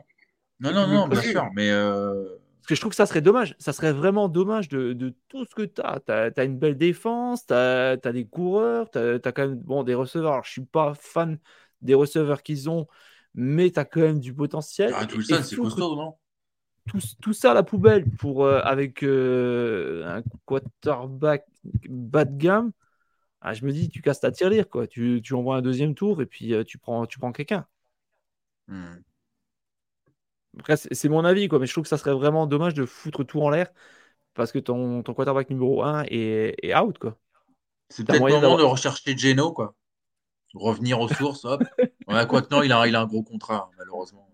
Non, non, non, le bien sûr. Mais euh, Parce que je trouve que ça serait dommage. Ça serait vraiment dommage de, de tout ce que tu as. Tu as, une belle défense, tu as, des coureurs, tu as, quand même bon, des receveurs. Alors, je suis pas fan des receveurs qu'ils ont, mais tu as quand même du potentiel. Et- Wilson, et c'est costaud, non? tout, tout ça à la poubelle pour, euh, avec euh, un quarterback bas de gamme. Ah, je me dis, tu casses ta tirelire. Quoi. Tu, tu envoies un deuxième tour et puis euh, tu prends, tu prends quelqu'un. Après, c'est mon avis, quoi, mais je trouve que ça serait vraiment dommage de foutre tout en l'air parce que ton, ton quarterback numéro 1 est, est out. Quoi. C'est peut-être le moyen moment de rechercher Geno, quoi. Revenir aux sources, hop. Ouais, quoi que non, il a, il a un gros contrat, malheureusement.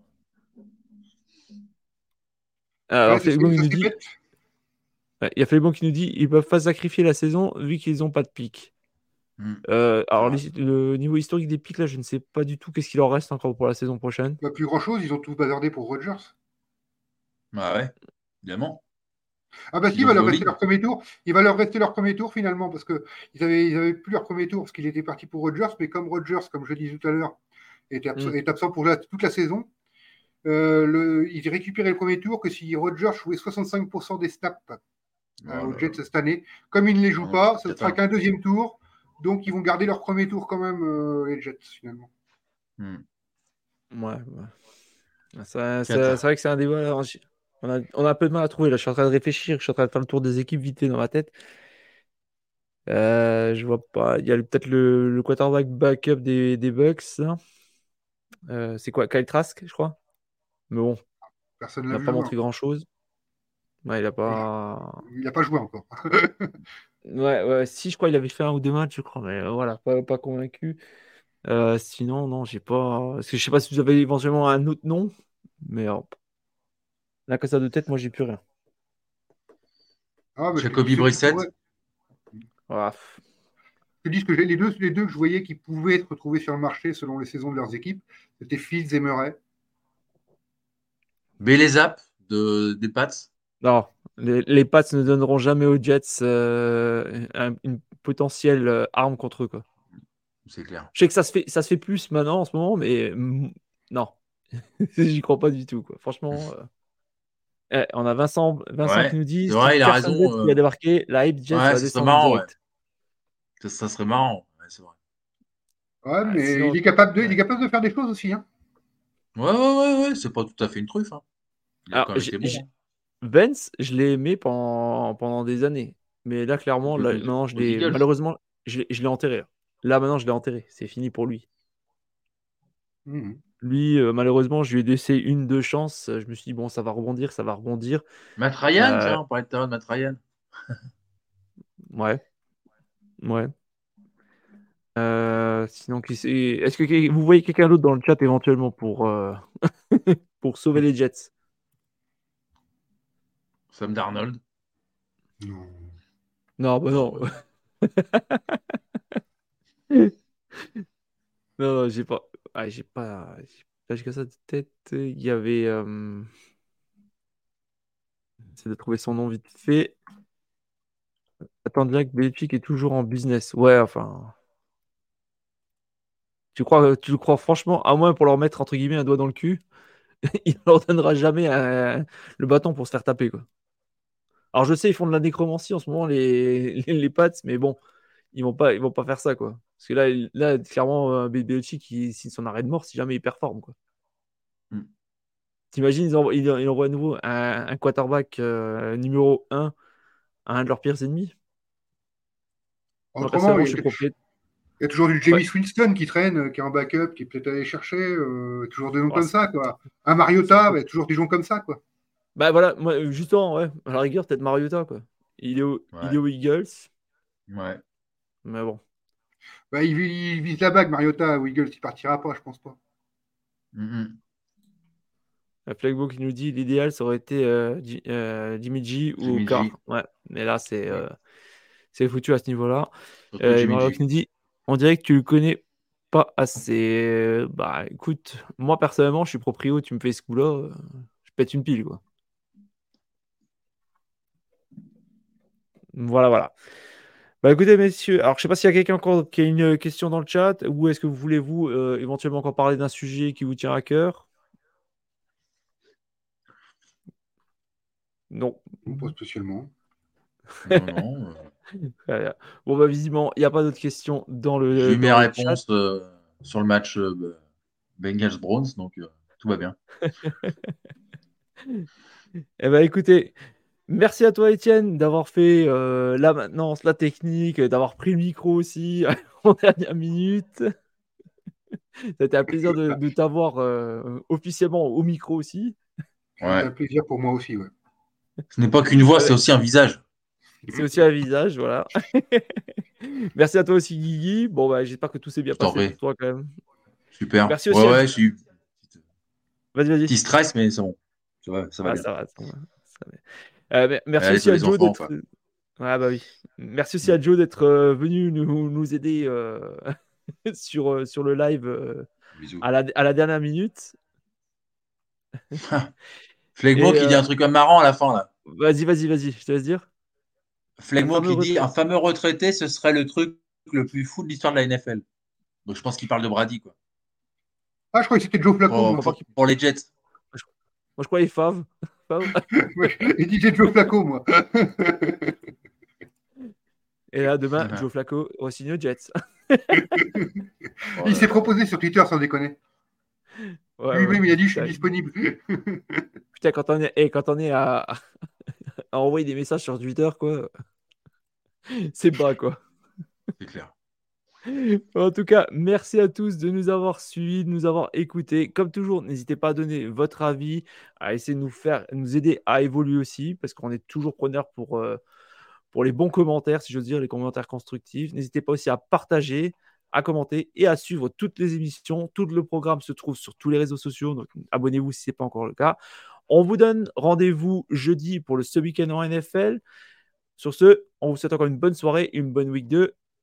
Alors, Ouais, c'est- Flegbon, il nous dit, ouais, il y a Flegbon qui nous dit ils peuvent pas sacrifier la saison vu qu'ils n'ont pas de pic. Hmm. Euh, alors, les- le niveau historique des pics, là, je ne sais pas du tout qu'est-ce qu'il leur reste encore pour la saison prochaine. Bah, plus grand chose, ils ont tout bazardé pour Rodgers. Bah ouais, évidemment. Ah bah si, il va ont leur rester leur premier tour. Il va leur rester leur premier tour finalement parce que ils avaient, ils avaient plus leur premier tour parce qu'il était parti pour Rodgers, mais comme Rodgers, comme je disais tout à l'heure, était absent, Mm. est absent pour la- toute la saison, euh, le, ils récupéraient le premier tour que si Rodgers jouait 65% des snaps euh, aux Jets cette année, comme il ne les joue Ouais, pas, ce ne sera qu'un deuxième tour, donc ils vont garder leur premier tour quand même euh, les Jets finalement. Hmm. Ouais, ouais. Ça- ça- Cata. C'est vrai que c'est un débat. On a, on a un peu de mal à trouver. Là, je suis en train de réfléchir. Je suis en train de faire le tour des équipes vite dans ma tête. Euh, je vois pas. Il y a peut-être le, le quarterback backup des, des Bucks. là. Euh, c'est quoi Kyle Trask, je crois? Mais bon, Personne il ne n'a l'a vu pas jouer. montré grand-chose. Ouais, il pas. Il n'a pas joué encore. Ouais, ouais, si, je crois qu'il avait fait un ou deux matchs, je crois, mais euh, voilà, pas, pas convaincu. Euh, sinon, non, j'ai pas. Parce que je sais pas si vous avez éventuellement un autre nom, mais euh, là, que ça de tête, moi, j'ai plus rien. Ah, bah, je te Jacoby dis ceux- Brissett. ouais, Voilà. je te dis que j'ai- les deux, les deux que je voyais qui pouvaient être retrouvés sur le marché selon les saisons de leurs équipes, c'était Fields et Murray. Belezap de, des Pats. Non, les, les Pats ne donneront jamais aux Jets euh, un- une potentielle euh, arme contre eux. Quoi. C'est clair. Je sais que ça se fait, ça se fait plus maintenant en ce moment, mais mm, non, j'y crois pas du tout. Quoi. Franchement, euh, eh, on a Vincent, Vincent Ouais, qui nous dit vrai, il a raison, euh. a débarqué, la hype Jets Ouais, va ça serait descendre marrant, direct. Ça, ça serait marrant. Ouais, c'est vrai. Ouais, mais sinon- il, est capable de, il est capable de faire des choses aussi. Hein. Ouais, ouais, ouais, ouais. C'est pas tout à fait une truffe. Hein. Il a Alors, quand même j'ai- été bon. Vance, je l'ai aimé pendant, pendant des années. Mais là, clairement, là, maintenant, je l'ai, malheureusement, je l'ai je l'ai enterré. Là, maintenant, je l'ai enterré. C'est fini pour lui. Mhm. Lui, euh, malheureusement, je lui ai laissé une, deux chances. Je me suis dit, bon, ça va rebondir, ça va rebondir. Matt Ryan, Euh, tiens, on parlait tout à l'heure de Matt Ryan. Ouais. Ouais. Euh, sinon, qui c'est- est-ce que vous voyez quelqu'un d'autre dans le chat éventuellement pour, euh, pour sauver les Jets? Sam Darnold. Non. Non, bah non. Non, non, j'ai pas. Ah, j'ai pas. j'ai pas jusqu'à ça de tête. Il y avait. Euh... J'essaie de trouver son nom vite fait. Attends, bien que Belichick est toujours en business. Ouais, enfin. Tu crois, tu le crois franchement, à moins pour leur mettre entre guillemets un doigt dans le cul, il leur donnera jamais un- le bâton pour se faire taper, quoi. Alors je sais, ils font de la nécromancie en ce moment, les, les, les Pats, mais bon, ils vont pas, ils vont pas faire ça, quoi. Parce que là, là clairement, euh, Belichick, il signe son arrêt de mort si jamais il performe, quoi. Hmm. T'imagines, ils envoient, ils, envoient à nouveau un, un quarterback euh, numéro 1 à un de leurs pires ennemis. Autrement, il y, a, il y a toujours du James Winston qui traîne, euh, qui est en backup, qui est peut-être allé chercher. euh, toujours des noms Ouais, comme ça, quoi. Un Mariota, bah, toujours des gens comme ça, quoi. Bah voilà, moi, justement, ouais, à la rigueur, peut-être Mariota, quoi. Il est, au, Ouais. il est aux Eagles, Ouais. mais bon. Bah, il, vise- il vise la bague, Mariota. Wiggles, il partira pas, je pense pas. Mhm. La Flagbo qui nous dit l'idéal, ça aurait été euh, euh, Jimmy G ou Jimmy G. Carr. Ouais, mais là, c'est euh, c'est foutu à ce niveau-là. Euh, Mario G. qui nous dit on dirait que tu le connais pas assez. Bah écoute, moi personnellement, je suis proprio, tu me fais ce coup-là, je pète une pile, quoi. Voilà, voilà. Bah écoutez, messieurs, alors je sais pas s'il y a quelqu'un encore qui a une question dans le chat, ou est-ce que vous voulez, vous, euh, éventuellement encore parler d'un sujet qui vous tient à cœur? Non. Non, Pas spécialement. Non, non. euh. Bon, bah visiblement, il n'y a pas d'autres questions dans le, J'ai eu mes réponses euh, sur le match euh, Bengals Browns, donc euh, tout va bien. Eh ben, écoutez, merci à toi, Étienne, d'avoir fait euh, la maintenance, la technique, euh, d'avoir pris le micro aussi en dernière minute. C'était un plaisir de, de t'avoir euh, officiellement au micro aussi. C'est Ouais. un plaisir pour moi aussi, ouais. Ce n'est pas qu'une voix, c'est aussi un visage. C'est aussi un visage, voilà. merci à toi aussi, Guigui. Bon, bah, j'espère que tout s'est bien passé pour toi quand même. Super. Merci aussi ouais, à- ouais, j'ai eu Vas-y, un vas-y. petit stress, mais c'est bon. Ça va, ça va Ah, bien. ça va, ça va, ça va. Euh, mer- merci Allez, aussi sur à les Joe d'être. bah oui. Merci aussi à Joe d'être euh, venu nous, nous aider euh, sur, euh, sur le live euh, à, la, à la dernière minute. Flegmo qui dit euh, un truc marrant à la fin, là. Vas-y, vas-y, vas-y, je te laisse dire. Flegmo qui dit un fameux retraité, ce serait le truc le plus fou de l'histoire de la NFL. Donc je pense qu'il parle de Brady, quoi. Ah, je croyais que c'était Joe Flacco. Pour, moi. pour- pour les Jets. Moi, je croyais Fav. Ouais, Il disait Joe Flacco, moi. Et là, demain. Joe Flacco re-signe aux Jets. Il s'est proposé sur Twitter, sans déconner. Ouais, Lui-même, ouais. il a dit Je suis Putain, disponible. Putain, quand on est, eh, quand on est à... à envoyer des messages sur Twitter, quoi, c'est bas, quoi. C'est clair. En tout cas, merci à tous de nous avoir suivis, de nous avoir écoutés. Comme toujours, n'hésitez pas à donner votre avis, à essayer de nous faire, nous aider à évoluer aussi, parce qu'on est toujours preneur pour, euh, pour les bons commentaires, si j'ose dire, les commentaires constructifs. N'hésitez pas aussi à partager, à commenter et à suivre toutes les émissions. Tout le programme se trouve sur tous les réseaux sociaux, donc abonnez-vous si ce n'est pas encore le cas. On vous donne rendez-vous jeudi pour le ce week-end en NFL. Sur ce, on vous souhaite encore une bonne soirée, une bonne week 2.